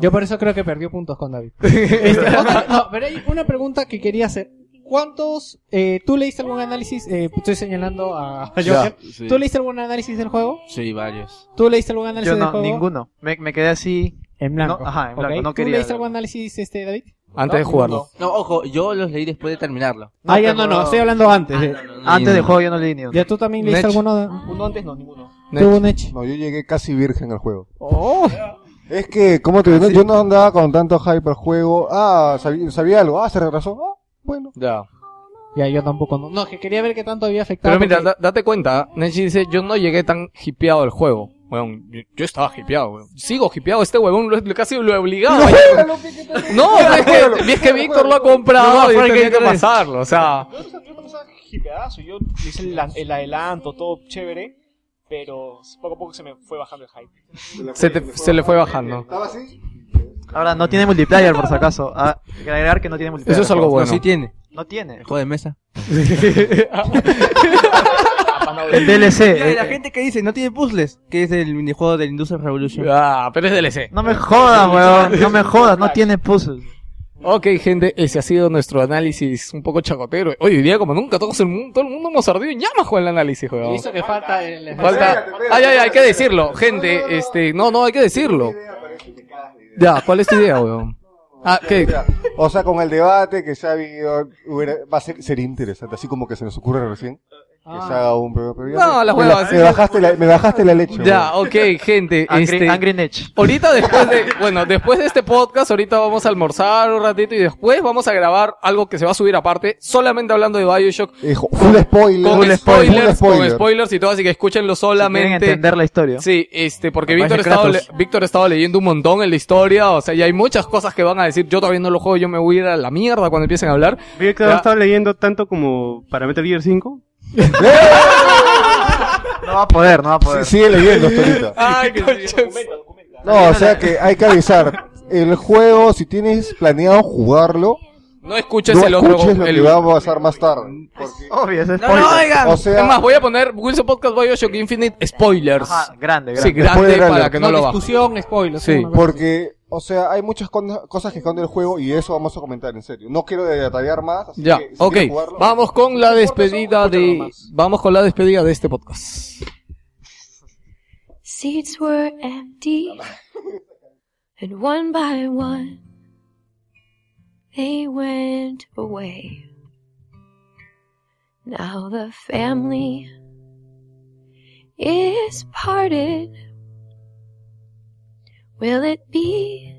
Yo por eso creo que perdió puntos con David. <laughs> Este, otra- no, pero hay una pregunta que quería hacer. ¿Cuántos, eh, tú leíste algún análisis, eh, estoy señalando a a Joker, Sí. ¿tú leíste algún análisis del juego? Sí, varios. ¿Tú leíste algún análisis Yo del no, juego? ninguno. Me, me quedé así. En blanco. No, ajá, en blanco, Ok. no ¿Tú quería leíste algún análisis, este, David? Antes de jugarlo. No, ojo, yo los leí después de terminarlo. ah, ya pero- no, no, estoy hablando antes. de- Antes del juego yo no leí ni uno. ¿Ya tú también leíste Nech. alguno? de- Uno antes no, ninguno. ¿Tú, Nech? No, yo llegué casi virgen al juego. Oh, Es que, ¿cómo te digo? Yo no andaba con tanto hype al juego. Ah, sabía, sabía algo. Ah, se retrasó. Ah, bueno. Ya. ya, yo tampoco. No, no que quería ver qué tanto había afectado. Pero mira, porque- da- date cuenta, Nechi dice, yo no llegué tan hipeado al juego. Weón, yo, yo estaba hipeado, weón. Sigo hipeado, este huevón lo, lo- casi lo he obligado. a- <laughs> No, <laughs> es que, es que Víctor lo ha comprado y tenía que pasarlo, o sea... Yo, estaba hipeadazo. Yo hice el, el adelanto, todo chévere. Pero poco a poco se me fue bajando el hype. Se, te- se le fue bajando. ¿Estaba así? Ahora no tiene multiplayer por si acaso. Ah, hay que agregar que no tiene multiplayer. Eso es algo No, bueno. sí tiene. No tiene. El juego de mesa. <laughs> El DLC. Ya, y la eh, gente que dice, no tiene puzzles, que es el minijuego del Industrial Revolution. Ah, pero es DLC. No me jodas, <laughs> weón. No me jodas. No tiene puzzles. Ok, gente, ese ha sido nuestro análisis un poco chacotero. Hoy día, como nunca, todos el mundo, todo el mundo hemos ardido en llamas con el análisis, Y weón. eso que falta el... Falta... Ay, ay, hay que decirlo, gente, este... No, no, hay que decirlo. Ya, ¿cuál es tu idea, weón? Ah, ¿qué? O sea, con el debate que se ha habido, hubiera- va a ser, sería interesante, así como que se nos ocurre recién. Que se haga un pero, pero ya No, me- las me, huevas, me bajaste la, me bajaste la leche. Ya, weón. ok, gente. Angry, este, Angry. Ahorita después de, <laughs> bueno, después de este podcast, ahorita vamos a almorzar un ratito y después vamos a grabar algo que se va a subir aparte, solamente hablando de Bioshock. Hijo, full spoiler. Con full spoilers, full con spoilers y todo, así que escúchenlo Si quieren solamente. entender la historia. Sí, este, porque Víctor estaba. Víctor estaba leyendo un montón en la historia, o sea, y hay muchas cosas que van a decir, yo todavía no lo juego, yo me voy a ir a la mierda cuando empiecen a hablar. Víctor estado leyendo tanto como para Metal Gear 5. <laughs> No va a poder, no va a poder. Sí, sigue leyendo ahorita. Ay. No, o sea que hay que avisar. El juego, si tienes planeado jugarlo, No escuches no el otro, escuches lo el- que va a pasar más tarde. Porque, Obvio, es No, no, oigan. o sea, es más, voy a poner Wilson Podcast Bioshock Infinite spoilers. Ajá, grande, Sí, grande. grande Spoiler para alert. que no, lo bajen. discusión, spoiler. Sí. porque, o sea, hay muchas con- cosas que esconde el juego y eso vamos a comentar en serio. No quiero detallar más, así Ya, que si ok. jugarlo- Vamos con la despedida de, vamos con la despedida de este podcast. Seats were empty, and one by one they went away. Now the family is parted. Will it be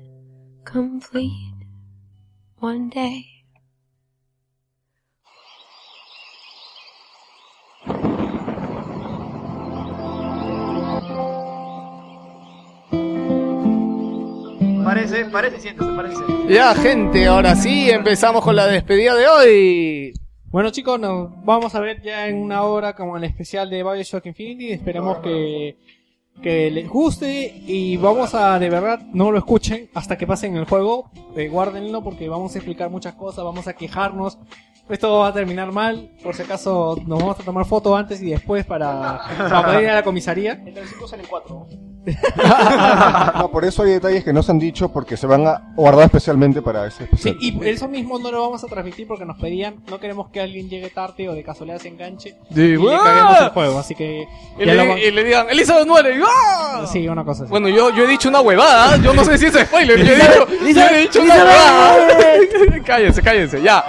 complete one day? Parece, parece, siéntese, parece. Ya, gente, ahora sí, empezamos con la despedida de hoy. Bueno chicos, nos vamos a ver ya en una hora como el especial de Bioshock Infinity. Esperemos que, que les guste y vamos a de verdad no lo escuchen hasta que pasen el juego. Eh, guárdenlo porque vamos a explicar muchas cosas, vamos a quejarnos. Esto va a terminar mal, por si acaso nos vamos a tomar foto antes y después para, para poder ir a la comisaría. Entre los cinco salen cuatro. <laughs> No, por eso hay detalles que no se han dicho porque se van a guardar especialmente para ese Sí, especial. y eso mismo no lo vamos a transmitir porque nos pedían, no queremos que alguien llegue tarde o de casualidad se enganche Sí, y le caguemos el juego, así que Y le, van- y le digan, Elizabeth muere. y ¡ah! Sí, una cosa así. Bueno, yo, yo he dicho una huevada, yo no sé si es spoiler, yo he dicho, yo he dicho una huevada. <laughs> cállense, cállense, ya.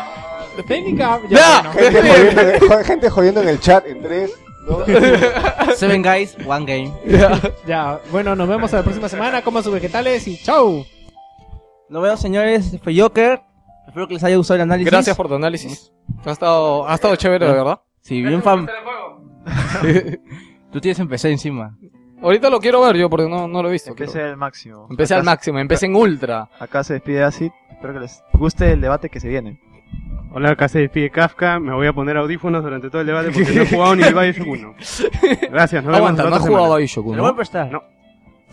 Técnica, Ya. bueno. Gente <laughs> jodiendo, en- <laughs> jo- gente jodiendo en el chat en 3, 2, <laughs> Seven guys, one game. Ya, bueno, nos vemos la próxima semana. Coman sus vegetales y chau. Nos vemos, señores. Este Fue Joker. Espero que les haya gustado el análisis. Gracias por tu análisis. Ha estado, ha estado chévere, de verdad. Sí, bien fan. Tú tienes empecé encima. Ahorita lo quiero ver yo porque no, no lo he visto. Empecé al máximo. Empecé al máximo, empecé en ultra. Acá se despide Acid. Espero que les guste el debate que se viene. Hola, acá se despide Kafka. Me voy a poner audífonos durante todo el debate porque no he jugado ni el Bioshock 1. Gracias, nos vemos Aguanta, la no has jugado semana. Bioshock, Me ¿no? lo voy a prestar. No.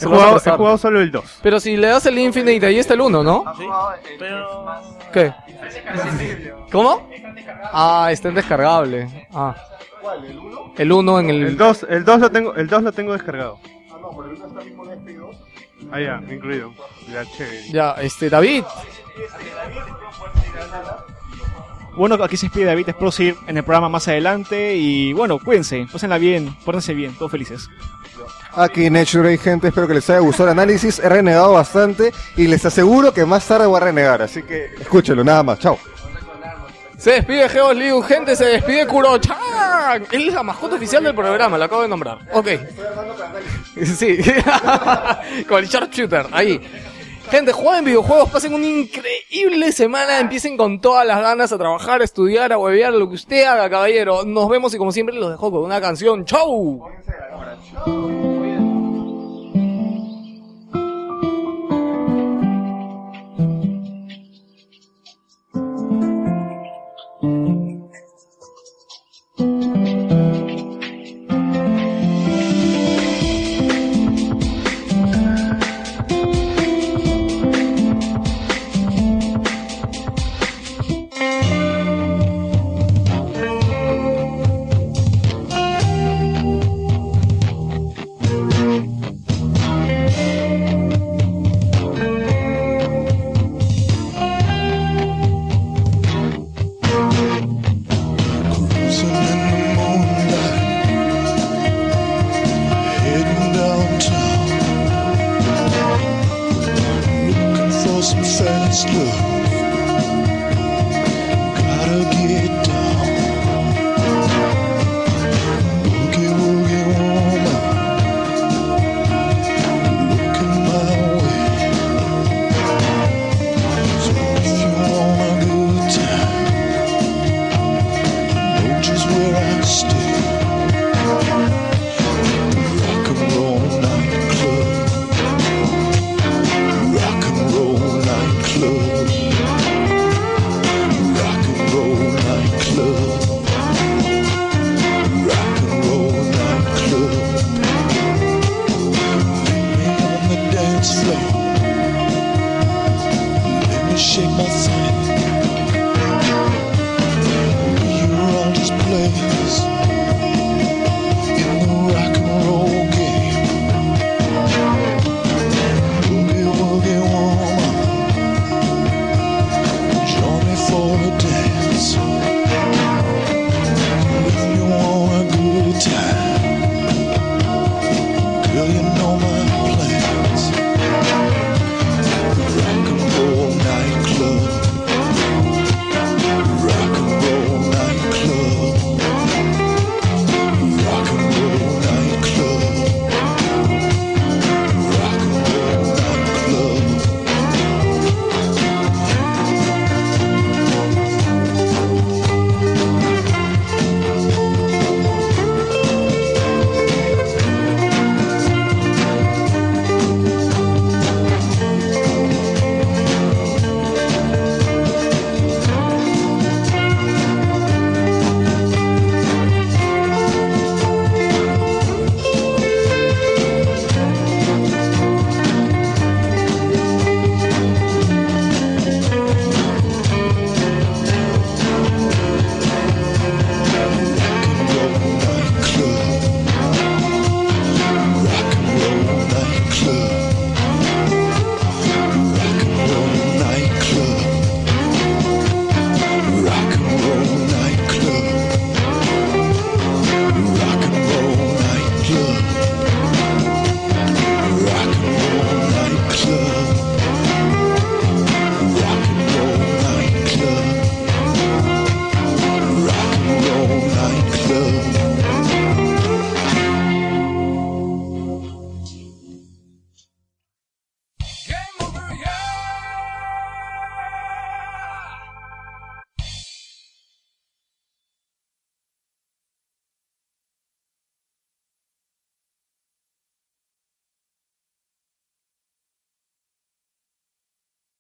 He jugado, he jugado solo el 2. Pero si le das el Infinite, ahí está el 1, ¿no? Pero... ¿Qué? ¿Cómo? Ah, está en descargable. Ah. El 1 en el... El 2, el 2 lo tengo, el 2 lo tengo descargado. Ah, ya, incluido. Ya, chévere. Ya, este, David. Bueno, aquí se despide David Sprosir en el programa más adelante. Y bueno, cuídense, pásenla bien, pórtense bien, todos felices. Aquí en Nature gente, espero que les haya gustado el análisis. He renegado bastante y les aseguro que más tarde voy a renegar, así que escúchenlo, nada más. Chao. Se despide Geos Liu, gente, se despide Kuro-chan. Él es la mascota oficial del programa, lo acabo de nombrar. Ok. <laughs> Sí. <laughs> Con el Sharpshooter, ahí. Gente, jueguen videojuegos, pasen una increíble semana, empiecen con todas las ganas a trabajar, a estudiar, a huevear, lo que usted haga, caballero. Nos vemos y como siempre los dejo con una canción. ¡Chau!